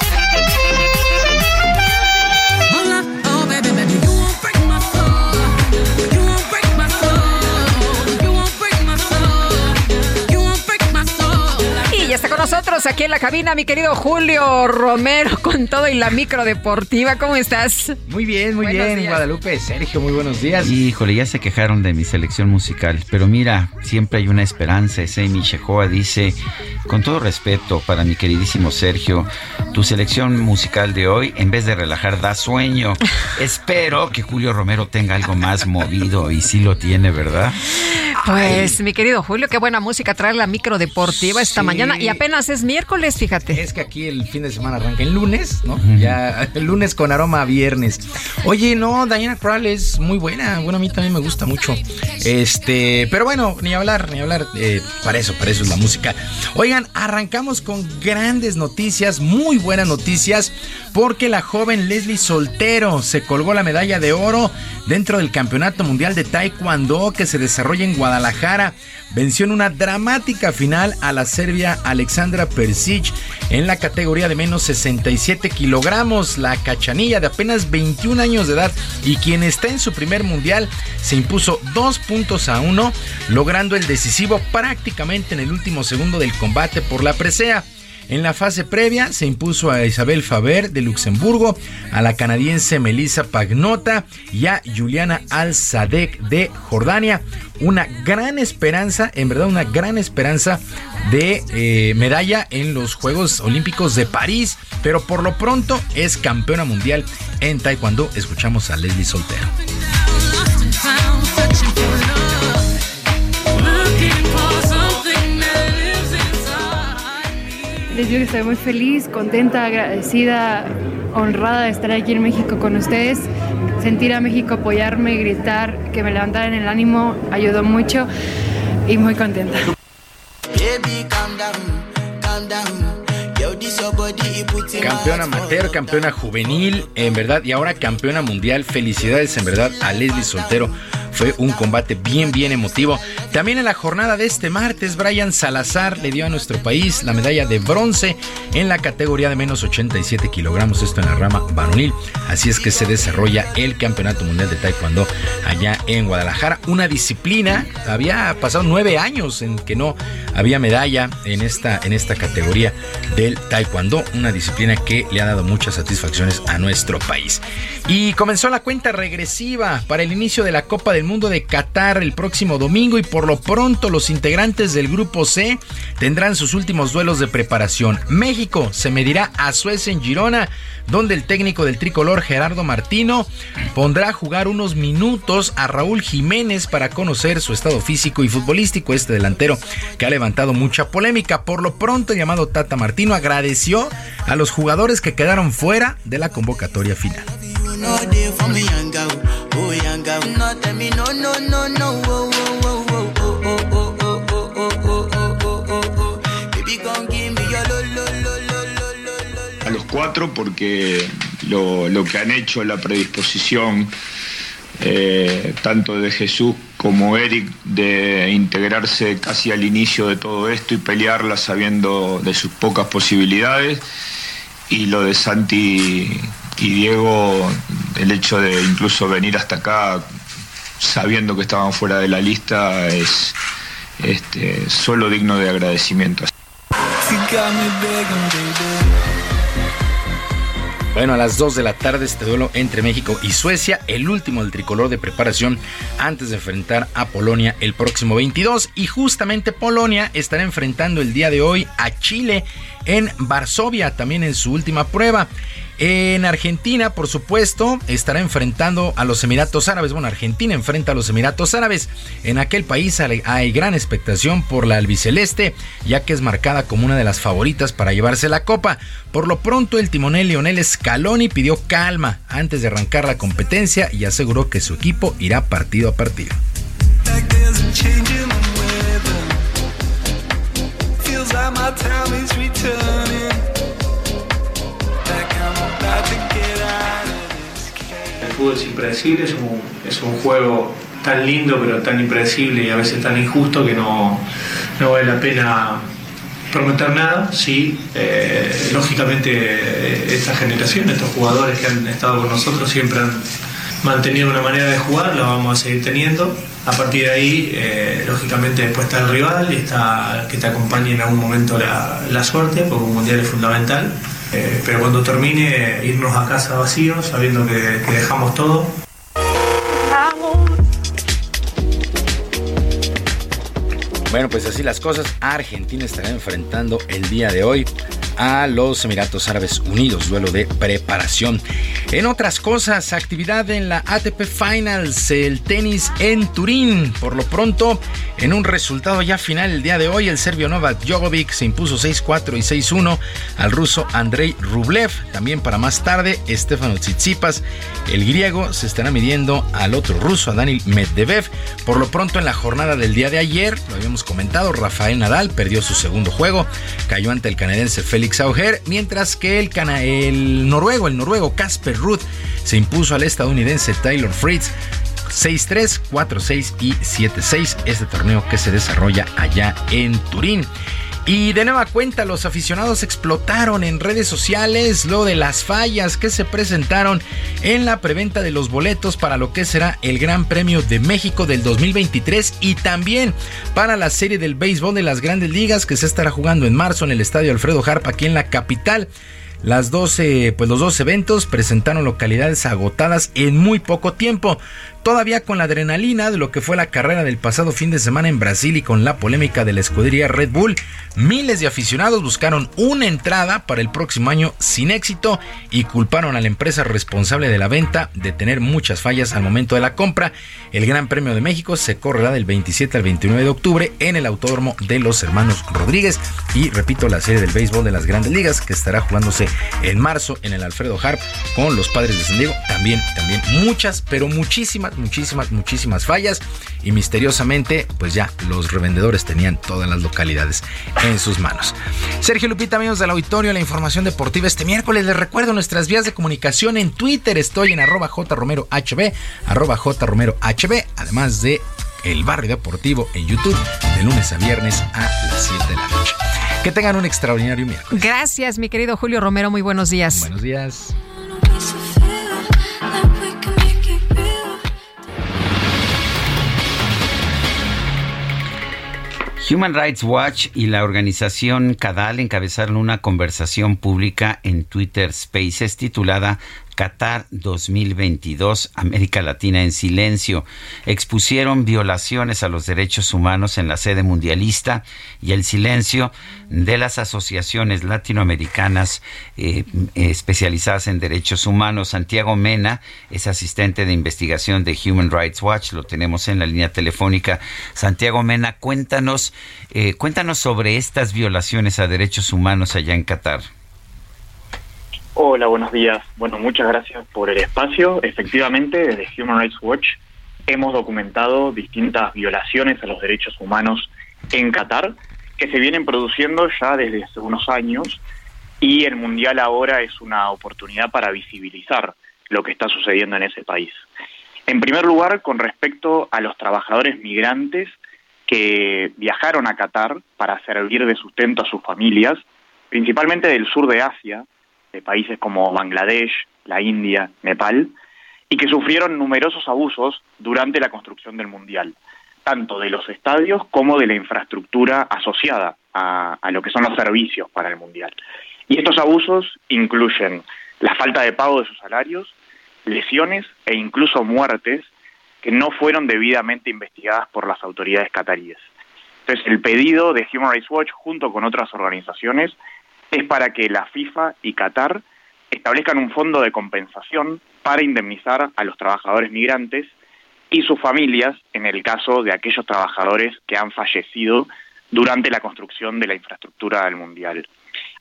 Nosotros aquí en la cabina, mi querido Julio Romero, con todo y la micro deportiva. ¿Cómo estás? Muy bien, muy bien, Guadalupe. Sergio, muy buenos días. Híjole, ya se quejaron de mi selección musical, pero mira, siempre hay una esperanza. Amy Shehoa dice, con todo respeto para mi queridísimo Sergio, tu selección musical de hoy, en vez de relajar, da sueño. Espero que Julio Romero tenga algo más movido y sí lo tiene, ¿verdad? Pues, mi querido Julio, qué buena música trae la micro deportiva esta mañana y apenas es miércoles, fíjate. Es que aquí el fin de semana arranca el lunes, ¿no? Ya el lunes con aroma a viernes. Oye, no, Diana Krall es muy buena. Bueno, a mí también me gusta mucho. Este, pero bueno, ni hablar, ni hablar. Eh, para eso, para eso es la música. Oigan, arrancamos con grandes noticias, muy buenas noticias, porque la joven Leslie Soltero se colgó la medalla de oro dentro del Campeonato Mundial de Taekwondo que se desarrolla en Guadalajara. Venció en una dramática final a la serbia Alexandra Persic en la categoría de menos 67 kilogramos. La cachanilla de apenas 21 años de edad y quien está en su primer mundial se impuso dos puntos a uno, logrando el decisivo prácticamente en el último segundo del combate por la presea. En la fase previa se impuso a Isabel Faber de Luxemburgo, a la canadiense Melissa Pagnota y a Juliana Al-Sadek de Jordania. Una gran esperanza, en verdad una gran esperanza de eh, medalla en los Juegos Olímpicos de París, pero por lo pronto es campeona mundial en Taekwondo. Escuchamos a Leslie Soltero. Les digo que estoy muy feliz, contenta, agradecida, honrada de estar aquí en México con ustedes. Sentir a México apoyarme, gritar, que me levantaran el ánimo, ayudó mucho y muy contenta. Campeona amateur, campeona juvenil, en verdad, y ahora campeona mundial. Felicidades, en verdad, a Leslie Soltero. Fue un combate bien, bien emotivo. También en la jornada de este martes, Brian Salazar le dio a nuestro país la medalla de bronce en la categoría de menos 87 kilogramos, esto en la rama varonil. Así es que se desarrolla el Campeonato Mundial de Taekwondo allá en Guadalajara. Una disciplina, había pasado nueve años en que no había medalla en esta, en esta categoría del Taekwondo, una disciplina que le ha dado muchas satisfacciones a nuestro país. Y comenzó la cuenta regresiva para el inicio de la Copa del Mundo de Qatar el próximo domingo y por lo pronto los integrantes del grupo C tendrán sus últimos duelos de preparación. México se medirá a Suecia en Girona, donde el técnico del tricolor Gerardo Martino pondrá a jugar unos minutos a Raúl Jiménez para conocer su estado físico y futbolístico. Este delantero que ha levantado mucha polémica. Por lo pronto, llamado Tata Martino agradeció a los jugadores que quedaron fuera de la convocatoria final. A los cuatro porque lo, lo que han hecho, la predisposición eh, tanto de Jesús como Eric de integrarse casi al inicio de todo esto y pelearla sabiendo de sus pocas posibilidades y lo de Santi y Diego, el hecho de incluso venir hasta acá sabiendo que estaban fuera de la lista es este, solo digno de agradecimiento. Bueno, a las 2 de la tarde este duelo entre México y Suecia, el último del tricolor de preparación antes de enfrentar a Polonia el próximo 22 y justamente Polonia estará enfrentando el día de hoy a Chile en Varsovia, también en su última prueba. En Argentina, por supuesto, estará enfrentando a los Emiratos Árabes. Bueno, Argentina enfrenta a los Emiratos Árabes. En aquel país hay gran expectación por la albiceleste, ya que es marcada como una de las favoritas para llevarse la copa. Por lo pronto, el timonel Lionel Scaloni pidió calma antes de arrancar la competencia y aseguró que su equipo irá partido a partido. El fútbol es impredecible, es un, es un juego tan lindo pero tan impredecible y a veces tan injusto que no, no vale la pena prometer nada. Sí, eh, lógicamente eh, esta generación, estos jugadores que han estado con nosotros siempre han mantenido una manera de jugar, la vamos a seguir teniendo A partir de ahí, eh, lógicamente, después está el rival y está que te acompañe en algún momento la, la suerte, porque un mundial es fundamental. Eh, pero cuando termine, irnos a casa vacíos, sabiendo que, que dejamos todo. Bueno, pues así las cosas. Argentina estará enfrentando el día de hoy a los Emiratos Árabes Unidos, duelo de preparación. En otras cosas, actividad en la ATP Finals, el tenis en Turín. Por lo pronto, en un resultado ya final el día de hoy, el serbio Novak Djokovic se impuso 6-4 y 6-1 al ruso Andrei Rublev. También para más tarde, Stefano Tsitsipas, el griego, se estará midiendo al otro ruso, a Daniel Medvedev. Por lo pronto, en la jornada del día de ayer, lo habíamos comentado, Rafael Nadal perdió su segundo juego, cayó ante el canadiense Félix Auger, mientras que el, cana el noruego, el noruego Casper Ruth se impuso al estadounidense Taylor Fritz 6-3, 4-6 y 7-6. Este torneo que se desarrolla allá en Turín. Y de nueva cuenta, los aficionados explotaron en redes sociales lo de las fallas que se presentaron en la preventa de los boletos para lo que será el Gran Premio de México del 2023 y también para la serie del béisbol de las grandes ligas que se estará jugando en marzo en el Estadio Alfredo Harp aquí en la capital. Las 12, pues los dos eventos presentaron localidades agotadas en muy poco tiempo. Todavía con la adrenalina de lo que fue la carrera del pasado fin de semana en Brasil y con la polémica de la escudería Red Bull, miles de aficionados buscaron una entrada para el próximo año sin éxito y culparon a la empresa responsable de la venta de tener muchas fallas al momento de la compra. El Gran Premio de México se correrá del 27 al 29 de octubre en el Autódromo de los Hermanos Rodríguez y repito la serie del béisbol de las Grandes Ligas que estará jugándose en marzo en el Alfredo Harp con los Padres de San Diego. También, también muchas, pero muchísimas muchísimas, muchísimas fallas y misteriosamente, pues ya los revendedores tenían todas las localidades en sus manos. Sergio Lupita, amigos del auditorio, la información deportiva este miércoles. Les recuerdo nuestras vías de comunicación en Twitter. Estoy en arroba jromerohb, arroba jromerohb, además de El Barrio Deportivo en YouTube de lunes a viernes a las 7 de la noche. Que tengan un extraordinario miércoles. Gracias, mi querido Julio Romero. Muy buenos días. Buenos días. Human Rights Watch y la organización CADAL encabezaron una conversación pública en Twitter Spaces titulada Qatar 2022, América Latina en silencio. Expusieron violaciones a los derechos humanos en la sede mundialista y el silencio de las asociaciones latinoamericanas eh, especializadas en derechos humanos. Santiago Mena es asistente de investigación de Human Rights Watch, lo tenemos en la línea telefónica. Santiago Mena, cuéntanos, eh, cuéntanos sobre estas violaciones a derechos humanos allá en Qatar. Hola, buenos días. Bueno, muchas gracias por el espacio. Efectivamente, desde Human Rights Watch hemos documentado distintas violaciones a los derechos humanos en Qatar que se vienen produciendo ya desde hace unos años y el Mundial ahora es una oportunidad para visibilizar lo que está sucediendo en ese país. En primer lugar, con respecto a los trabajadores migrantes que viajaron a Qatar para servir de sustento a sus familias, principalmente del sur de Asia, de países como Bangladesh, la India, Nepal, y que sufrieron numerosos abusos durante la construcción del Mundial, tanto de los estadios como de la infraestructura asociada a, a lo que son los servicios para el Mundial. Y estos abusos incluyen la falta de pago de sus salarios, lesiones e incluso muertes que no fueron debidamente investigadas por las autoridades cataríes. Entonces, el pedido de Human Rights Watch, junto con otras organizaciones, es para que la FIFA y Qatar establezcan un fondo de compensación para indemnizar a los trabajadores migrantes y sus familias en el caso de aquellos trabajadores que han fallecido durante la construcción de la infraestructura del Mundial.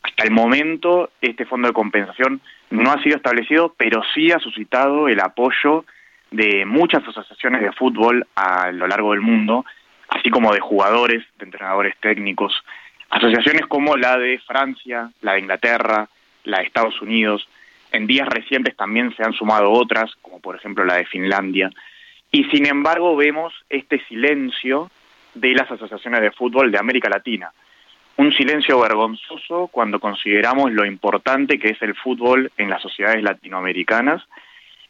Hasta el momento, este fondo de compensación no ha sido establecido, pero sí ha suscitado el apoyo de muchas asociaciones de fútbol a lo largo del mundo, así como de jugadores, de entrenadores técnicos, Asociaciones como la de Francia, la de Inglaterra, la de Estados Unidos, en días recientes también se han sumado otras, como por ejemplo la de Finlandia, y sin embargo vemos este silencio de las asociaciones de fútbol de América Latina. Un silencio vergonzoso cuando consideramos lo importante que es el fútbol en las sociedades latinoamericanas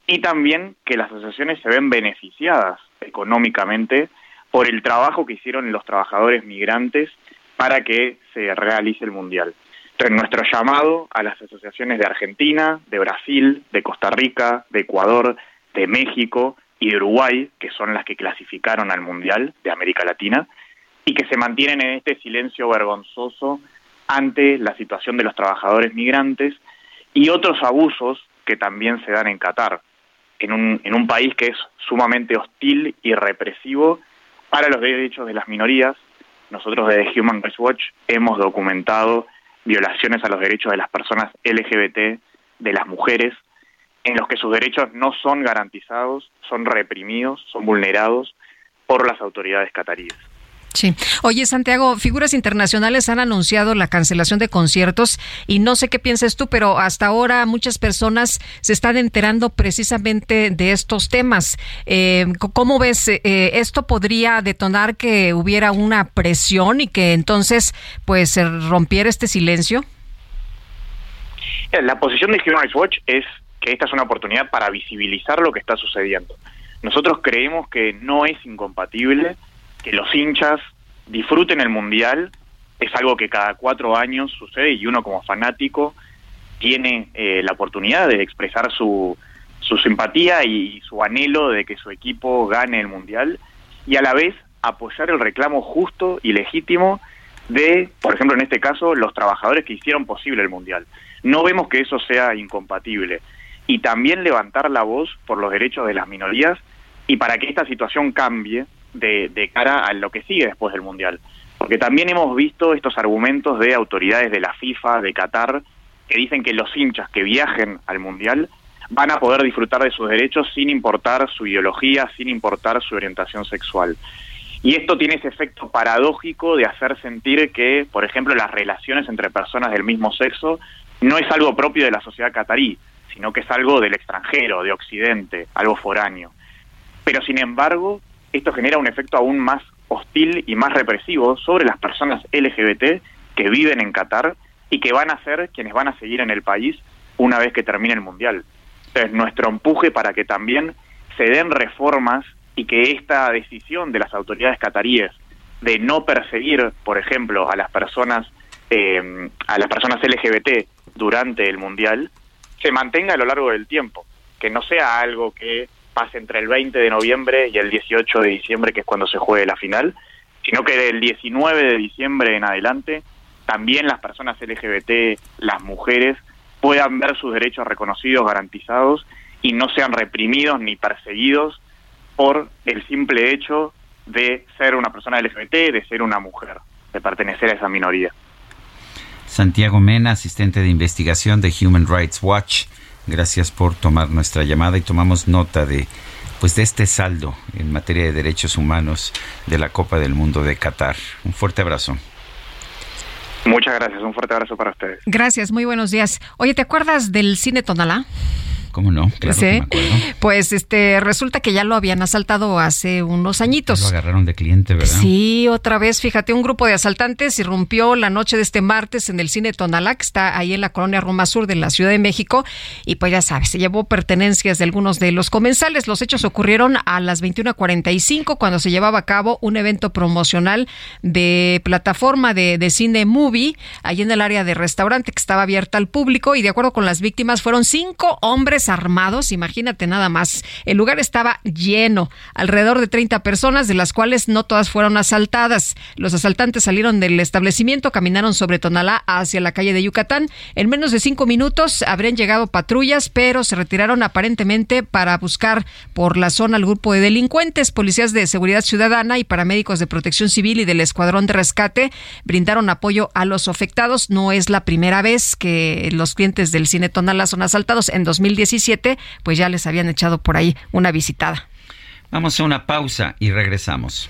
y también que las asociaciones se ven beneficiadas económicamente por el trabajo que hicieron los trabajadores migrantes para que se realice el Mundial. Entonces, nuestro llamado a las asociaciones de Argentina, de Brasil, de Costa Rica, de Ecuador, de México y de Uruguay, que son las que clasificaron al Mundial de América Latina, y que se mantienen en este silencio vergonzoso ante la situación de los trabajadores migrantes y otros abusos que también se dan en Qatar, en un, en un país que es sumamente hostil y represivo para los derechos de las minorías. Nosotros desde Human Rights Watch hemos documentado violaciones a los derechos de las personas LGBT, de las mujeres, en los que sus derechos no son garantizados, son reprimidos, son vulnerados por las autoridades cataríes. Sí. Oye, Santiago, figuras internacionales han anunciado la cancelación de conciertos y no sé qué piensas tú, pero hasta ahora muchas personas se están enterando precisamente de estos temas. Eh, ¿Cómo ves? Eh, ¿Esto podría detonar que hubiera una presión y que entonces pues se rompiera este silencio? La posición de Human Rights Watch es que esta es una oportunidad para visibilizar lo que está sucediendo. Nosotros creemos que no es incompatible que los hinchas disfruten el mundial es algo que cada cuatro años sucede y uno como fanático tiene eh, la oportunidad de expresar su, su simpatía y su anhelo de que su equipo gane el mundial y a la vez apoyar el reclamo justo y legítimo de, por ejemplo, en este caso, los trabajadores que hicieron posible el mundial. No vemos que eso sea incompatible y también levantar la voz por los derechos de las minorías y para que esta situación cambie de, cara a lo que sigue después del Mundial. Porque también hemos visto estos argumentos de autoridades de la FIFA, de Qatar, que dicen que los hinchas que viajen al Mundial van a poder disfrutar de sus derechos sin importar su ideología, sin importar su orientación sexual. Y esto tiene ese efecto paradójico de hacer sentir que, por ejemplo, las relaciones entre personas del mismo sexo no es algo propio de la sociedad catarí, sino que es algo del extranjero, de Occidente, algo foráneo. Pero sin embargo, esto genera un efecto aún más hostil y más represivo sobre las personas LGBT que viven en Qatar y que van a ser quienes van a seguir en el país una vez que termine el Mundial. Entonces, nuestro empuje para que también se den reformas y que esta decisión de las autoridades cataríes de no perseguir, por ejemplo, a las personas eh, a las personas LGBT durante el mundial se mantenga a lo largo del tiempo, que no sea algo que pase entre el 20 de noviembre y el 18 de diciembre, que es cuando se juegue la final, sino que del 19 de diciembre en adelante también las personas LGBT, las mujeres, puedan ver sus derechos reconocidos, garantizados y no sean reprimidos ni perseguidos por el simple hecho de ser una persona LGBT, de ser una mujer, de pertenecer a esa minoría. Santiago Mena, asistente de investigación de Human Rights Watch. Gracias por tomar nuestra llamada y tomamos nota de pues de este saldo en materia de derechos humanos de la Copa del Mundo de Qatar. Un fuerte abrazo. Muchas gracias, un fuerte abrazo para ustedes. Gracias, muy buenos días. Oye, ¿te acuerdas del cine Tonalá? ¿Cómo no? Claro sí. Pues este resulta que ya lo habían asaltado hace unos añitos. Lo agarraron de cliente, ¿verdad? Sí, otra vez, fíjate, un grupo de asaltantes irrumpió la noche de este martes en el cine Tonalá, que está ahí en la colonia Roma Sur de la Ciudad de México, y pues ya sabes, se llevó pertenencias de algunos de los comensales. Los hechos ocurrieron a las 21:45 cuando se llevaba a cabo un evento promocional de plataforma de, de cine movie, ahí en el área de restaurante que estaba abierta al público, y de acuerdo con las víctimas fueron cinco hombres armados, imagínate nada más. El lugar estaba lleno, alrededor de 30 personas, de las cuales no todas fueron asaltadas. Los asaltantes salieron del establecimiento, caminaron sobre Tonalá hacia la calle de Yucatán. En menos de cinco minutos habrían llegado patrullas, pero se retiraron aparentemente para buscar por la zona al grupo de delincuentes. Policías de seguridad ciudadana y paramédicos de protección civil y del escuadrón de rescate brindaron apoyo a los afectados. No es la primera vez que los clientes del cine Tonalá son asaltados. En 2010 pues ya les habían echado por ahí una visitada. Vamos a una pausa y regresamos.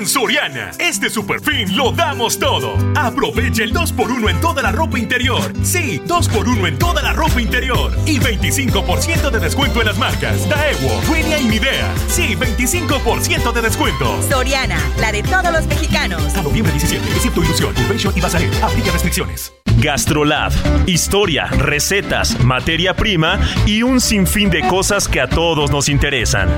En Soriana, este super fin lo damos todo. Aprovecha el 2x1 en toda la ropa interior. Sí, 2x1 en toda la ropa interior. Y 25% de descuento en las marcas Daewoo, Julia y Midea. Sí, 25% de descuento. Soriana, la de todos los mexicanos. A noviembre 17, excepto Ilusión, Urbanation y Bazarel. Aplica restricciones. Gastrolab. Historia, recetas, materia prima y un sinfín de cosas que a todos nos interesan.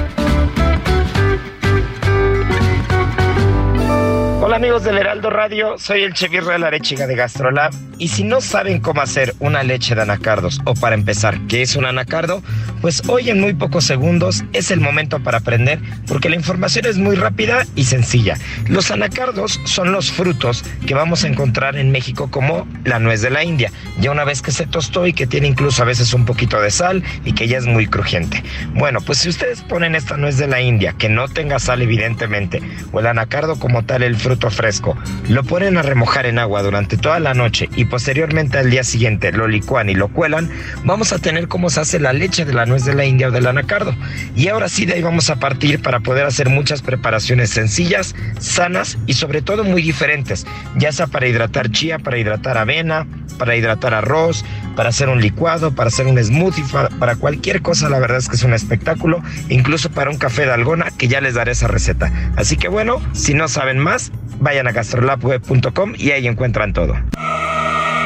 Hola amigos del Heraldo Radio, soy el chef Israel Arechiga de Gastrolab y si no saben cómo hacer una leche de anacardos o para empezar qué es un anacardo, pues hoy en muy pocos segundos es el momento para aprender porque la información es muy rápida y sencilla. Los anacardos son los frutos que vamos a encontrar en México como la nuez de la India, ya una vez que se tostó y que tiene incluso a veces un poquito de sal y que ya es muy crujiente. Bueno, pues si ustedes ponen esta nuez de la India que no tenga sal evidentemente o el anacardo como tal el fruto fresco, lo ponen a remojar en agua durante toda la noche y posteriormente al día siguiente lo licuan y lo cuelan, vamos a tener cómo se hace la leche de la nuez de la India o del anacardo. Y ahora sí de ahí vamos a partir para poder hacer muchas preparaciones sencillas, sanas y sobre todo muy diferentes, ya sea para hidratar chía, para hidratar avena, para hidratar arroz, para hacer un licuado, para hacer un smoothie, para, para cualquier cosa, la verdad es que es un espectáculo, incluso para un café de algona, que ya les daré esa receta. Así que bueno, si no saben más, vayan a gastrolabweb.com y ahí encuentran todo.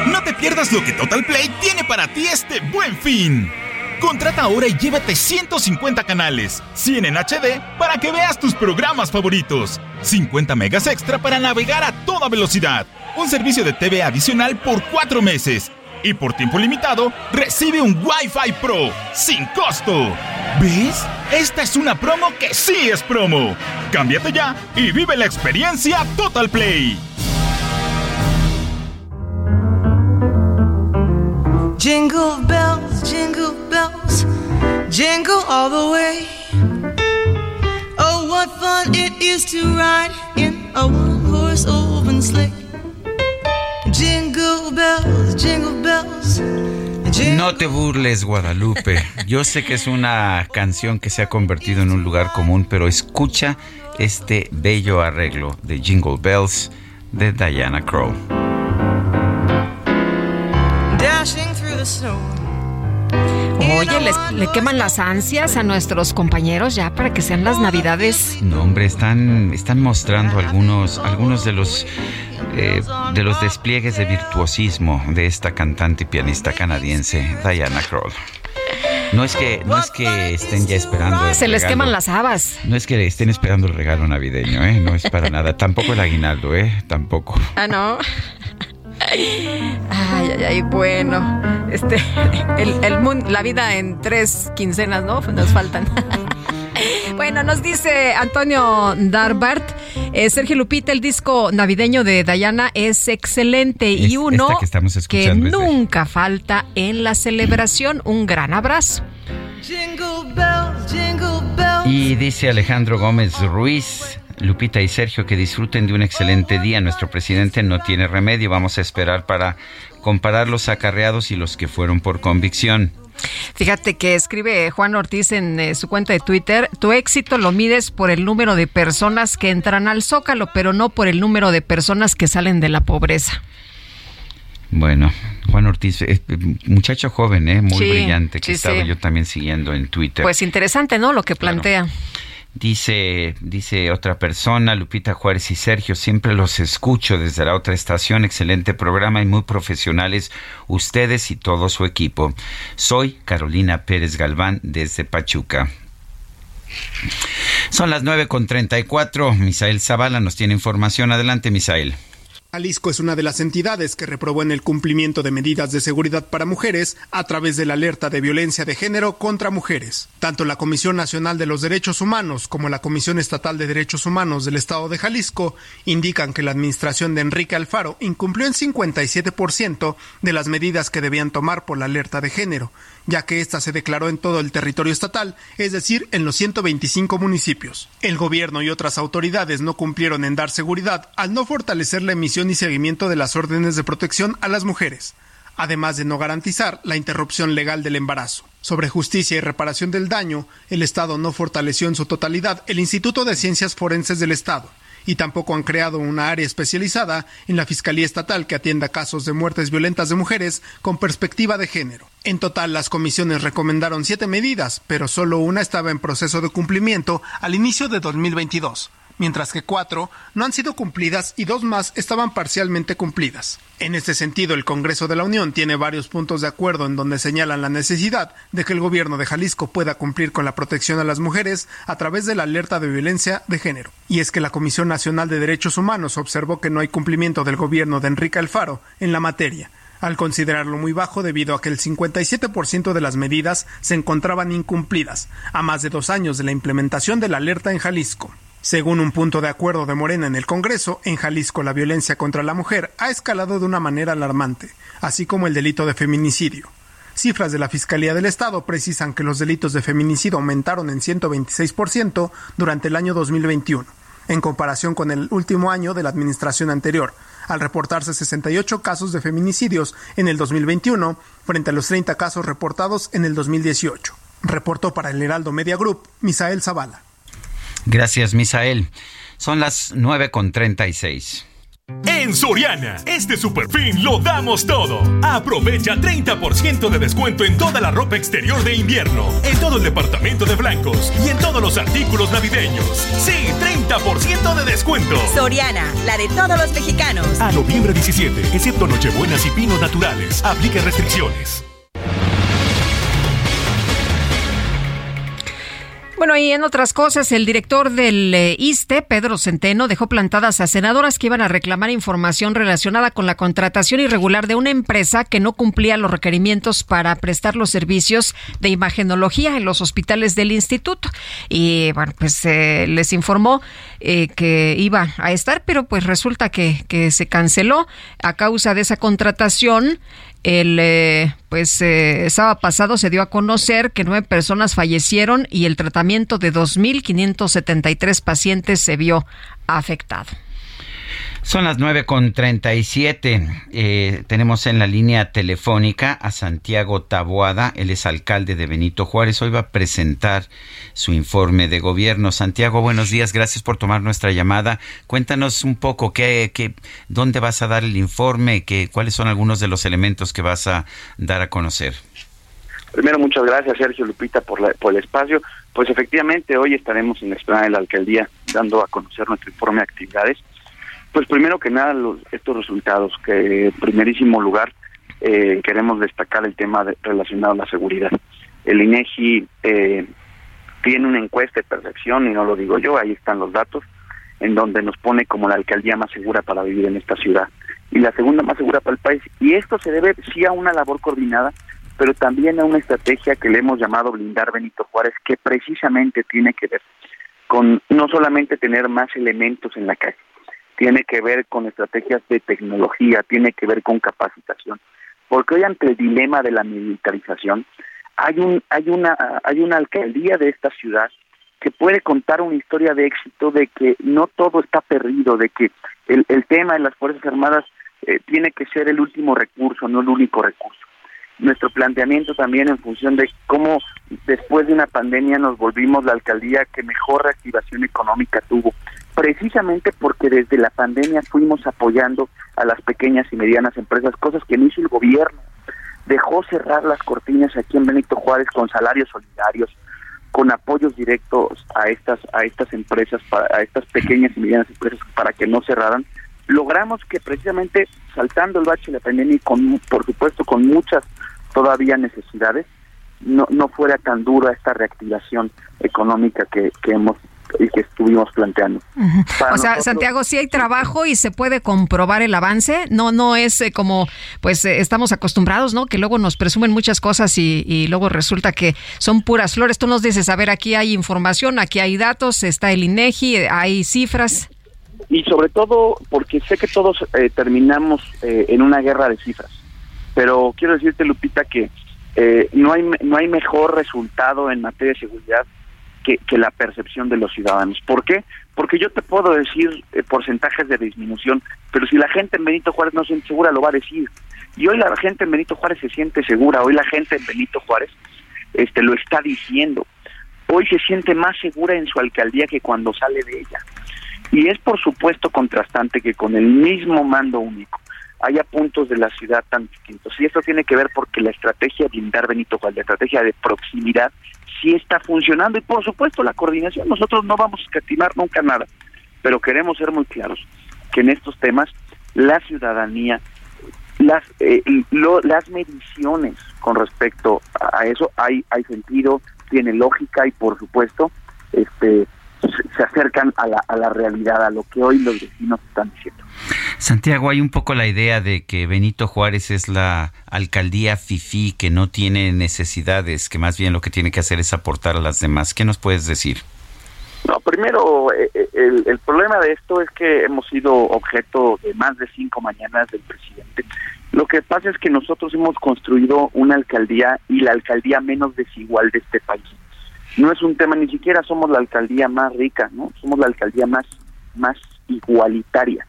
No te pierdas lo que Total Play tiene para ti este buen fin. Contrata ahora y llévate 150 canales, 100 en HD para que veas tus programas favoritos, 50 megas extra para navegar a toda velocidad, un servicio de TV adicional por 4 meses y por tiempo limitado recibe un Wi-Fi Pro sin costo. ¿Ves? Esta es una promo que sí es promo. Cámbiate ya y vive la experiencia Total Play. Jingle bells, jingle bells, jingle all the way. Oh, what fun it is to ride in a one horse open sleigh. No te burles, Guadalupe. Yo sé que es una canción que se ha convertido en un lugar común, pero escucha este bello arreglo de Jingle Bells de Diana Crow. Dashing through the snow. Oye, les- le queman las ansias a nuestros compañeros ya para que sean las navidades. No, hombre, están, están mostrando algunos, algunos de los eh, de los despliegues de virtuosismo de esta cantante y pianista canadiense, Diana Kroll. No es que, no es que estén ya esperando. el Se les regalo. queman las habas. No es que estén esperando el regalo navideño, ¿eh? No es para nada. Tampoco el aguinaldo, ¿eh? Tampoco. Ah, no. Ay, ay, ay, bueno. Este, el, el mun- la vida en tres quincenas, ¿no? Nos faltan. Bueno, nos dice Antonio Darbart, eh, Sergio Lupita, el disco navideño de Diana es excelente Es- y uno que nunca falta en la celebración. Un gran abrazo. Y dice Alejandro Gómez Ruiz, Lupita y Sergio, que disfruten de un excelente día. Nuestro presidente no tiene remedio. Vamos a esperar para comparar los acarreados y los que fueron por convicción. Fíjate que escribe Juan Ortiz en eh, su cuenta de Twitter, tu éxito lo mides por el número de personas que entran al zócalo, pero no por el número de personas que salen de la pobreza. Bueno, Juan Ortiz, eh, muchacho joven, ¿eh? muy Sí, brillante, que sí, estaba sí. yo también siguiendo en Twitter. Pues interesante, ¿no? Lo que plantea. Dice, dice otra persona, Lupita Juárez y Sergio, siempre los escucho desde la otra estación, excelente programa y muy profesionales ustedes y todo su equipo. Soy Carolina Pérez Galván desde Pachuca. Son las 9.34. Misael Zavala nos tiene información. Adelante, Misael. Jalisco es una de las entidades que reprobó en el cumplimiento de medidas de seguridad para mujeres a través de la alerta de violencia de género contra mujeres. Tanto la Comisión Nacional de los Derechos Humanos como la Comisión Estatal de Derechos Humanos del Estado de Jalisco indican que la administración de Enrique Alfaro incumplió en 57% de las medidas que debían tomar por la alerta de género, ya que ésta se declaró en todo el territorio estatal, es decir, en los 125 municipios. El gobierno y otras autoridades no cumplieron en dar seguridad al no fortalecer la emisión y seguimiento de las órdenes de protección a las mujeres, además de no garantizar la interrupción legal del embarazo. Sobre justicia y reparación del daño, el Estado no fortaleció en su totalidad el Instituto de Ciencias Forenses del Estado, y tampoco han creado una área especializada en la Fiscalía Estatal que atienda casos de muertes violentas de mujeres con perspectiva de género. En total, las comisiones recomendaron siete medidas, pero solo una estaba en proceso de cumplimiento al inicio de 2022 mientras que cuatro no han sido cumplidas y dos más estaban parcialmente cumplidas. En este sentido, el Congreso de la Unión tiene varios puntos de acuerdo en donde señalan la necesidad de que el gobierno de Jalisco pueda cumplir con la protección a las mujeres a través de la alerta de violencia de género. Y es que la Comisión Nacional de Derechos Humanos observó que no hay cumplimiento del gobierno de Enrique Alfaro en la materia, al considerarlo muy bajo debido a que el 57% de las medidas se encontraban incumplidas, a más de dos años de la implementación de la alerta en Jalisco. Según un punto de acuerdo de Morena en el Congreso, en Jalisco la violencia contra la mujer ha escalado de una manera alarmante, así como el delito de feminicidio. Cifras de la Fiscalía del Estado precisan que los delitos de feminicidio aumentaron en 126% durante el año 2021, en comparación con el último año de la administración anterior, al reportarse 68 casos de feminicidios en el 2021 frente a los 30 casos reportados en el 2018. Reportó para el Heraldo Media Group Misael Zavala. Gracias, Misael. Son las 9 con 36. En Soriana, este super fin lo damos todo. Aprovecha 30% de descuento en toda la ropa exterior de invierno, en todo el departamento de blancos y en todos los artículos navideños. Sí, 30% de descuento. Soriana, la de todos los mexicanos. A noviembre 17, excepto Nochebuenas y Pinos Naturales. Aplique restricciones. Bueno, y en otras cosas, el director del eh, ISTE, Pedro Centeno, dejó plantadas a senadoras que iban a reclamar información relacionada con la contratación irregular de una empresa que no cumplía los requerimientos para prestar los servicios de imagenología en los hospitales del instituto. Y bueno, pues eh, les informó eh, que iba a estar, pero pues resulta que, que se canceló a causa de esa contratación. El eh, pues eh, sábado pasado se dio a conocer que nueve personas fallecieron y el tratamiento de 2.573 pacientes se vio afectado. Son las nueve con treinta y siete. Eh, tenemos en la línea telefónica a Santiago Taboada. Él es alcalde de Benito Juárez. Hoy va a presentar su informe de gobierno. Santiago, buenos días. Gracias por tomar nuestra llamada. Cuéntanos un poco qué, qué, dónde vas a dar el informe, qué, cuáles son algunos de los elementos que vas a dar a conocer. Primero, muchas gracias, Sergio Lupita, por, la, por el espacio. Pues efectivamente, hoy estaremos en la esplanada de la alcaldía dando a conocer nuestro informe de actividades pues primero que nada, los, estos resultados, que en primerísimo lugar eh, queremos destacar el tema relacionado a la seguridad. El INEGI eh, tiene una encuesta de percepción, y no lo digo yo, ahí están los datos, en donde nos pone como la alcaldía más segura para vivir en esta ciudad y la segunda más segura para el país. Y esto se debe sí a una labor coordinada, pero también a una estrategia que le hemos llamado blindar Benito Juárez, que precisamente tiene que ver con no solamente tener más elementos en la calle, tiene que ver con estrategias de tecnología, tiene que ver con capacitación, porque hoy ante el dilema de la militarización hay un hay una hay una alcaldía de esta ciudad que puede contar una historia de éxito de que no todo está perdido, de que el, el tema de las Fuerzas Armadas eh, tiene que ser el último recurso, no el único recurso. Nuestro planteamiento también en función de cómo después de una pandemia nos volvimos la alcaldía que mejor reactivación económica tuvo, precisamente porque desde la pandemia fuimos apoyando a las pequeñas y medianas empresas, cosas que no hizo el gobierno. Dejó cerrar las cortinas aquí en Benito Juárez con salarios solidarios, con apoyos directos a estas a estas empresas, para, a estas pequeñas y medianas empresas para que no cerraran, logramos que precisamente saltando el bache de la pandemia y con, por supuesto con muchas todavía necesidades, no, no fuera tan dura esta reactivación económica que, que hemos y que estuvimos planteando. O sea, Santiago, sí hay trabajo y se puede comprobar el avance. No, no es eh, como, pues eh, estamos acostumbrados, ¿no? Que luego nos presumen muchas cosas y, y, luego resulta que son puras flores. Tú nos dices, a ver, aquí hay información, aquí hay datos, está el INEGI, hay cifras. Y sobre todo porque sé que todos eh, terminamos en una guerra de cifras. Pero quiero decirte, Lupita, que no hay no hay mejor resultado en materia de seguridad que, la percepción de los ciudadanos. ¿Por qué? Porque yo te puedo decir eh, porcentajes de disminución, pero si la gente en Benito Juárez no se siente segura, lo va a decir. Y hoy la gente en Benito Juárez se siente segura, hoy la gente en Benito Juárez este, lo está diciendo. Hoy se siente más segura en su alcaldía que cuando sale de ella. Y es por supuesto contrastante que con el mismo mando único haya puntos de la ciudad tan distintos. Y esto tiene que ver porque la estrategia de blindar Benito Juárez, la estrategia de proximidad, sí está funcionando. Y por supuesto la coordinación, nosotros no vamos a escatimar nunca nada, pero queremos ser muy claros que en estos temas la ciudadanía, las, eh, las mediciones con respecto a eso hay, hay sentido, tiene lógica y por supuesto este se acercan a la, a la realidad, a lo que hoy los vecinos están diciendo. Santiago, hay un poco la idea de que Benito Juárez es la alcaldía FIFI que no tiene necesidades, que más bien lo que tiene que hacer es aportar a las demás. ¿Qué nos puedes decir? No, primero, eh, eh, el, el problema de esto es que hemos sido objeto de más de cinco mañanas del presidente. Lo que pasa es que nosotros hemos construido una alcaldía y la alcaldía menos desigual de este país no es un tema, ni siquiera somos la alcaldía más rica, ¿no? Somos la alcaldía más, más igualitaria.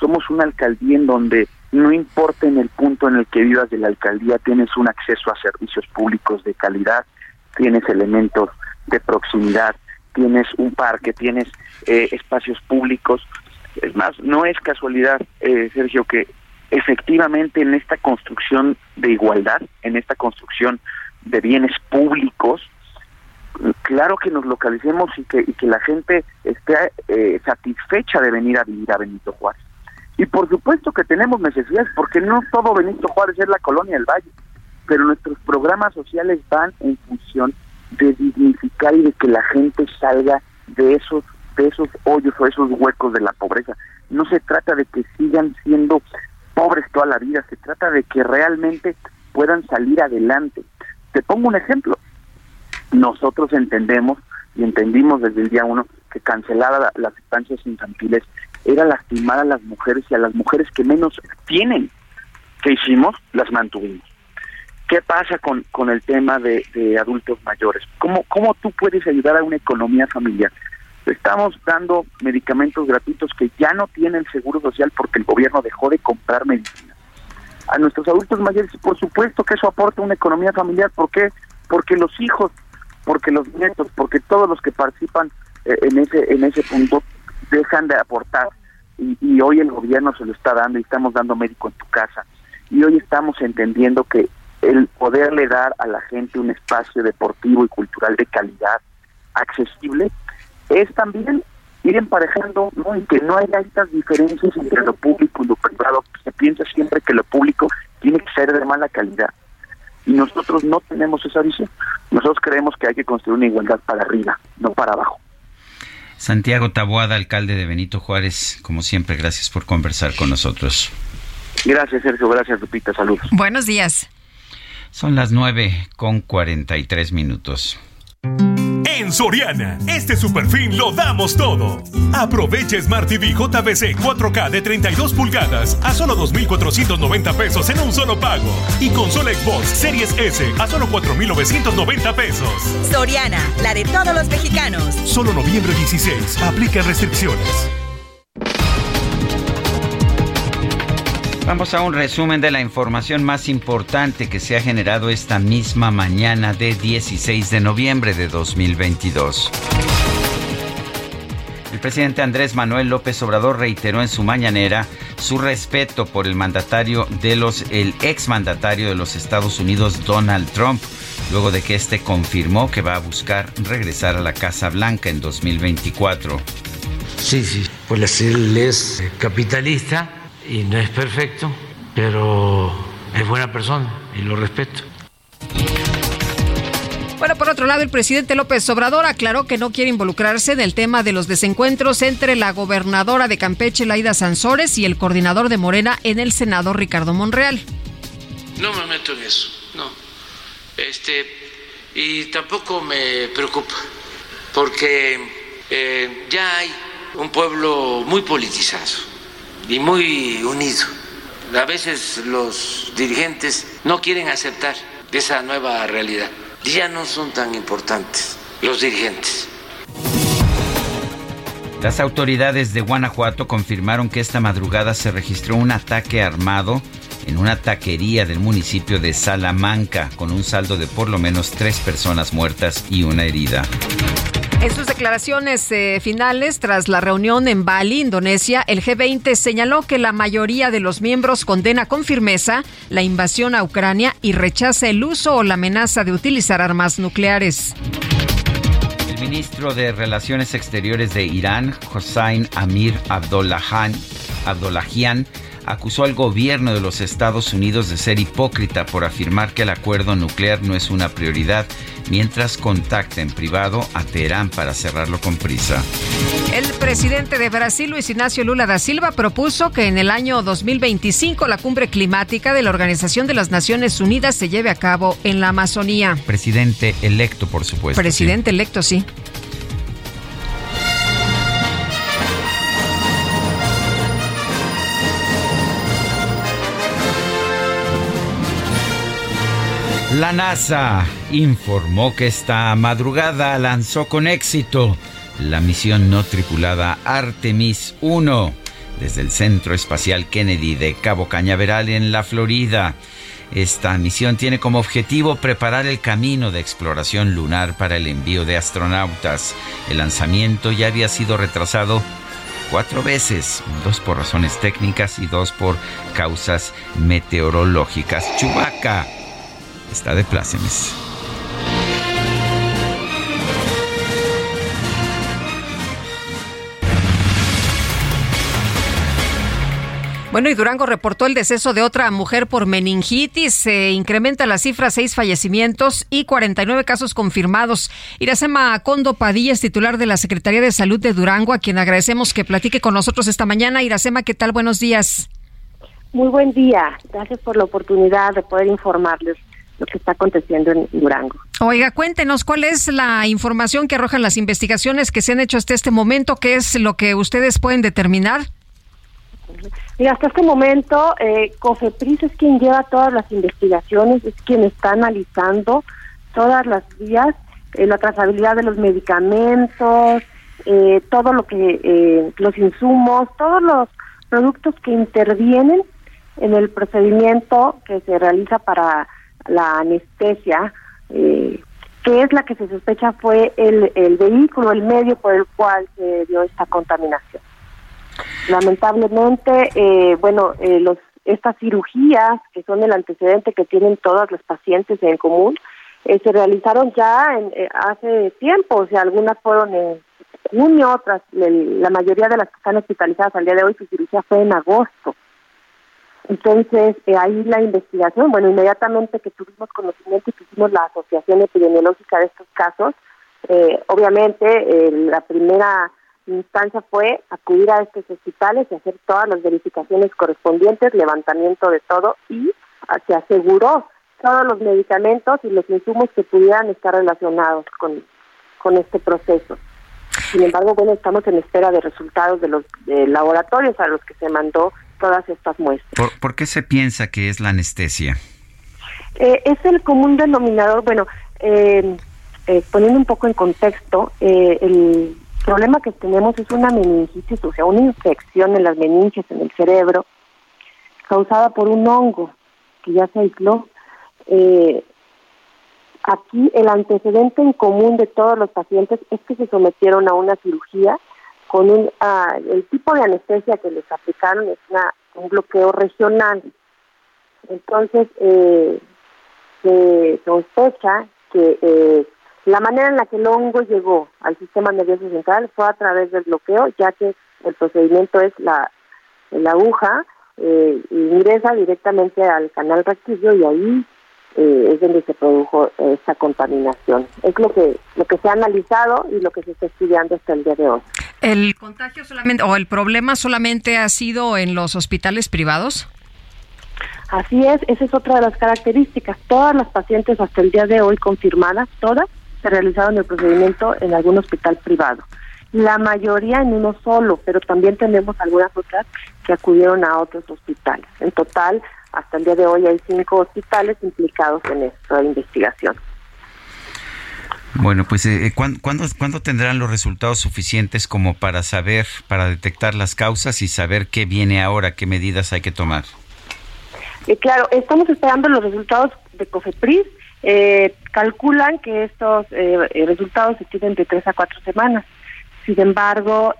Somos una alcaldía en donde no importa en el punto en el que vivas de la alcaldía, tienes un acceso a servicios públicos de calidad, tienes elementos de proximidad, tienes un parque, tienes eh, espacios públicos. Es más, no es casualidad, eh, Sergio, que efectivamente en esta construcción de igualdad, en esta construcción de bienes públicos, claro que nos localicemos y que, y que la gente esté eh, satisfecha de venir a vivir a Benito Juárez. Y por supuesto que tenemos necesidades, porque no todo Benito Juárez es la colonia del Valle, pero nuestros programas sociales van en función de dignificar y de que la gente salga de esos de esos hoyos o esos huecos de la pobreza. No se trata de que sigan siendo pobres toda la vida, se trata de que realmente puedan salir adelante. Te pongo un ejemplo nosotros entendemos y entendimos desde el día uno que cancelar las estancias infantiles era lastimar a las mujeres y a las mujeres que menos tienen. ¿Qué hicimos? Las mantuvimos. ¿Qué pasa con, con el tema de, adultos mayores? ¿Cómo, ¿Cómo tú puedes ayudar a una economía familiar? Estamos dando medicamentos gratuitos que ya no tiene el Seguro Social porque el gobierno dejó de comprar medicinas. A nuestros adultos mayores, por supuesto que eso aporta una economía familiar. ¿Por qué? Porque los hijos porque los nietos, porque todos los que participan eh, en ese en ese punto dejan de aportar y, hoy el gobierno se lo está dando y estamos dando médico en tu casa. Y hoy estamos entendiendo que el poderle dar a la gente un espacio deportivo y cultural de calidad accesible es también ir emparejando ¿no? y que no haya estas diferencias entre lo público y lo privado, se piensa siempre que lo público tiene que ser de mala calidad y nosotros no tenemos esa visión. Nosotros creemos que hay que construir una igualdad para arriba, no para abajo. Santiago Taboada, alcalde de Benito Juárez, como siempre, gracias por conversar con nosotros. Gracias, Sergio. Gracias, Lupita. Saludos. Buenos días. Son las nueve con cuarenta y tres minutos. En Soriana, este superfin lo damos todo. Aprovecha Smart TV JBC 4K de 32 pulgadas a solo 2,490 pesos en un solo pago. Y consola Xbox Series S a solo 4,990 pesos. Soriana, la de todos los mexicanos. Solo noviembre 16. Aplica restricciones. Vamos a un resumen de la información más importante que se ha generado esta misma mañana de 16 de noviembre de 2022. El presidente Andrés Manuel López Obrador reiteró en su mañanera su respeto por el mandatario de los el exmandatario de los Estados Unidos Donald Trump luego de que este confirmó que va a buscar regresar a la Casa Blanca en 2024. Sí, sí, pues él es capitalista y no es perfecto, pero es buena persona y lo respeto. Bueno, por otro lado, el presidente López Obrador aclaró que no quiere involucrarse en el tema de los desencuentros entre la gobernadora de Campeche, Laida Sansores, y el coordinador de Morena en el Senado, Ricardo Monreal. No me meto en eso, no. Este, y tampoco me preocupa, porque eh, ya hay un pueblo muy politizado y muy unido. A veces los dirigentes no quieren aceptar esa nueva realidad ya no son tan importantes los dirigentes. Las autoridades de Guanajuato confirmaron que esta madrugada se registró un ataque armado en una taquería del municipio de Salamanca, con un saldo de por lo menos tres personas muertas y una herida. En sus declaraciones eh, finales, tras la reunión en Bali, Indonesia, el G20 señaló que la mayoría de los miembros condena con firmeza la invasión a Ucrania y rechaza el uso o la amenaza de utilizar armas nucleares. El ministro de Relaciones Exteriores de Irán, Hossein Amir Abdollahian, acusó al gobierno de los Estados Unidos de ser hipócrita por afirmar que el acuerdo nuclear no es una prioridad, mientras contacta en privado a Teherán para cerrarlo con prisa. El presidente de Brasil, Luis Ignacio Lula da Silva, propuso que en el año 2025 la cumbre climática de la Organización de las Naciones Unidas se lleve a cabo en la Amazonía. Presidente electo, por supuesto. Presidente electo, sí. La NASA informó que esta madrugada lanzó con éxito la misión no tripulada Artemis 1 desde el Centro Espacial Kennedy de Cabo Cañaveral en la Florida. Esta misión tiene como objetivo preparar el camino de exploración lunar para el envío de astronautas. El lanzamiento ya había sido retrasado cuatro veces, dos por razones técnicas y dos por causas meteorológicas. Chubaca está de plácemes. Bueno, y Durango reportó el deceso de otra mujer por meningitis. Se incrementa la cifra, seis fallecimientos y 49 casos confirmados. Iracema Condo Padilla es titular de la Secretaría de Salud de Durango, a quien agradecemos que platique con nosotros esta mañana. Iracema, ¿qué tal? Buenos días. Muy buen día. Gracias por la oportunidad de poder informarles lo que está aconteciendo en Durango. Oiga, cuéntenos cuál es la información que arrojan las investigaciones que se han hecho hasta este momento, qué es lo que ustedes pueden determinar. Y hasta este momento, eh, COFEPRIS es quien lleva todas las investigaciones, es quien está analizando todas las vías, eh, la trazabilidad de los medicamentos, eh, todo lo que, eh, los insumos, todos los productos que intervienen en el procedimiento que se realiza para la anestesia, eh, que es la que se sospecha fue el, el vehículo, el medio por el cual se dio esta contaminación. Lamentablemente, eh, bueno, eh, los estas cirugías, que son el antecedente que tienen todas los pacientes en común, eh, se realizaron ya en, eh, hace tiempo, o sea, algunas fueron en junio, otras, la mayoría de las que están hospitalizadas al día de hoy, su cirugía fue en agosto. Entonces, eh, ahí la investigación, bueno, inmediatamente que tuvimos conocimiento y que hicimos la asociación epidemiológica de estos casos, eh, obviamente eh, la primera instancia fue acudir a estos hospitales y hacer todas las verificaciones correspondientes, levantamiento de todo y ah, se aseguró todos los medicamentos y los insumos que pudieran estar relacionados con, con este proceso. Sin embargo, bueno, estamos en espera de resultados de los de laboratorios a los que se mandó todas estas muestras. ¿Por, por qué se piensa que es la anestesia? Eh, es el común denominador, bueno, eh, eh, poniendo un poco en contexto, eh, el problema que tenemos es una meningitis, o sea, una infección en las meninges, en el cerebro, causada por un hongo que ya se aisló. Aquí el antecedente en común de todos los pacientes es que se sometieron a una cirugía con un, ah, el tipo de anestesia que les aplicaron es una, un bloqueo regional. Entonces, eh, se sospecha que eh, la manera en la que el hongo llegó al sistema nervioso central fue a través del bloqueo, ya que el procedimiento es la, aguja eh, ingresa directamente al canal rectillo y ahí eh, es donde se produjo esa contaminación. Es lo que lo que se ha analizado y lo que se está estudiando hasta el día de hoy. ¿El contagio solamente o el problema solamente ha sido en los hospitales privados? Así es, esa es otra de las características. Todas las pacientes hasta el día de hoy confirmadas, todas, se realizaron el procedimiento en algún hospital privado. La mayoría en uno solo, pero también tenemos algunas otras que acudieron a otros hospitales. En total, hasta el día de hoy hay cinco hospitales implicados en esta investigación. Bueno, pues eh, ¿cuándo, ¿cuándo, tendrán los resultados suficientes como para saber, para detectar las causas y saber qué viene ahora, qué medidas hay que tomar? Eh, claro, estamos esperando los resultados de COFEPRIS. Eh, calculan que estos eh, resultados se tienen de tres a cuatro semanas. Sin embargo,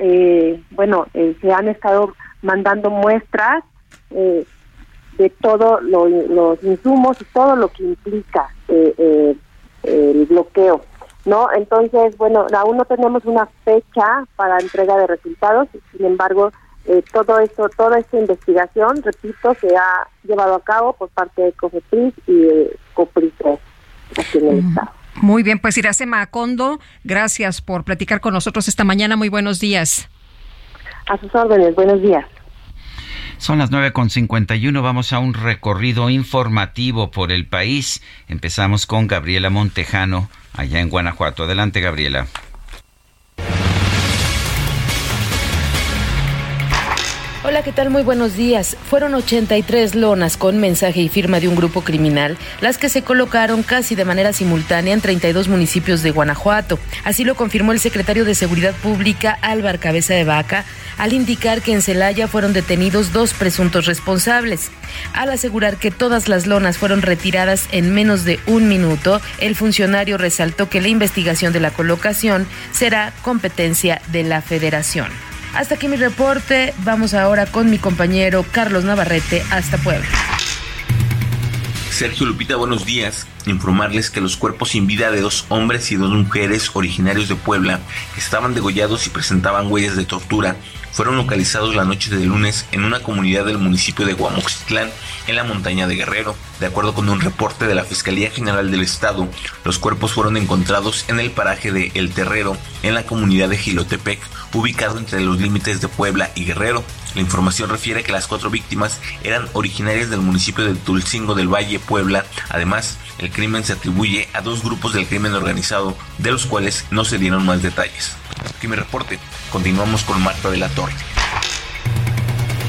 bueno, se han estado mandando muestras de todos los insumos y todo lo que implica el bloqueo. ¿No? Entonces, bueno, aún no tenemos una fecha para entrega de resultados, sin embargo, eh, todo esto, toda esta investigación, repito, se ha llevado a cabo por parte de COFEPRIS y aquí en el Estado. Muy bien, pues Iracema Acondo, gracias por platicar con nosotros esta mañana. Muy buenos días. A sus órdenes, buenos días. Son las 9.51, vamos a un recorrido informativo por el país. Empezamos con Gabriela Montejano, allá en Guanajuato. Adelante, Gabriela. Hola, ¿qué tal? Muy buenos días. Fueron 83 lonas con mensaje y firma de un grupo criminal las que se colocaron casi de manera simultánea en 32 municipios de Guanajuato. Así lo confirmó el secretario de Seguridad Pública, Álvar Cabeza de Vaca, al indicar que en Celaya fueron detenidos dos presuntos responsables. Al asegurar que todas las lonas fueron retiradas en menos de un minuto, el funcionario resaltó que la investigación de la colocación será competencia de la federación. Hasta aquí mi reporte. Vamos ahora con mi compañero Carlos Navarrete hasta Puebla. Sergio Lupita, buenos días. Informarles que los cuerpos sin vida de dos hombres y dos mujeres originarios de Puebla estaban degollados y presentaban huellas de tortura fueron localizados la noche de lunes en una comunidad del municipio de Guamoxitlán, en la montaña de Guerrero. De acuerdo con un reporte de la Fiscalía General del Estado, los cuerpos fueron encontrados en el paraje de El Terrero, en la comunidad de Gilotepec, ubicado entre los límites de Puebla y Guerrero. La información refiere que las cuatro víctimas eran originarias del municipio de Tulcingo del Valle, Puebla. Además, el crimen se atribuye a dos grupos del crimen organizado, de los cuales no se dieron más detalles. Aquí mi reporte. Continuamos con Marta de la Torre.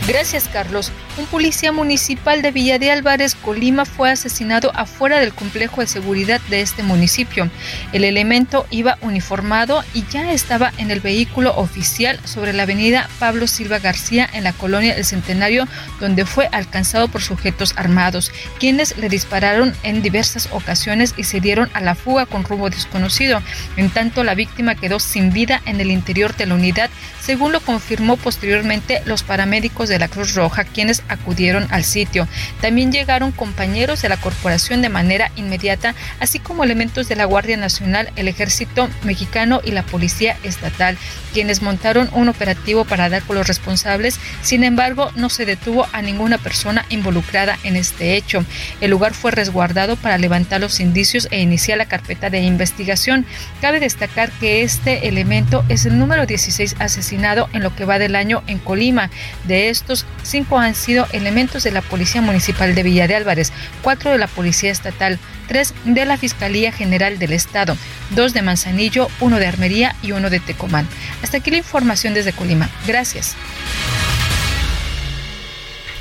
Gracias, Carlos. Un policía municipal de Villa de Álvarez, Colima, fue asesinado afuera del complejo de seguridad de este municipio. El elemento iba uniformado y ya estaba en el vehículo oficial sobre la avenida Pablo Silva García en la colonia El Centenario, donde fue alcanzado por sujetos armados, quienes le dispararon en diversas ocasiones y se dieron a la fuga con rumbo desconocido. En tanto, la víctima quedó sin vida en el interior de la unidad, según lo confirmó posteriormente los paramédicos de la Cruz Roja, quienes acudieron al sitio. También llegaron compañeros de la corporación de manera inmediata, así como elementos de la Guardia Nacional, el Ejército Mexicano y la Policía Estatal, quienes montaron un operativo para dar con los responsables. Sin embargo, no se detuvo a ninguna persona involucrada en este hecho. El lugar fue resguardado para levantar los indicios e iniciar la carpeta de investigación. Cabe destacar que este elemento es el número 16 en lo que va del año en Colima. De esto estos cinco han sido elementos de la Policía Municipal de Villa de Álvarez, cuatro de la Policía Estatal, tres de la Fiscalía General del Estado, dos de Manzanillo, uno de Armería y uno de Tecomán. Hasta aquí la información desde Colima. Gracias.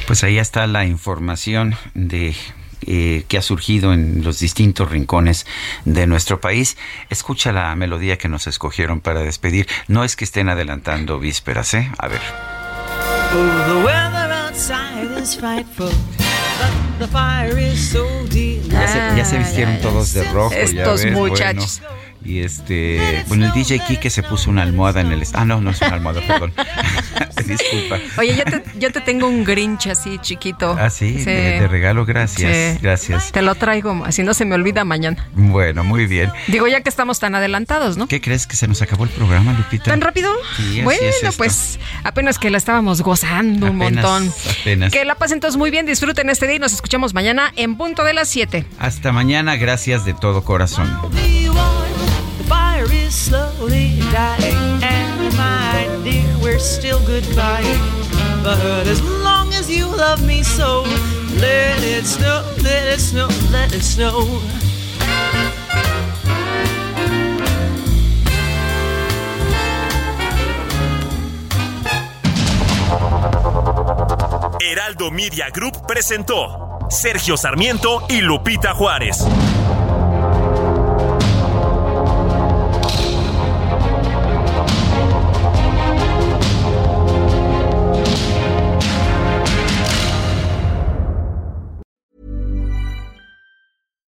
Pues ahí está la información de eh, que ha surgido en los distintos rincones de nuestro país. Escucha la melodía que nos escogieron para despedir. No es que estén adelantando vísperas, ¿eh? A ver. Ya se, vistieron todos de rojo. Estos muchachos. Y este, bueno, el DJ Kike se puso una almohada en el... Ah, no, no es una almohada, perdón. Disculpa. Oye, yo te, yo te tengo un Grinch así chiquito. Ah, sí, De, regalo, gracias. Gracias. Te lo traigo, así no se me olvida mañana. Bueno, muy bien. Digo, ya que estamos tan adelantados, ¿no? ¿Qué crees que se nos acabó el programa, Lupita? ¿Tan rápido? Sí, bueno, pues apenas que la estábamos gozando un montón. Apenas. Que la pasen todos muy bien, disfruten este día y nos escuchamos mañana en punto de las 7. Hasta mañana, gracias de todo corazón. We're still goodbye. But as long as you love me so, let it snow, let it snow, let it snow. Heraldo Media Group presentó Sergio Sarmiento y Lupita Juárez.